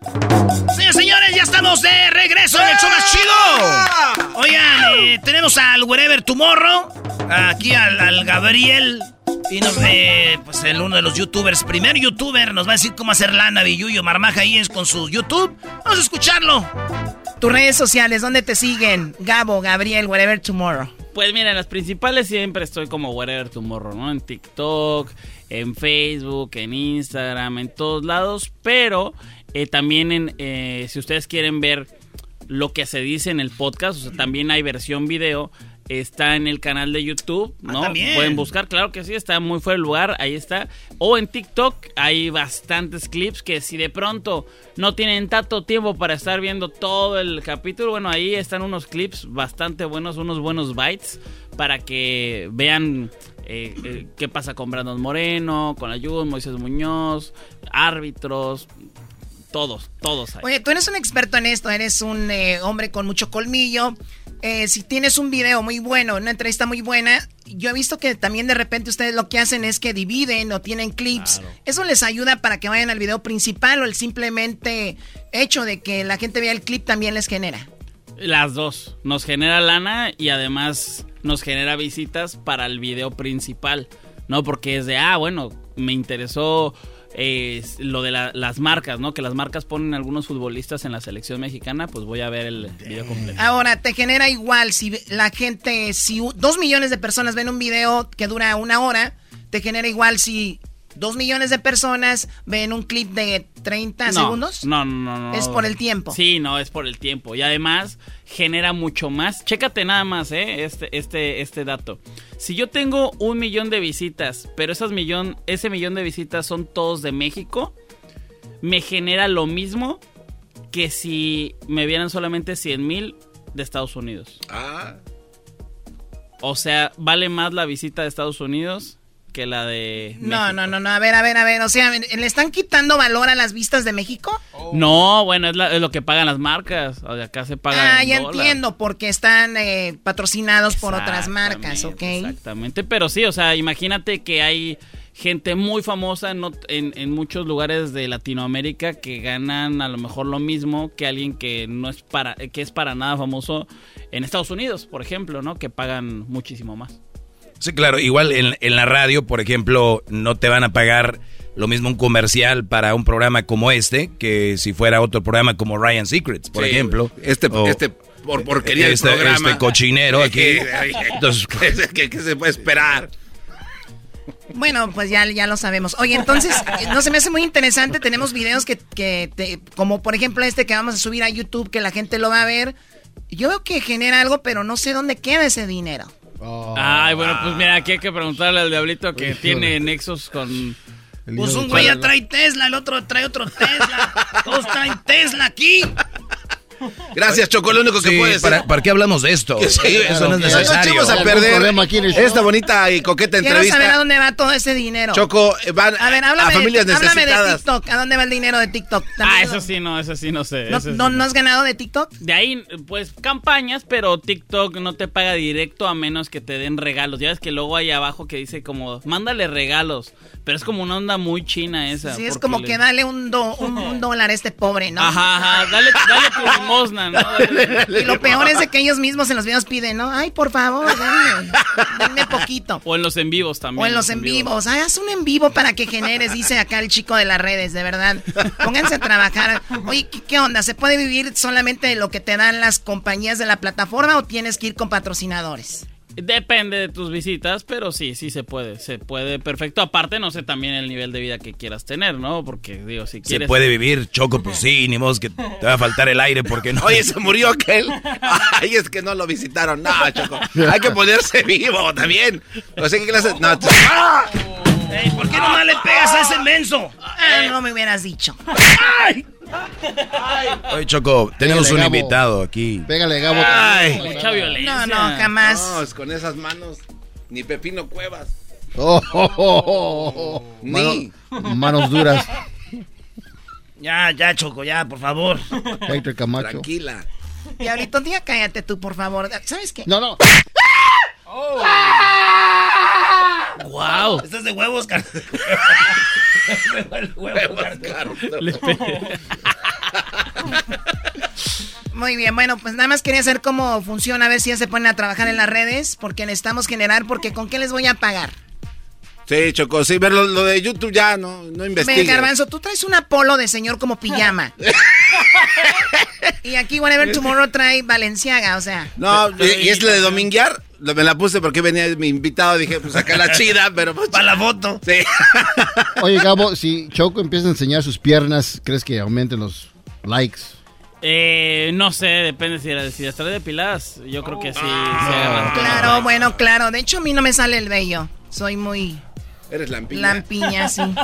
chido. Señores, señores, ya estamos de regreso en el show más chido. Oigan, eh, tenemos al Wherever Tomorrow, aquí al, al Gabriel. Y nos ve, pues, el uno de los youtubers, primer youtuber, nos va a decir cómo hacer lana, Billuyo Marmaja ahí es con su YouTube. Vamos a escucharlo. Tus redes sociales, ¿dónde te siguen? Gabo, Gabriel, whatever tomorrow. Pues mira, en las principales siempre estoy como Whatever Tomorrow, ¿no? En TikTok, en Facebook, en Instagram, en todos lados. Pero eh, también en, eh, si ustedes quieren ver lo que se dice en el podcast, o sea, también hay versión video. Está en el canal de YouTube, ¿no? también. Pueden buscar, claro que sí, está muy fuera de lugar, ahí está. O en TikTok hay bastantes clips que si de pronto no tienen tanto tiempo para estar viendo todo el capítulo, bueno, ahí están unos clips bastante buenos, unos buenos bytes para que vean eh, eh, qué pasa con Brandon Moreno, con Ayun, Moisés Muñoz, árbitros, todos, todos ahí. Oye, tú eres un experto en esto, eres un eh, hombre con mucho colmillo. Eh, si tienes un video muy bueno, una entrevista muy buena, yo he visto que también de repente ustedes lo que hacen es que dividen o tienen clips. ¿Eso les ayuda para que vayan al video principal o el simplemente hecho de que la gente vea el clip también les genera? Las dos. Nos genera lana y además nos genera visitas para el video principal. ¿No? Porque es de, ah, bueno, me interesó eh, lo de la- las marcas, ¿no? Que las marcas ponen algunos futbolistas en la selección mexicana, pues voy a ver el video completo. Ahora, te genera igual si la gente, si dos millones de personas ven un video que dura una hora, te genera igual si dos millones de personas ven un clip de 30 No, segundos. No, no, no, no. Es por el tiempo. Sí, no, es por el tiempo. Y además genera mucho más. Chécate nada más, ¿eh? Este, este, este dato. Si yo tengo un millón de visitas, pero esas millón, ese millón de visitas son todos de México, me genera lo mismo que si me vieran solamente 100 mil de Estados Unidos. Ah. O sea, vale más la visita de Estados Unidos que la de No, no, no, no, a ver, a ver, a ver, o sea, ¿le están quitando valor a las vistas de México? No, bueno, es, la- es lo que pagan las marcas. O sea, acá se paga. Ah, ya dólar. entiendo, porque están eh, patrocinados por otras marcas, ¿ok? Exactamente, pero sí, o sea, imagínate que hay gente muy famosa en, en- en muchos lugares de Latinoamérica que ganan a lo mejor lo mismo que alguien que no es para que es para nada famoso en Estados Unidos, por ejemplo, ¿no? Que pagan muchísimo más. Sí, claro, igual en, en la radio, por ejemplo, no te van a pagar lo mismo un comercial para un programa como este que si fuera otro programa como Ryan Secrets, por Sí, ejemplo. Este, O- este por porquería de este, programa. este cochinero aquí. Entonces, ¿Qué, qué- qué se puede esperar? Bueno, pues ya, ya lo sabemos. Oye, entonces, eh, no se me hace muy interesante. Tenemos videos que, que te- como por ejemplo este que vamos a subir a YouTube, que la gente lo va a ver. Yo veo que genera algo, pero no sé dónde queda ese dinero. Ay, bueno, pues mira, aquí hay que preguntarle al diablito que tiene nexos con Pues un güey ya trae Tesla, el otro trae otro Tesla. Todos traen Tesla aquí. Gracias, Choco, lo único que Sí, puedes. ¿para, ¿para qué hablamos de esto? Sí, Eso no es No necesario. echemos a perder esta bonita y coqueta Quiero saber a entrevista. dónde va todo ese dinero. Choco, eh, van a, ver, háblame, a familias de, háblame de necesitadas. TikTok. ¿A dónde va el dinero de TikTok? Ah, eso sí, no, eso sí, no sé. ¿No, eso sí. no, no has ganado de TikTok? De ahí, pues, campañas, pero TikTok no te paga directo a menos que te den regalos. Ya ves que luego hay abajo que dice como, mándale regalos. Pero es como una onda muy china esa. Sí, es como le- que dale un, do- un, un dólar a este pobre, ¿no? Ajá, ajá, dale, dale tu limosna, ¿no? Y lo peor es de que ellos mismos en los videos piden, ¿no? Ay, por favor, denme poquito. O en los en vivos también. O en los en vivos. Ay, haz un en vivo para que generes, dice acá el chico de las redes, de verdad. Pónganse a trabajar. Oye, ¿qué, qué onda? ¿Se puede vivir solamente de lo que te dan las compañías de la plataforma o tienes que ir con patrocinadores? Depende de tus visitas, pero sí, sí se puede. Se puede perfecto. Aparte, no sé también el nivel de vida que quieras tener, ¿no? Porque, digo, si Se quieres... puede vivir, Choco, pues sí, ni modo que te va a faltar el aire porque no. Oye, se murió aquel. Ay, es que no lo visitaron. No, Choco. Hay que ponerse vivo también. O sea, ¿qué clase? No, ¡Ah! Ey, ¿Por qué nomás le pegas a ese menso? Ah, no me hubieras dicho. Oye, Choco, tenemos un Gabo. invitado aquí. Pégale, Gabo. Ay. Mucha violencia. No, no, jamás. No, es con esas manos. Ni Pepino Cuevas. Oh, oh, oh, oh. Ni. Mano- manos duras. Ya, ya, Choco, ya, por favor. Héctor Camacho. Tranquila. Diablito, día cállate tú, por favor. ¿Sabes qué? No, no. ¡Wow! Estás de huevos, car... Le pegué. Muy bien, bueno, pues nada más quería saber cómo funciona, a ver si ya se ponen a trabajar en las redes, porque necesitamos generar, porque ¿con qué les voy a pagar? Sí, Choco, sí, ver lo, lo de YouTube ya no, no Ve, investigues. Garbanzo, tú traes un polo de señor como pijama. y aquí Whatever Tomorrow trae Valenciaga, o sea. No, y, y es la de dominguear. Lo- Me la puse porque venía mi invitado. Dije, pues acá la chida, pero pues. Para la foto. Sí. Oye, Gabo, si Choco empieza a enseñar sus piernas, ¿crees que aumenten los likes? Eh, no sé, depende si, era- si las trae depiladas. Yo creo que sí. Ah. se. Claro, bueno, claro. De hecho, a mí no me sale el vello. Soy muy Eres lampiña. lampiña, sí.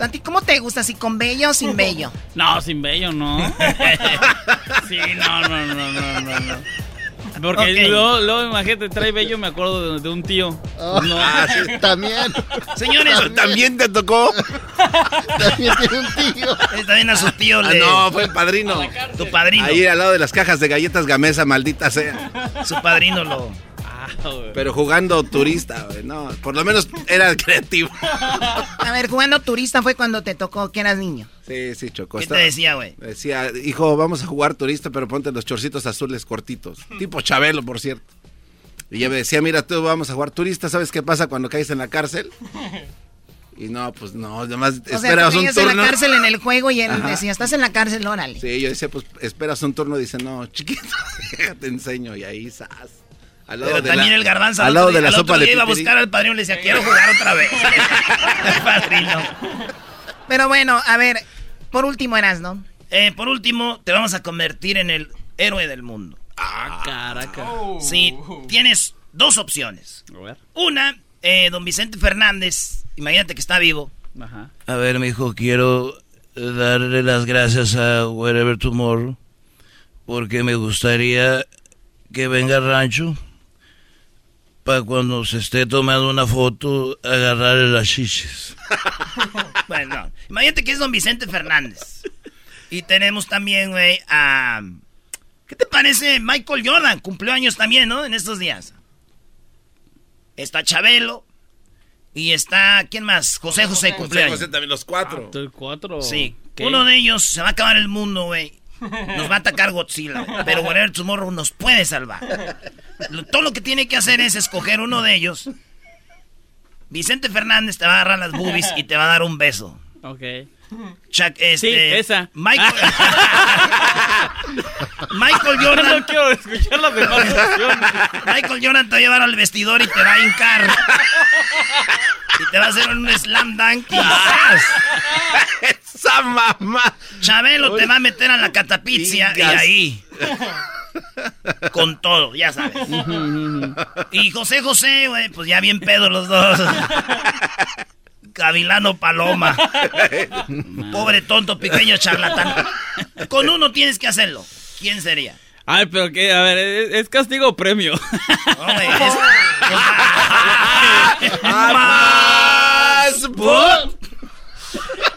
¿A ti cómo te gusta? ¿Si con vello o sin vello? No, sin vello, no. sí, no, no, no, no, no. no. Porque Ok. luego, luego, imagínate, trae vello, me acuerdo de, de un tío. No. Ah, sí. También. Señores, También te tocó. También tiene un tío. bien a su tío, Ah, le... no, fue el padrino. Tu padrino. Ahí al lado de las cajas de galletas gamesa, maldita sea. Su padrino lo... Ah. Pero jugando turista, güey. No, por lo menos era creativo. A ver, jugando turista fue cuando te tocó que eras niño. Sí, sí, Choco. ¿Qué te decía, güey? Decía, hijo, vamos a jugar turista, pero ponte los chorcitos azules cortitos. Tipo Chabelo, por cierto. Y yo me decía, mira, tú vamos a jugar turista, ¿sabes qué pasa cuando caes en la cárcel? Y no, pues no, además O sea, esperas tú un veías en turno. la cárcel en el juego y él Ajá. decía, estás en la cárcel, órale. Sí, yo decía, pues esperas un turno, dice, no, chiquito, te enseño, y ahí, sas. Al lado Pero de también la- el garbanzo Al lado de la al sopa de iba a buscar al padrino y le decía, quiero jugar otra vez. el padrino. Pero bueno, a ver, por último eras, ¿no? Eh, por último, te vamos a convertir en el héroe del mundo. Ah, caraca. Sí, tienes dos opciones. A ver. Una, eh, don Vicente Fernández, imagínate que está vivo. Ajá. A ver, mijo, quiero darle las gracias a Wherever Tomorrow porque me gustaría que venga al rancho para cuando se esté tomando una foto agarrarle las chiches. bueno, imagínate que es don Vicente Fernández. Y tenemos también, güey, a... ¿Qué te parece Michael Jordan? Cumplió años también, ¿no? En estos días. Está Chabelo. Y está, ¿quién más? José José cumplió José, José también, los cuatro. ¿El cuatro? Sí. ¿Qué? Uno de ellos se va a acabar el mundo, güey. Nos va a atacar Godzilla. Pero Whatever Tomorrow nos puede salvar. Todo lo que tiene que hacer es escoger uno de ellos. Vicente Fernández te va a agarrar las boobies y te va a dar un beso. Ok. Chuck, este, Sí, esa. Michael, Michael Jordan. No quiero escuchar las demás. Michael Jordan te va a llevar al vestidor y te va a hincar. Y te va a hacer un slam dunk y ¡zas! Esa mamá. Chabelo te va a meter a la catapixia y ahí. Con todo, ya sabes. Y José José, güey, pues ya bien pedo los dos. Gavilano Paloma. Pobre tonto, pequeño charlatán. Con uno tienes que hacerlo. ¿Quién sería? Ay, pero que, a ver, ¿es, es castigo o premio? Más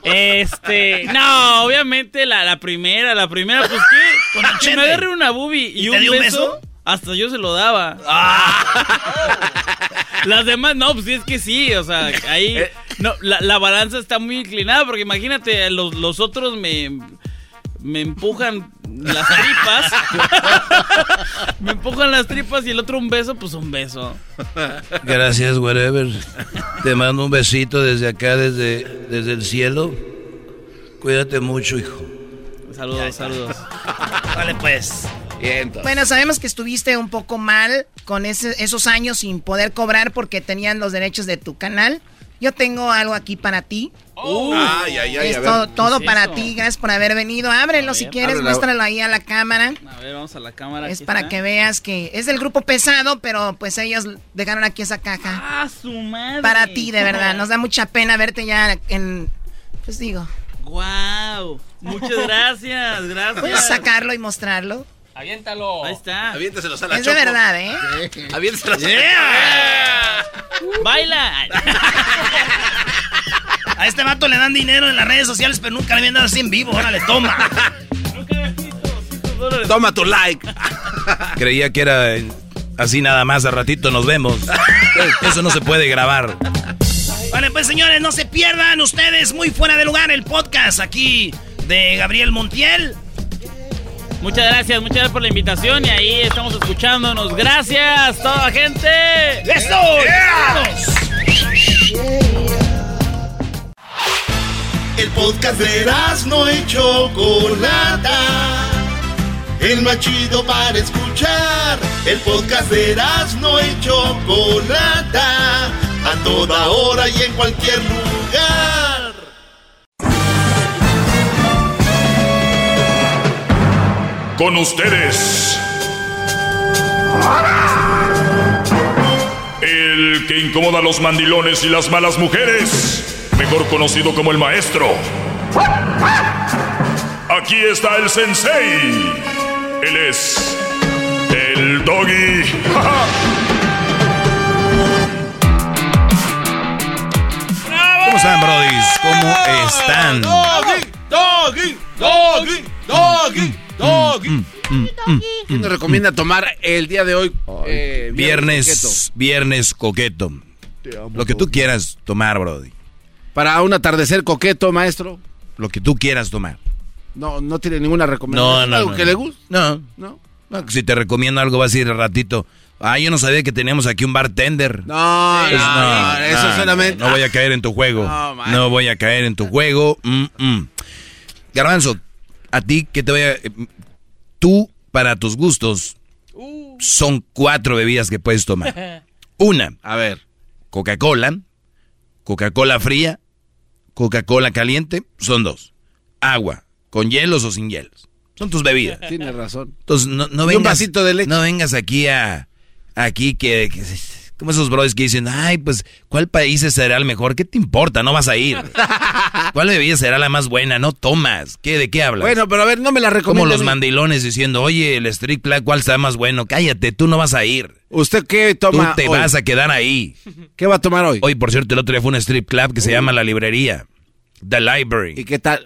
Este, no, obviamente la, la primera, la primera, pues qué, Con que me agarre una boobie y, ¿Y un, te dio un beso, beso? hasta yo se lo daba. Las demás, no, pues sí, es que sí, o sea, ahí, no, la, la balanza está muy inclinada, porque imagínate, los, los otros me, me empujan las tripas, me empujan las tripas y el otro un beso, pues un beso. Gracias, whatever. Te mando un besito desde acá, desde, desde el cielo. Cuídate mucho, hijo. Saludos, saludos. Vale, pues. Bueno, sabemos que estuviste un poco mal con ese- esos años sin poder cobrar porque tenían los derechos de tu canal. Yo tengo algo aquí para ti. Ay, ay, ay, es todo, todo ¿Qué es para ti, gracias por haber venido. Ábrelo si quieres, Ábrelo. muéstralo ahí a la cámara. A ver, vamos a la cámara. Es para está. que veas que es del grupo pesado, pero pues ellos dejaron aquí esa caja. ¡Ah, su madre! Para ti, de verdad. Nos da mucha pena verte ya en... Pues digo, ¡Guau! Muchas gracias, gracias. ¿puedes sacarlo y mostrarlo? Aviéntalo. Ahí está. Aviéntaselos a la Es de Choco. verdad, ¿eh? Aviéntaselos. ¡Baila! A este vato le dan dinero en las redes sociales, pero nunca le habían dado así en vivo. Órale, toma. Toma tu like. Creía que era eh, así nada más, a ratito nos vemos. Eso no se puede grabar. Vale, pues señores, no se pierdan ustedes muy fuera de lugar el podcast aquí de Gabriel Montiel. Muchas gracias, muchas gracias por la invitación y ahí estamos escuchándonos. Gracias, toda la gente. ¡Eso! El podcast de no y Chocolata. El más chido para escuchar. El podcast de no y Chocolata. A toda hora y en cualquier lugar. Con ustedes. El que incomoda a los mandilones y las malas mujeres. Mejor conocido como el maestro. Aquí está el sensei. Él es. El doggy. ¿Cómo están, brodis? ¿Cómo están? Doggy, doggy, doggy, doggy. ¿Quién nos recomienda tomar el día de hoy? eh, Viernes, viernes coqueto. Lo que tú quieras tomar, brody. Para un atardecer coqueto, maestro. Lo que tú quieras tomar. No, no tiene ninguna recomendación. No, no, ¿Algo no, que no. le guste? No. No. No, Si te recomiendo algo, vas a ir al ratito. Ah, yo no sabía que teníamos aquí un bartender. No, Pues no, eso no, solamente. No voy a caer en tu juego. No, voy a caer en tu juego. Mm, mm. Garbanzo, a ti, ¿qué te voy a...? eh, Tú, para tus gustos, son cuatro bebidas que puedes tomar. Una, A ver. Coca-Cola, Coca-Cola fría, Coca-Cola caliente, son dos. Agua, con hielos o sin hielos. Son tus bebidas. Tienes razón. Entonces, no, no Y un vengas, vasito de leche. no vengas aquí a, aquí que, que- como esos brothers que dicen, ay, pues, ¿cuál país será el mejor? ¿Qué te importa? No vas a ir. ¿Cuál bebida será la más buena? No tomas. ¿Qué, ¿De qué hablas? Bueno, pero a ver, no me la como recomienda. los mandilones diciendo, oye, el Street Club, ¿cuál está más bueno? Cállate, tú no vas a ir. ¿Usted qué Tú toma te hoy? vas a quedar ahí. ¿Qué va a tomar hoy? Hoy, por cierto, el otro día fue un strip club que se llama La Librería. The Library. ¿Y qué tal?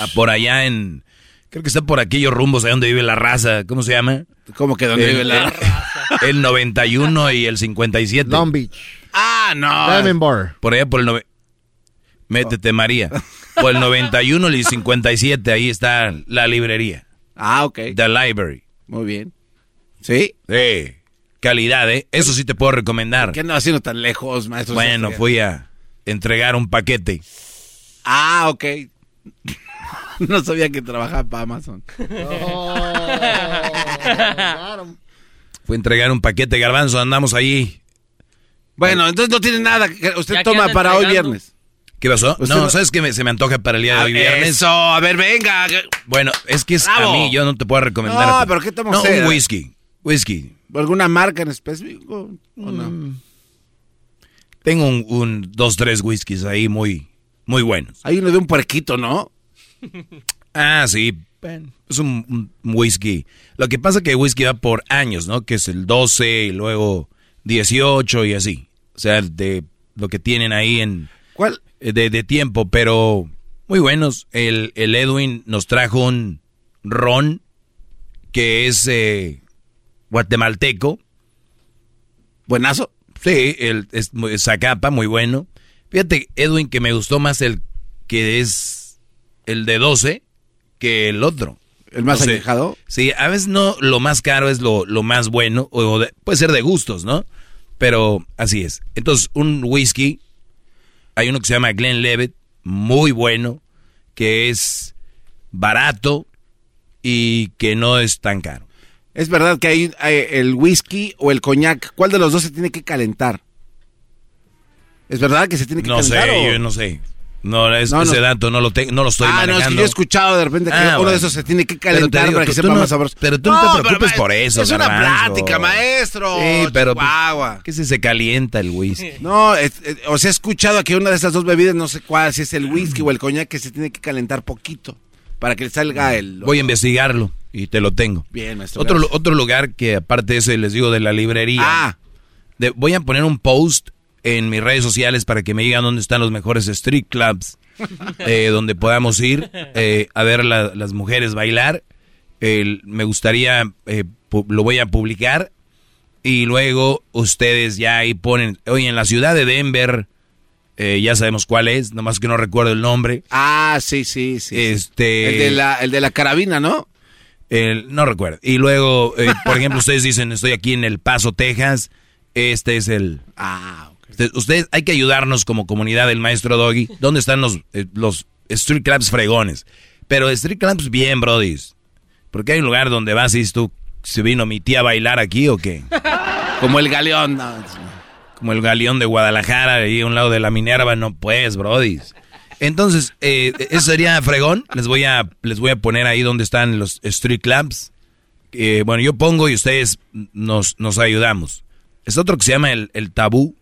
Ah, por allá en... Creo que está por aquellos rumbos, ahí donde vive la raza. ¿Cómo se llama? ¿Cómo que donde El- vive la el- El 91 y el 57. Long Beach. Ah, no. Diamond Bar. Por allá por el... nove- Métete, María. Por el 91 y el 57, ahí está la librería. Ah, ok. The Library. Muy bien. ¿Sí? Sí. Calidad, ¿eh? Eso sí te puedo recomendar. ¿Qué no haciendo tan lejos, maestro? Bueno, fui a entregar un paquete. Ah, ok. no sabía que trabajaba para Amazon. Fui a entregar un paquete, garbanzo, andamos ahí. Bueno, entonces no tiene nada que usted toma para hoy viernes. ¿Qué pasó? Usted No, no- ¿sabes qué me- se me antoja para el día de hoy Ah, viernes? Eso, a ver, venga. Bueno, es que es Bravo. a mí, yo no te puedo recomendar. No, pero ¿qué toma No, usted? un whisky. Whisky. ¿Alguna marca en específico? ¿O no? Mm. Tengo un, un dos, tres whiskies ahí muy, muy buenos. Hay uno de un puerquito, ¿no? Ah, sí. Es un, un whisky. Lo que pasa es que el whisky va por años, ¿no? Que es el 12 y luego 18 y así. O sea, de lo que tienen ahí en... ¿Cuál? De, de tiempo, pero muy buenos. El, el Edwin nos trajo un ron que es eh, guatemalteco. Buenazo. Sí, el, es, Zacapa, muy bueno. Fíjate, Edwin, que me gustó más el que es el de 12 que el otro. ¿El más No sé. añejado? Sí, a veces no lo más caro es lo, lo más bueno, o de- puede ser de gustos, ¿no? Pero así es. Entonces, un whisky, hay uno que se llama Glenlivet, muy bueno, que es barato y que no es tan caro. Es verdad que hay, hay el whisky o el coñac. ¿Cuál de los dos se tiene que calentar? ¿Es verdad que se tiene que No sé, calentar? o- yo no sé. No, es- No, no. ese dato no lo, tengo, no lo estoy ah, no, es que manejando. yo he escuchado de repente que Ah, uno bueno. de esos se tiene que te calentar digo, para que sepa no- más sabroso. pero tú no te preocupes por eso, Es una plática, maestro. Sí, pero pues, Chihuahua. ¿qué si se calienta el whisky? No, es- es- o sea, he escuchado que una de esas dos bebidas, no sé cuál, si es el whisky o el coñac, que se tiene que calentar poquito para que salga el... Voy a investigarlo y te lo tengo. Bien, maestro. Otro, gracias. otro lugar que aparte de ese les digo de la librería. Ah. De- voy a poner un post en mis redes sociales para que me digan dónde están los mejores street clubs eh, donde podamos ir eh, a ver la- las mujeres bailar. El- me gustaría, eh, pu- lo voy a publicar y luego ustedes ya ahí ponen, oye, en la ciudad de Denver, eh, ya sabemos cuál es, nomás que no recuerdo el nombre. Ah, sí, sí, sí. Este, El de la, el de la carabina, ¿no? el- no recuerdo. Y luego, eh, por ejemplo, ustedes dicen, estoy aquí en El Paso, Texas. Este es el... Ah, Ustedes, hay que ayudarnos como comunidad del maestro Doggy. ¿Dónde están los, eh, los street clubs fregones? Pero street clubs bien, brodis. Porque hay un lugar donde vas y dices tú, ¿se vino mi tía a bailar aquí o qué? Como el galeón. no. Como el galeón de Guadalajara, ahí a un lado de la Minerva, no pues, brodis. Entonces, eh, eso sería fregón. Les voy a, les voy a poner ahí donde están los street clubs. Eh, bueno, yo pongo y ustedes nos, nos ayudamos. Es otro que se llama el, el tabú.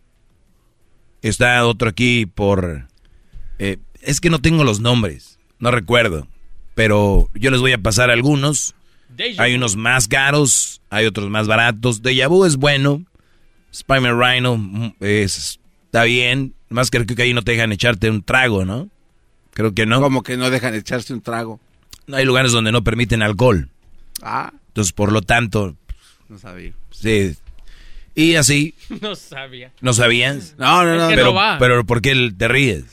Está otro aquí por... eh, es que no tengo los nombres, no recuerdo. Pero yo les voy a pasar algunos. Hay unos más caros, hay otros más baratos. Deja Vu es bueno. Spider Rhino mm, es, está bien. Más creo que ahí no te dejan echarte un trago, ¿no? Creo que no. Como que no dejan echarse un trago. No hay lugares donde no permiten alcohol. Ah, Entonces, por lo tanto, no sabía. sí. Y así, No sabía. ¿no sabías? No, no, no. Es que Pero, no va. pero ¿por qué te ríes?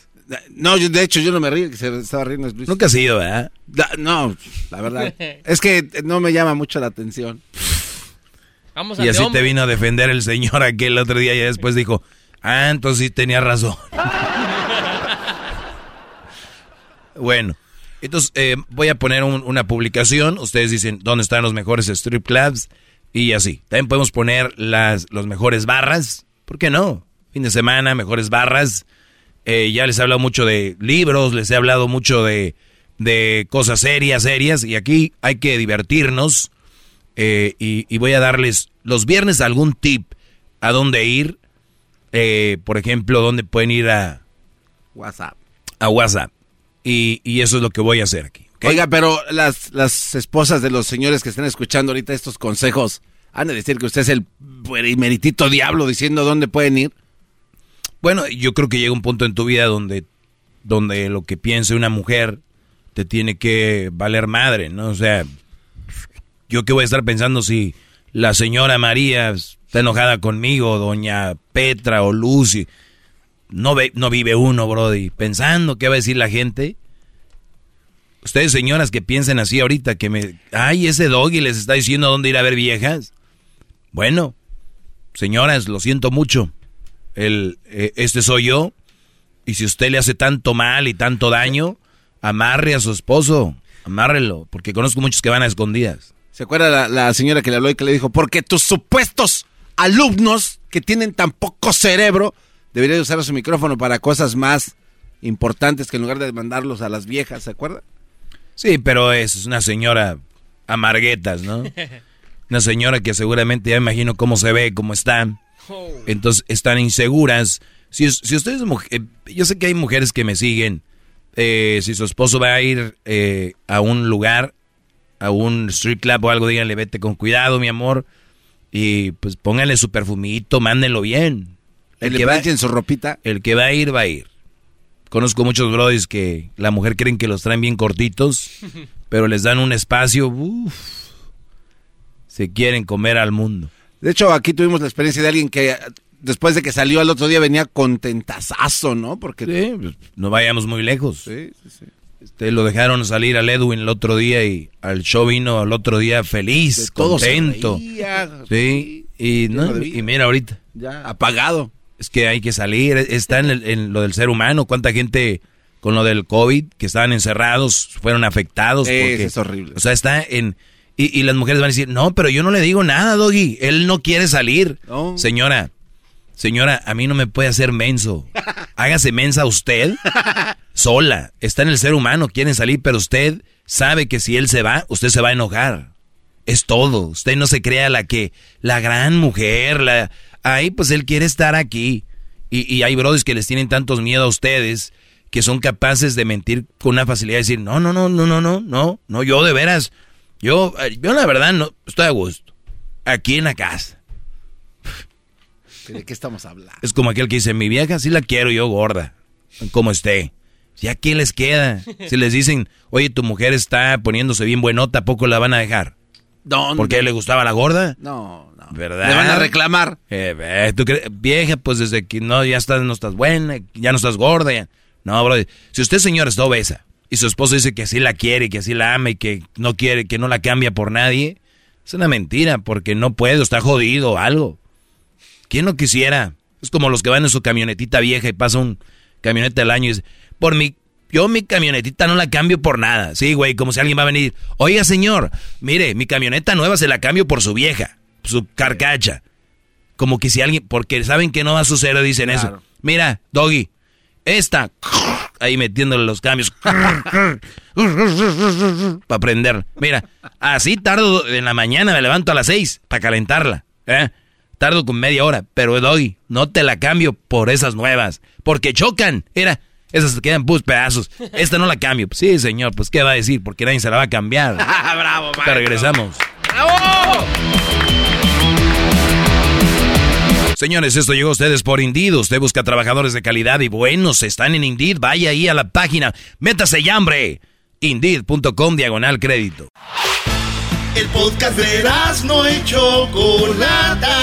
No, yo, de hecho yo no me río, que se estaba riendo Luis. Nunca has ido, ¿verdad? Da- No, la verdad. es que no me llama mucho la atención. Vamos Y así te vino a defender el señor aquel otro día y después dijo, ah, entonces sí tenía razón. bueno, entonces eh, voy a poner un- una publicación, ustedes dicen dónde están los mejores strip clubs y así. También podemos poner las los mejores barras, ¿por qué no? Fin de semana, mejores barras. Eh, ya les he hablado mucho de libros, les he hablado mucho de, de cosas serias, serias, y aquí hay que divertirnos. Eh, y, y voy a darles los viernes algún tip a dónde ir. Eh, por ejemplo, dónde pueden ir a, WhatsApp. a WhatsApp. Y, y eso es lo que voy a hacer aquí. Oiga, pero las, las esposas de los señores que están escuchando ahorita estos consejos, han de decir que usted es el meritito diablo diciendo dónde pueden ir. Bueno, yo creo que llega un punto en tu vida donde, donde lo que piense una mujer te tiene que valer madre, ¿no? O sea, yo qué voy a estar pensando si la señora María está enojada conmigo, doña Petra o Lucy. No, ve, no vive uno, Brody, pensando qué va a decir la gente. Ustedes, señoras, que piensen así ahorita, que me... Ay, ese doggy les está diciendo dónde ir a ver viejas. Bueno, señoras, lo siento mucho. El, eh, este soy yo. Y si usted le hace tanto mal y tanto daño, amarre a su esposo. Amárrelo, porque conozco muchos que van a escondidas. ¿Se acuerda la, señora que le habló que le dijo, porque tus supuestos alumnos que tienen tan poco cerebro deberían usar su micrófono para cosas más importantes que en lugar de mandarlos a las viejas, ¿se acuerda? Sí, pero es una señora amarguetas, ¿no? Una señora que seguramente ya imagino cómo se ve, cómo está. Entonces están inseguras Si, si ustedes, mujer- yo sé que hay mujeres que me siguen, eh, si su esposo va a ir eh, a un lugar, a un street club o algo, díganle, vete con cuidado, mi amor, y pues pónganle su perfumito, mándenlo bien. El le planchen su ropita. El que va a ir, va a ir. Conozco muchos brothers que la mujer creen que los traen bien cortitos, pero les dan un espacio, uff, se quieren comer al mundo. De hecho, aquí tuvimos la experiencia de alguien que después de que salió al otro día venía contentazazo, ¿no? Porque Sí, pues, no vayamos muy lejos. Sí, sí, sí. Este, lo dejaron salir al Edwin el otro día y al show vino al otro día feliz, De todo se contento. reía, sí, y, no, mira ahorita. ya apagado. Es que hay que salir, está en, el- en lo del ser humano. ¿Cuánta gente con lo del COVID que estaban encerrados fueron afectados? Eso porque, es horrible. O sea, está en... Y, y las mujeres van a decir, no, pero yo no le digo nada, Doggy. Él no quiere salir. No. Señora, señora, a mí no me puede hacer menso. Hágase mensa usted sola. Está en el ser humano, quieren salir, pero usted sabe que si él se va, usted se va a enojar. Es todo. Usted no se crea la que, la gran mujer, la... Ahí pues él quiere estar aquí. Y, y hay brothers que les tienen tantos miedo a ustedes que son capaces de mentir con una facilidad y decir, no, no, no, no, no, no, no, no, yo de veras, yo, eh, yo la verdad no, estoy a gusto. Aquí en la casa. ¿De qué estamos hablando? Es como aquel que dice, mi vieja sí la quiero yo gorda, como esté. ¿Ya qué les queda? Si les dicen, oye, tu mujer está poniéndose bien buenota, ¿a poco la van a dejar? ¿Dónde? ¿Por qué le gustaba la gorda? No. ¿Verdad? Le van a reclamar. Eh, ve, ¿tú crees? Vieja, pues desde que no, ya estás, no estás buena, ya no estás gorda. ya- No, bro. Si usted, señor, está obesa y su esposo dice que así la quiere, que así la ama y que no quiere, que no la cambia por nadie, es una mentira porque no puede, está jodido o algo. ¿Quién no quisiera? Es como los que van en su camionetita vieja y pasa un camioneta del año y dice, por mi, yo mi camionetita no la cambio por nada. Sí, güey, como si alguien va a venir, oiga señor, mire, mi camioneta nueva se la cambio por su vieja, su carcacha. Como que si alguien, porque saben que no va a suceder, dicen eso. Mira, Doggy, esta, ahí metiéndole los cambios. Para aprender. Mira, así tardo en la mañana, me levanto a las seis para calentarla. ¿eh? Tardo con media hora, pero Doggy, no te la cambio por esas nuevas, porque chocan. Era, esas se quedan pus pedazos. Esta no la cambio. Sí, señor, pues ¿qué va a decir? Porque nadie se la va a cambiar. Bravo, Ahorita regresamos. ¡Bravo! Señores, esto llegó a ustedes por Indeed. Usted busca trabajadores de calidad y buenos. Están en Indeed. Vaya ahí a la página. Métase ya, hombre. Indeed.com diagonal crédito. El podcast de no y Chocolata.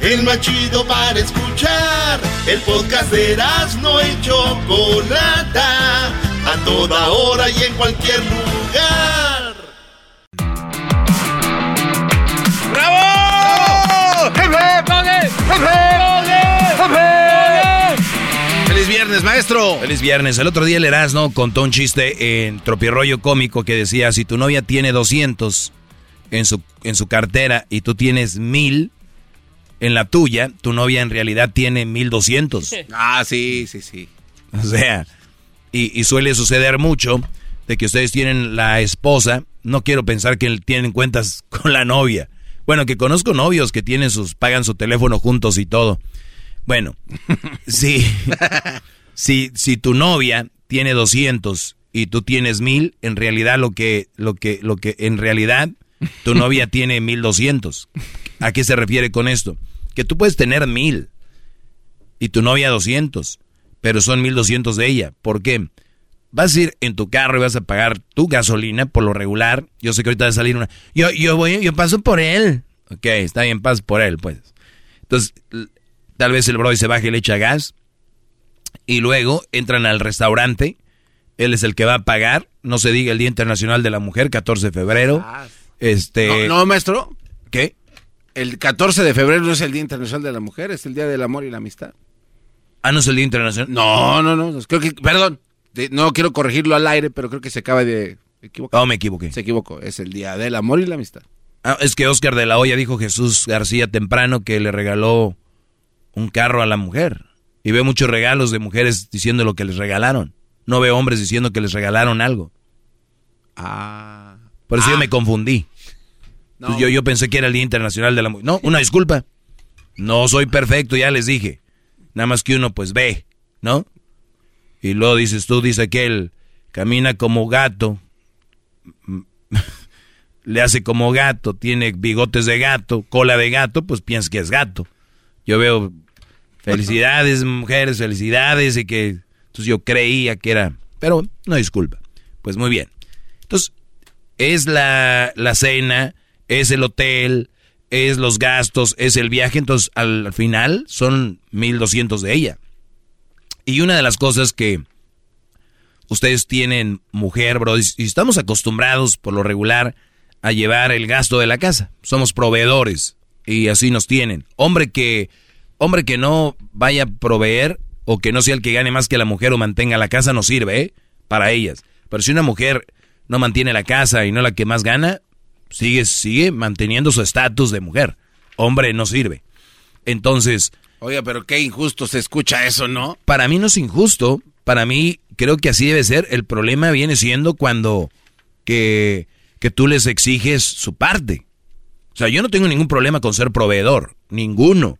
El más chido para escuchar. El podcast de no y Chocolata. A toda hora y en cualquier lugar. ¡Feliz viernes, maestro! Feliz viernes. El otro día el Erasmo contó un chiste en Tropirroyo Cómico que decía, si tu novia tiene 200 en su, en su cartera y tú tienes 1000 en la tuya, tu novia en realidad tiene 1200. Ah, sí, sí, sí. O sea, y, y suele suceder mucho de que ustedes tienen la esposa, no quiero pensar que tienen cuentas con la novia. Bueno, que conozco novios que tienen sus, pagan su teléfono juntos y todo. Bueno, si, si, si tu novia tiene 200 y tú tienes 1000, en realidad lo que, lo que, lo que, en realidad tu novia tiene 1200. ¿A qué se refiere con esto? Que tú puedes tener 1000 y tu novia 200, pero son 1200 de ella. ¿Por qué? Vas a ir en tu carro y vas a pagar tu gasolina por lo regular. Yo sé que ahorita va a salir una. Yo, yo voy, yo paso por él. Ok, está bien, paso por él, pues. Entonces, tal vez el brother se baje y le echa gas. Y luego entran al restaurante. Él es el que va a pagar. No se diga el Día Internacional de la Mujer, 14 de febrero. Este. No, no, maestro. ¿Qué? El 14 de febrero no es el Día Internacional de la Mujer, es el Día del Amor y la Amistad. Ah, no es el Día Internacional. No, no, no. Creo que, perdón, de- no quiero corregirlo al aire, pero creo que se acaba de equivocar. Oh, me equivoqué. Se equivocó. Es el Día del Amor y la Amistad. Ah, es que Oscar de la Hoya dijo Jesús García temprano que le regaló un carro a la mujer. Y ve muchos regalos de mujeres diciendo lo que les regalaron. No ve hombres diciendo que les regalaron algo. Ah. Por eso yo me confundí. Entonces yo, yo pensé que era el Día Internacional de la Mujer. No, una disculpa. No soy perfecto, ya les dije. Nada más que uno pues ve, ¿no? Y luego dices tú, dice que él camina como gato, le hace como gato, tiene bigotes de gato, cola de gato, pues piensas que es gato. Yo veo felicidades, mujeres, felicidades, y que entonces yo creía que era, pero no disculpa. Pues muy bien. Entonces, es la, la cena, es el hotel, es los gastos, es el viaje, entonces al, final son 1200 de ella. Y una de las cosas que ustedes tienen mujer, bro, y estamos acostumbrados por lo regular a llevar el gasto de la casa. Somos proveedores y así nos tienen. Hombre que hombre que no vaya a proveer o que no sea el que gane más que la mujer o mantenga la casa no sirve, ¿eh? Para ellas. Pero si una mujer no mantiene la casa y no la que más gana, sigue, sigue manteniendo su estatus de mujer. Hombre no sirve. Entonces... Oiga, pero qué injusto se escucha eso, ¿no? Para mí no es injusto. Para mí creo que así debe ser. El problema viene siendo cuando que, que tú les exiges su parte. O sea, yo no tengo ningún problema con ser proveedor. Ninguno.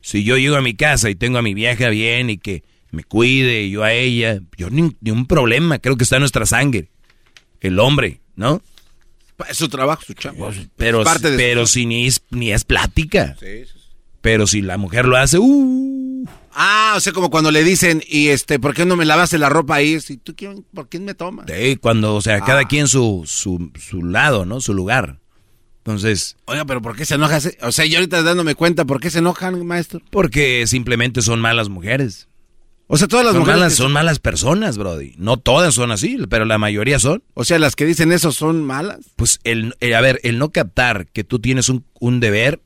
Si yo llego a mi casa y tengo a mi vieja bien y que me cuide y yo a ella, yo ni, ni un problema. Creo que está en nuestra sangre. El hombre, ¿no? Es su trabajo, su. Pues, pero, pero si ni es, ni es plática. Pero si la mujer lo hace, uh. Ah, o sea, como cuando le dicen, y este, ¿por qué no me lavaste la ropa ahí? Si tú, ¿Por quién me tomas? Sí, cuando, o sea, cada ah. quien su, su, su lado, ¿no? Su lugar. Entonces. Oiga, pero ¿por qué se enoja? O sea, yo ahorita dándome cuenta, ¿por qué se enojan, maestro? Porque simplemente son malas mujeres. O sea, todas las son mujeres. Malas, Son malas personas, Brody. No todas son así, pero la mayoría son. O sea, las que dicen eso son malas. Pues, el, eh, a ver, el no captar que tú tienes un, un deber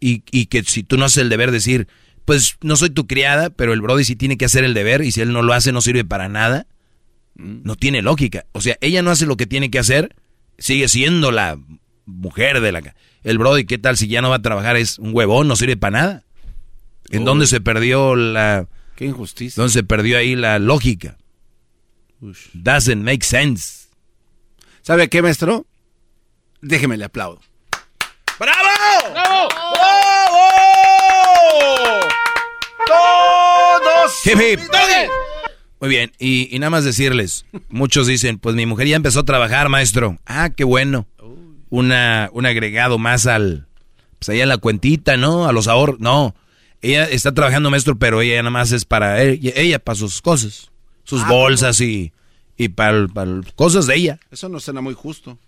y, y, que si tú no haces el deber, decir, pues no soy tu criada, pero el Brody sí tiene que hacer el deber y si él no lo hace, no sirve para nada. No tiene lógica. O sea, ella no hace lo que tiene que hacer, sigue siendo la mujer de la. El Brody, ¿qué tal si ya no va a trabajar? Es un huevón, no sirve para nada. ¿En dónde se perdió la Qué injusticia. Entonces se perdió ahí la lógica. Doesn't make sense. ¿Sabe qué, maestro? Déjeme le aplaudo. ¡Bravo! ¡Bravo! ¡Bravo! ¡Todos! Hip, hip. Muy bien, y, y, nada más decirles, muchos dicen, pues mi mujer ya empezó a trabajar, maestro. Ah, qué bueno. Una, un agregado más al, pues allá en la cuentita, ¿no? A los ahorros. No, ella está trabajando, maestro, pero ella nada más es para ella, ella para sus cosas, sus ah, bolsas y, y para, cosas de ella. Eso no suena muy justo.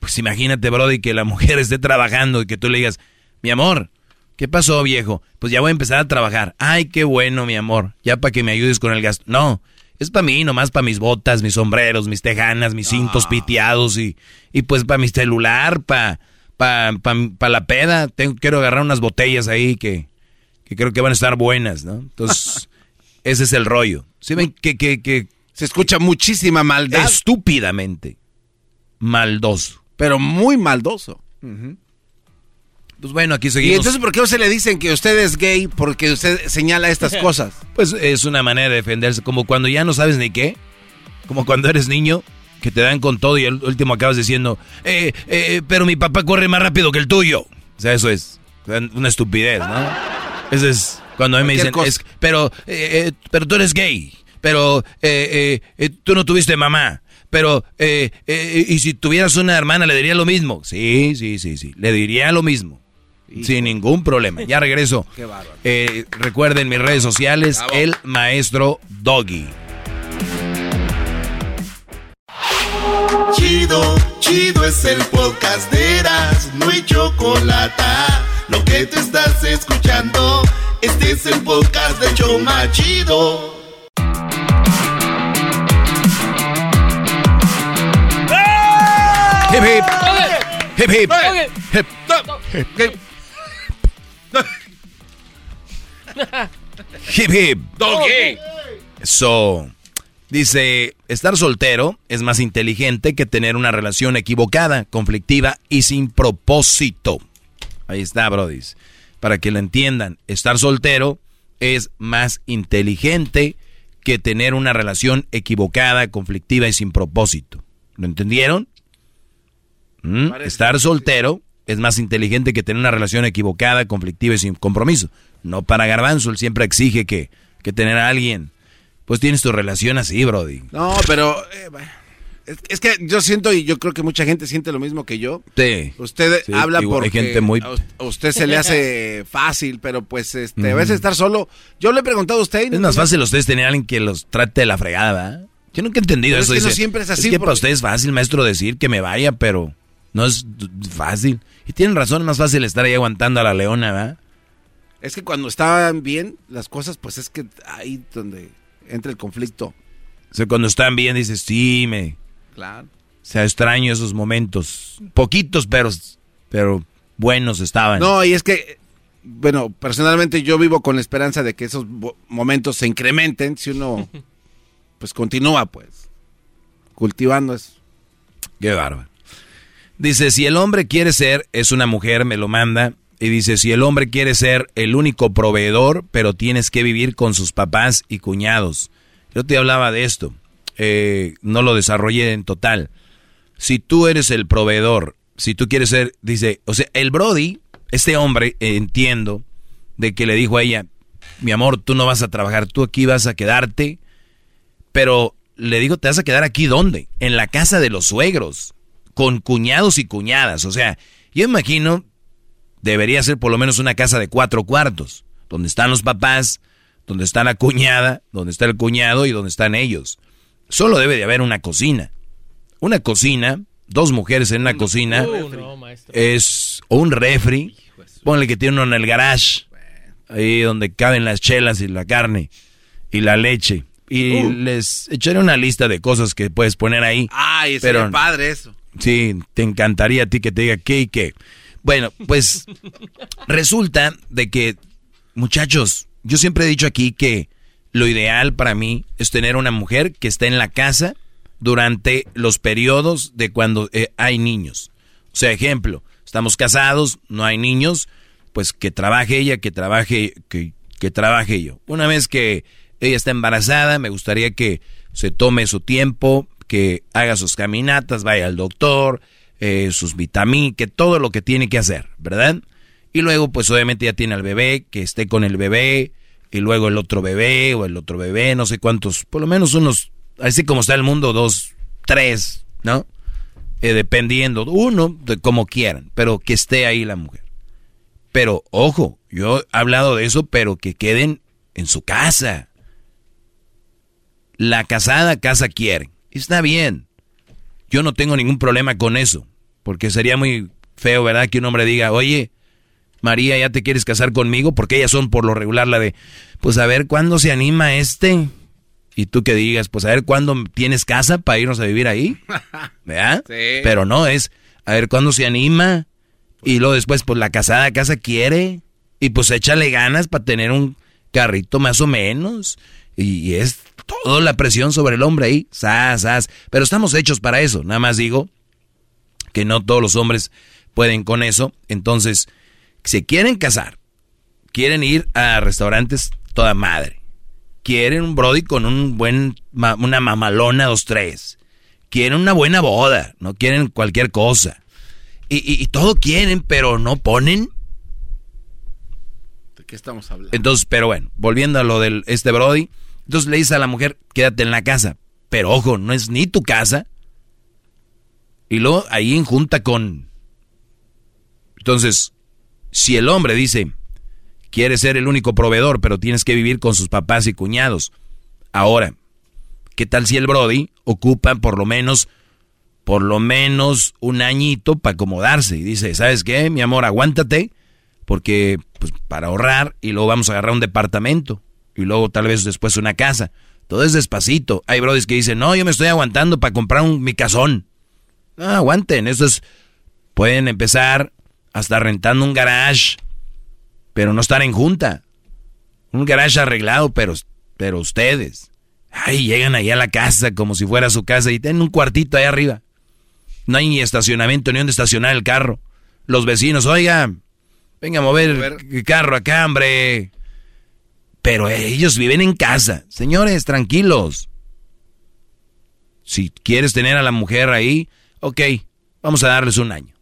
Pues imagínate, Brody, que la mujer esté trabajando y que tú le digas, mi amor, ¿qué pasó, viejo? Pues ya voy a empezar a trabajar. Ay, qué bueno, mi amor, ya para que me ayudes con el gasto. No, es para mí, nomás para mis botas, mis sombreros, mis tejanas, mis cintos ah. piteados y, y pues para mi celular, para pa, pa, la peda. Tengo, quiero agarrar unas botellas ahí que, que creo que van a estar buenas, ¿no? Entonces, ese es el rollo. ¿Sí ven que, que, que se escucha muchísima maldad? Estúpidamente maldoso. Pero muy maldoso. Pues bueno, aquí seguimos. ¿Y entonces por qué usted le dicen que usted es gay porque usted señala estas cosas? Pues es una manera de defenderse, como cuando ya no sabes ni qué, como cuando eres niño, que te dan con todo y el último acabas diciendo, eh, eh, pero mi papá corre más rápido que el tuyo. O sea, eso es una estupidez, ¿no? Ese es cuando a mí me dicen, pero, eh, eh, pero tú eres gay, pero eh, tú no tuviste mamá, pero, y si tuvieras una hermana, ¿le diría lo mismo? Sí, sí, sí, sí, le diría lo mismo. Sin ningún problema. Ya regreso. Qué recuerden mis redes sociales, el maestro Doggy. Chido, chido es el podcast de Eras, no hay chocolate lo que te estás escuchando, este es el podcast de Choma Chido. Hip hip. Hip hip. Hip. Hip. Hip hip. Doggy. So, dice, estar soltero es más inteligente que tener una relación equivocada, conflictiva y sin propósito. Ahí está, Brody. Para que lo entiendan, estar soltero es más inteligente que tener una relación equivocada, conflictiva y sin propósito. ¿Lo entendieron? ¿Mm? Estar soltero es más inteligente que tener una relación equivocada, conflictiva y sin compromiso. No para Garbanzo, él siempre exige que, que tener a alguien. Pues tienes tu relación así, Brody. No, pero eh, es, es que yo siento y yo creo que mucha gente siente lo mismo que yo. Sí. Usted Sí, habla igual porque gente muy- a us- a usted se le hace fácil, pero pues este, a veces estar solo. Yo le he preguntado a usted. Es no- más fácil a ustedes tener a alguien que los trate de la fregada, ¿verdad? Yo nunca he entendido Pero es eso. que dice, siempre es así, que para ustedes es fácil, maestro, decir que me vaya, pero no es fácil. Y tienen razón, es más fácil estar ahí aguantando a la leona, ¿verdad? Es que cuando estaban bien las cosas, pues es que ahí donde entra el conflicto. O sea, cuando están bien, dices, sí, me... Claro. O sea, extraño esos momentos. Poquitos, pero, pero buenos estaban. No, y es que, bueno, personalmente yo vivo con la esperanza de que esos momentos se incrementen si uno, pues continúa, pues, cultivando eso. Qué bárbaro. Dice, si el hombre quiere ser, es una mujer, me lo manda. Y dice, si el hombre quiere ser el único proveedor, pero tienes que vivir con sus papás y cuñados. Yo te hablaba de esto. eh, no lo desarrollé en total. Si tú eres el proveedor, si tú quieres ser, dice, o sea, el Brody, este hombre, entiendo, de que le dijo a ella, mi amor, tú no vas a trabajar, tú aquí vas a quedarte, pero le digo, ¿te vas a quedar aquí dónde? En la casa de los suegros, con cuñados y cuñadas. O sea, yo imagino, debería ser por lo menos una casa de cuatro cuartos, donde están los papás, donde está la cuñada, donde está el cuñado y donde están ellos. Solo debe de haber una cocina. Una cocina, dos mujeres en una cocina, Uh, no, maestro. es o un refri, ponle que tiene uno en el garage, ahí donde caben las chelas y la carne y la leche. Y Uh. les echaré una lista de cosas que puedes poner ahí. Ay, pero padre eso. Sí, te encantaría a ti que te diga qué y qué. Bueno, pues resulta de que, muchachos, yo siempre he dicho aquí que lo ideal para mí es tener una mujer que esté en la casa durante los periodos de cuando eh, hay niños. O sea, ejemplo, estamos casados, no hay niños, pues que trabaje ella, que trabaje, que, que trabaje yo. Una vez que ella está embarazada, me gustaría que se tome su tiempo, que haga sus caminatas, vaya al doctor, eh, sus vitaminas, que todo lo que tiene que hacer, ¿verdad? Y luego, pues obviamente ya tiene al bebé, que esté con el bebé, y luego el otro bebé o el otro bebé, no sé cuántos, por lo menos unos, así como está el mundo, dos, tres, ¿no? Eh, dependiendo, uno, de como quieran, pero que esté ahí la mujer. Pero, ojo, yo he hablado de eso, pero que queden en su casa. La casada casa quiere. Está bien. Yo no tengo ningún problema con eso. Porque sería muy feo, ¿verdad? Que un hombre diga, oye, María, ¿ya te quieres casar conmigo? Porque ellas son por lo regular la de, pues a ver cuándo se anima este. Y tú que digas, pues a ver cuándo tienes casa para irnos a vivir ahí. ¿Verdad? Sí. Pero no es, a ver cuándo se anima. Y luego después, pues la casada casa quiere. Y pues échale ganas para tener un carrito más o menos. Y, y es toda la presión sobre el hombre ahí. Sas, sas. Pero estamos hechos para eso. Nada más digo que no todos los hombres pueden con eso. Entonces, se quieren casar. Quieren ir a restaurantes toda madre. Quieren un brody con un buen, una mamalona, dos, tres. Quieren una buena boda. No quieren cualquier cosa. Y, y- y todo quieren, pero no ponen. ¿De qué estamos hablando? Entonces, pero bueno, volviendo a lo del este Brody, entonces le dice a la mujer, quédate en la casa. Pero ojo, no es ni tu casa. Y luego ahí en junta con... Entonces, si el hombre dice, quiere ser el único proveedor, pero tienes que vivir con sus papás y cuñados. Ahora, ¿qué tal si el Brody ocupa por lo menos, por lo menos un añito para acomodarse? Y dice, ¿sabes qué, mi amor? Aguántate, porque, pues, para ahorrar, y luego vamos a agarrar un departamento, y luego tal vez después una casa. Todo es despacito. Hay brodis que dicen, no, yo me estoy aguantando para comprar un, mi casón. No, aguanten, eso es, pueden empezar hasta rentando un garage, pero no estar en junta. Un garage arreglado, pero, pero ustedes. Ay, llegan ahí a la casa como si fuera su casa y tienen un cuartito ahí arriba. No hay ni estacionamiento ni donde estacionar el carro. Los vecinos, oiga, venga a mover el carro acá, hombre. Pero ellos viven en casa. Señores, tranquilos. Si quieres tener a la mujer ahí, ok, vamos a darles un año.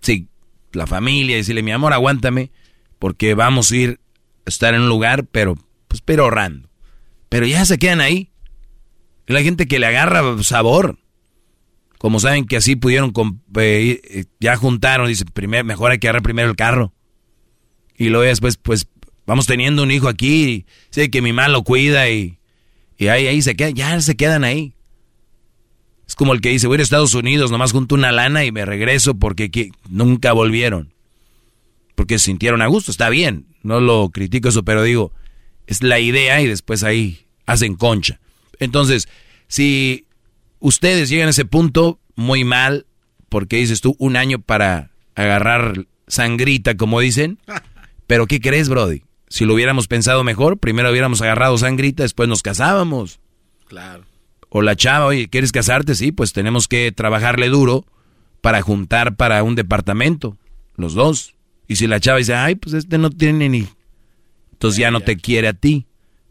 sí, la familia, decirle, mi amor, aguántame, porque vamos a ir a estar en un lugar, pero, pues, pero ahorrando. Pero ya se quedan ahí. La gente que le agarra sabor. Como saben que así pudieron, eh, ya juntaron, dice, mejor hay que agarrar primero el carro. Y luego después, pues, vamos teniendo un hijo aquí, sé que mi mamá lo cuida y, y ahí, ahí se quedan, ya se quedan ahí. Es como el que dice, voy a, ir a Estados Unidos, nomás junto una lana y me regreso porque nunca volvieron. Porque se sintieron a gusto, está bien, no lo critico eso, pero digo, es la idea y después ahí hacen concha. Entonces, si ustedes llegan a ese punto, muy mal, porque dices tú, un año para agarrar sangrita, como dicen. Pero ¿qué crees, Brody? Si lo hubiéramos pensado mejor, primero hubiéramos agarrado sangrita, después nos casábamos. Claro. O la chava, oye, ¿quieres casarte? Sí, pues tenemos que trabajarle duro para juntar para un departamento, los dos. Y si la chava dice, ay, pues este no tiene ni... Entonces ya no te quiere a ti,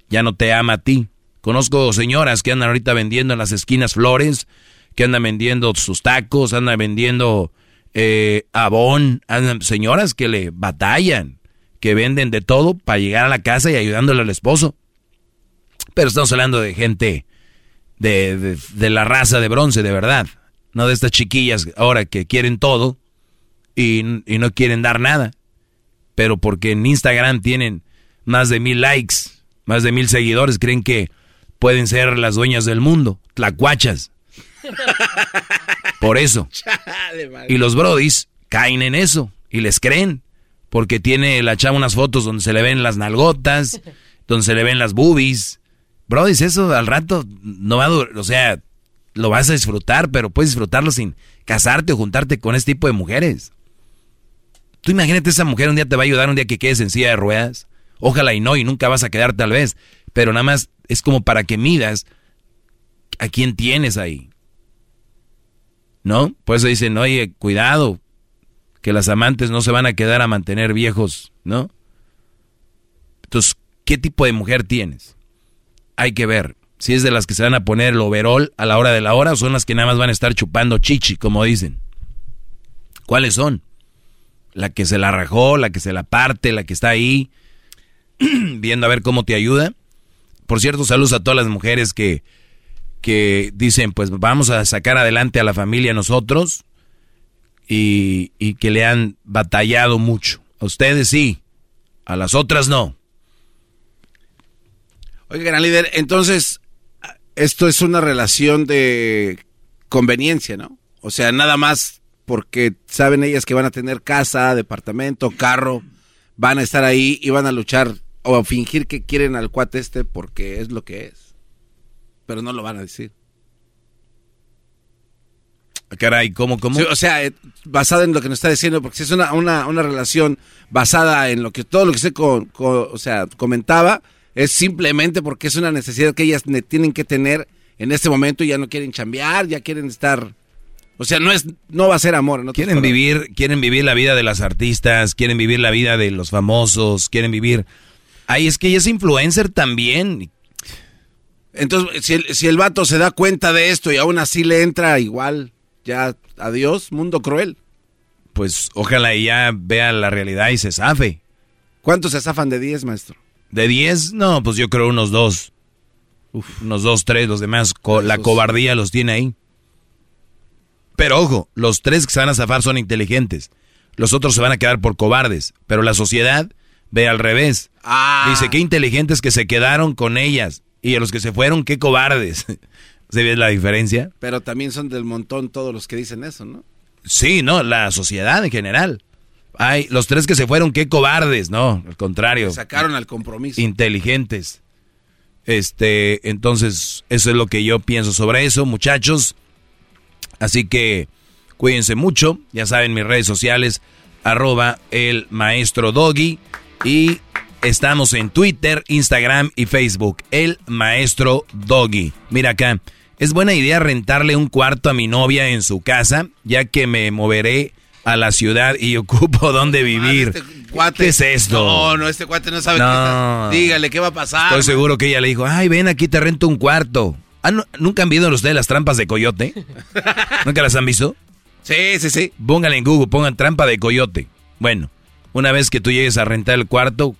ya no te ama a ti. Conozco señoras que andan ahorita vendiendo en las esquinas flores, que andan vendiendo sus tacos, andan vendiendo eh, abón, andan señoras que le batallan, que venden de todo para llegar a la casa y ayudándole al esposo. Pero estamos hablando de gente de, de, la raza de bronce, de verdad. No de estas chiquillas ahora que quieren todo y, y no quieren dar nada. Pero porque en Instagram tienen más de mil likes, más de mil seguidores, creen que pueden ser las dueñas del mundo, tlacuachas. Por eso. Y los brodis caen en eso y les creen. Porque tiene la chava unas fotos donde se le ven las nalgotas, donde se le ven las boobies. Brodis, eso al rato no va a durar, o sea, lo vas a disfrutar, pero puedes disfrutarlo sin casarte o juntarte con este tipo de mujeres. Tú imagínate esa mujer un día te va a ayudar, un día que quedes en silla de ruedas. Ojalá y no, y nunca vas a quedar tal vez. Pero nada más es como para que midas a quién tienes ahí. ¿No? Por eso dicen, oye, cuidado, que las amantes no se van a quedar a mantener viejos, ¿no? Entonces, ¿qué tipo de mujer tienes? Hay que ver. Si es de las que se van a poner el overall a la hora de la hora o son las que nada más van a estar chupando chichi, como dicen. ¿Cuáles son? La que se la rajó, la que se la parte, la que está ahí, viendo a ver cómo te ayuda. Por cierto, saludos a todas las mujeres que, que dicen, pues vamos a sacar adelante a la familia nosotros y, que le han batallado mucho. A ustedes sí, a las otras no. Oye, gran líder, entonces, esto es una relación de conveniencia, ¿no? O sea, nada más porque saben ellas que van a tener casa, departamento, carro, van a estar ahí y van a luchar o fingir que quieren al cuate este porque es lo que es. Pero no lo van a decir. Caray, ¿cómo, cómo? o sea, eh, basada en lo que nos está diciendo, porque si es una, una, una relación basada en lo que todo lo que con, o sea, comentaba, es simplemente porque es una necesidad que ellas tienen que tener en este momento y ya no quieren chambear, ya quieren estar... O sea, no es, no va a ser amor. quieren vivir, quieren vivir la vida de las artistas, quieren vivir la vida de los famosos, quieren vivir Ay, es que ella es influencer también. Entonces, si el, si el vato se da cuenta de esto y aún así le entra igual, ya, adiós, mundo cruel. Pues ojalá ella vea la realidad y se zafe. ¿Cuántos se zafan de 10, maestro? ¿De 10? No, pues yo creo unos dos. unos dos, tres, los demás, la cobardía los tiene ahí. Pero ojo, los tres que se van a zafar son inteligentes. Los otros se van a quedar por cobardes. Pero la sociedad ve al revés. Ah. Dice, qué inteligentes que se quedaron con ellas. Y a los que se fueron, qué cobardes. ¿Se ve la diferencia? Pero también son del montón todos los que dicen eso, ¿no? Sí, no, la sociedad en general. Hay los tres que se fueron, qué cobardes, no, al contrario. sacaron al compromiso. Inteligentes. Este, entonces, eso es lo que yo pienso sobre eso, muchachos. Así que cuídense mucho, ya saben mis redes sociales, arroba el maestro Doggy. Y estamos en Twitter, Instagram y Facebook. El maestro Doggy. Mira acá. Es buena idea rentarle un cuarto a mi novia en su casa, ya que me moveré a la ciudad y ocupo dónde vivir. este ¿Qué es esto? No, no, este cuate no sabe qué está. Dígale, ¿qué va a pasar? Estoy seguro que ella le dijo, ay, ven aquí, te rento un cuarto. ¿Nunca han visto ustedes las trampas de coyote? ¿Nunca las han visto? Sí, sí, sí. Póngale en Google, pongan trampa de coyote. Bueno, una vez que tú llegues a rentar el cuarto,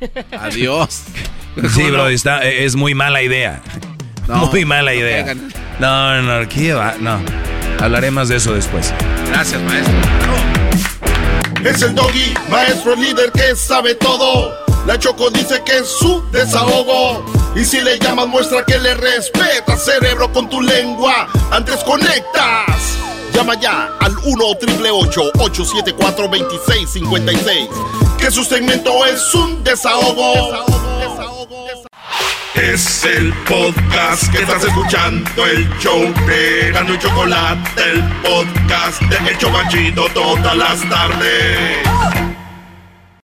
Adiós. Sí, bro, está, es muy mala idea. No, muy mala no idea. No, no, ¿qué va? No. Hablaré más de eso después. Gracias, maestro. Es el doggy, maestro líder que sabe todo. La Choco dice que es su desahogo. Y si le llamas, muestra que le respeta, cerebro, con tu lengua. Antes conectas. Llama ya al 1-888-874-2656. Que su segmento es un desahogo. Es el podcast que estás escuchando, el show de Gano y Chocolate, el podcast de El Chobachito todas las tardes.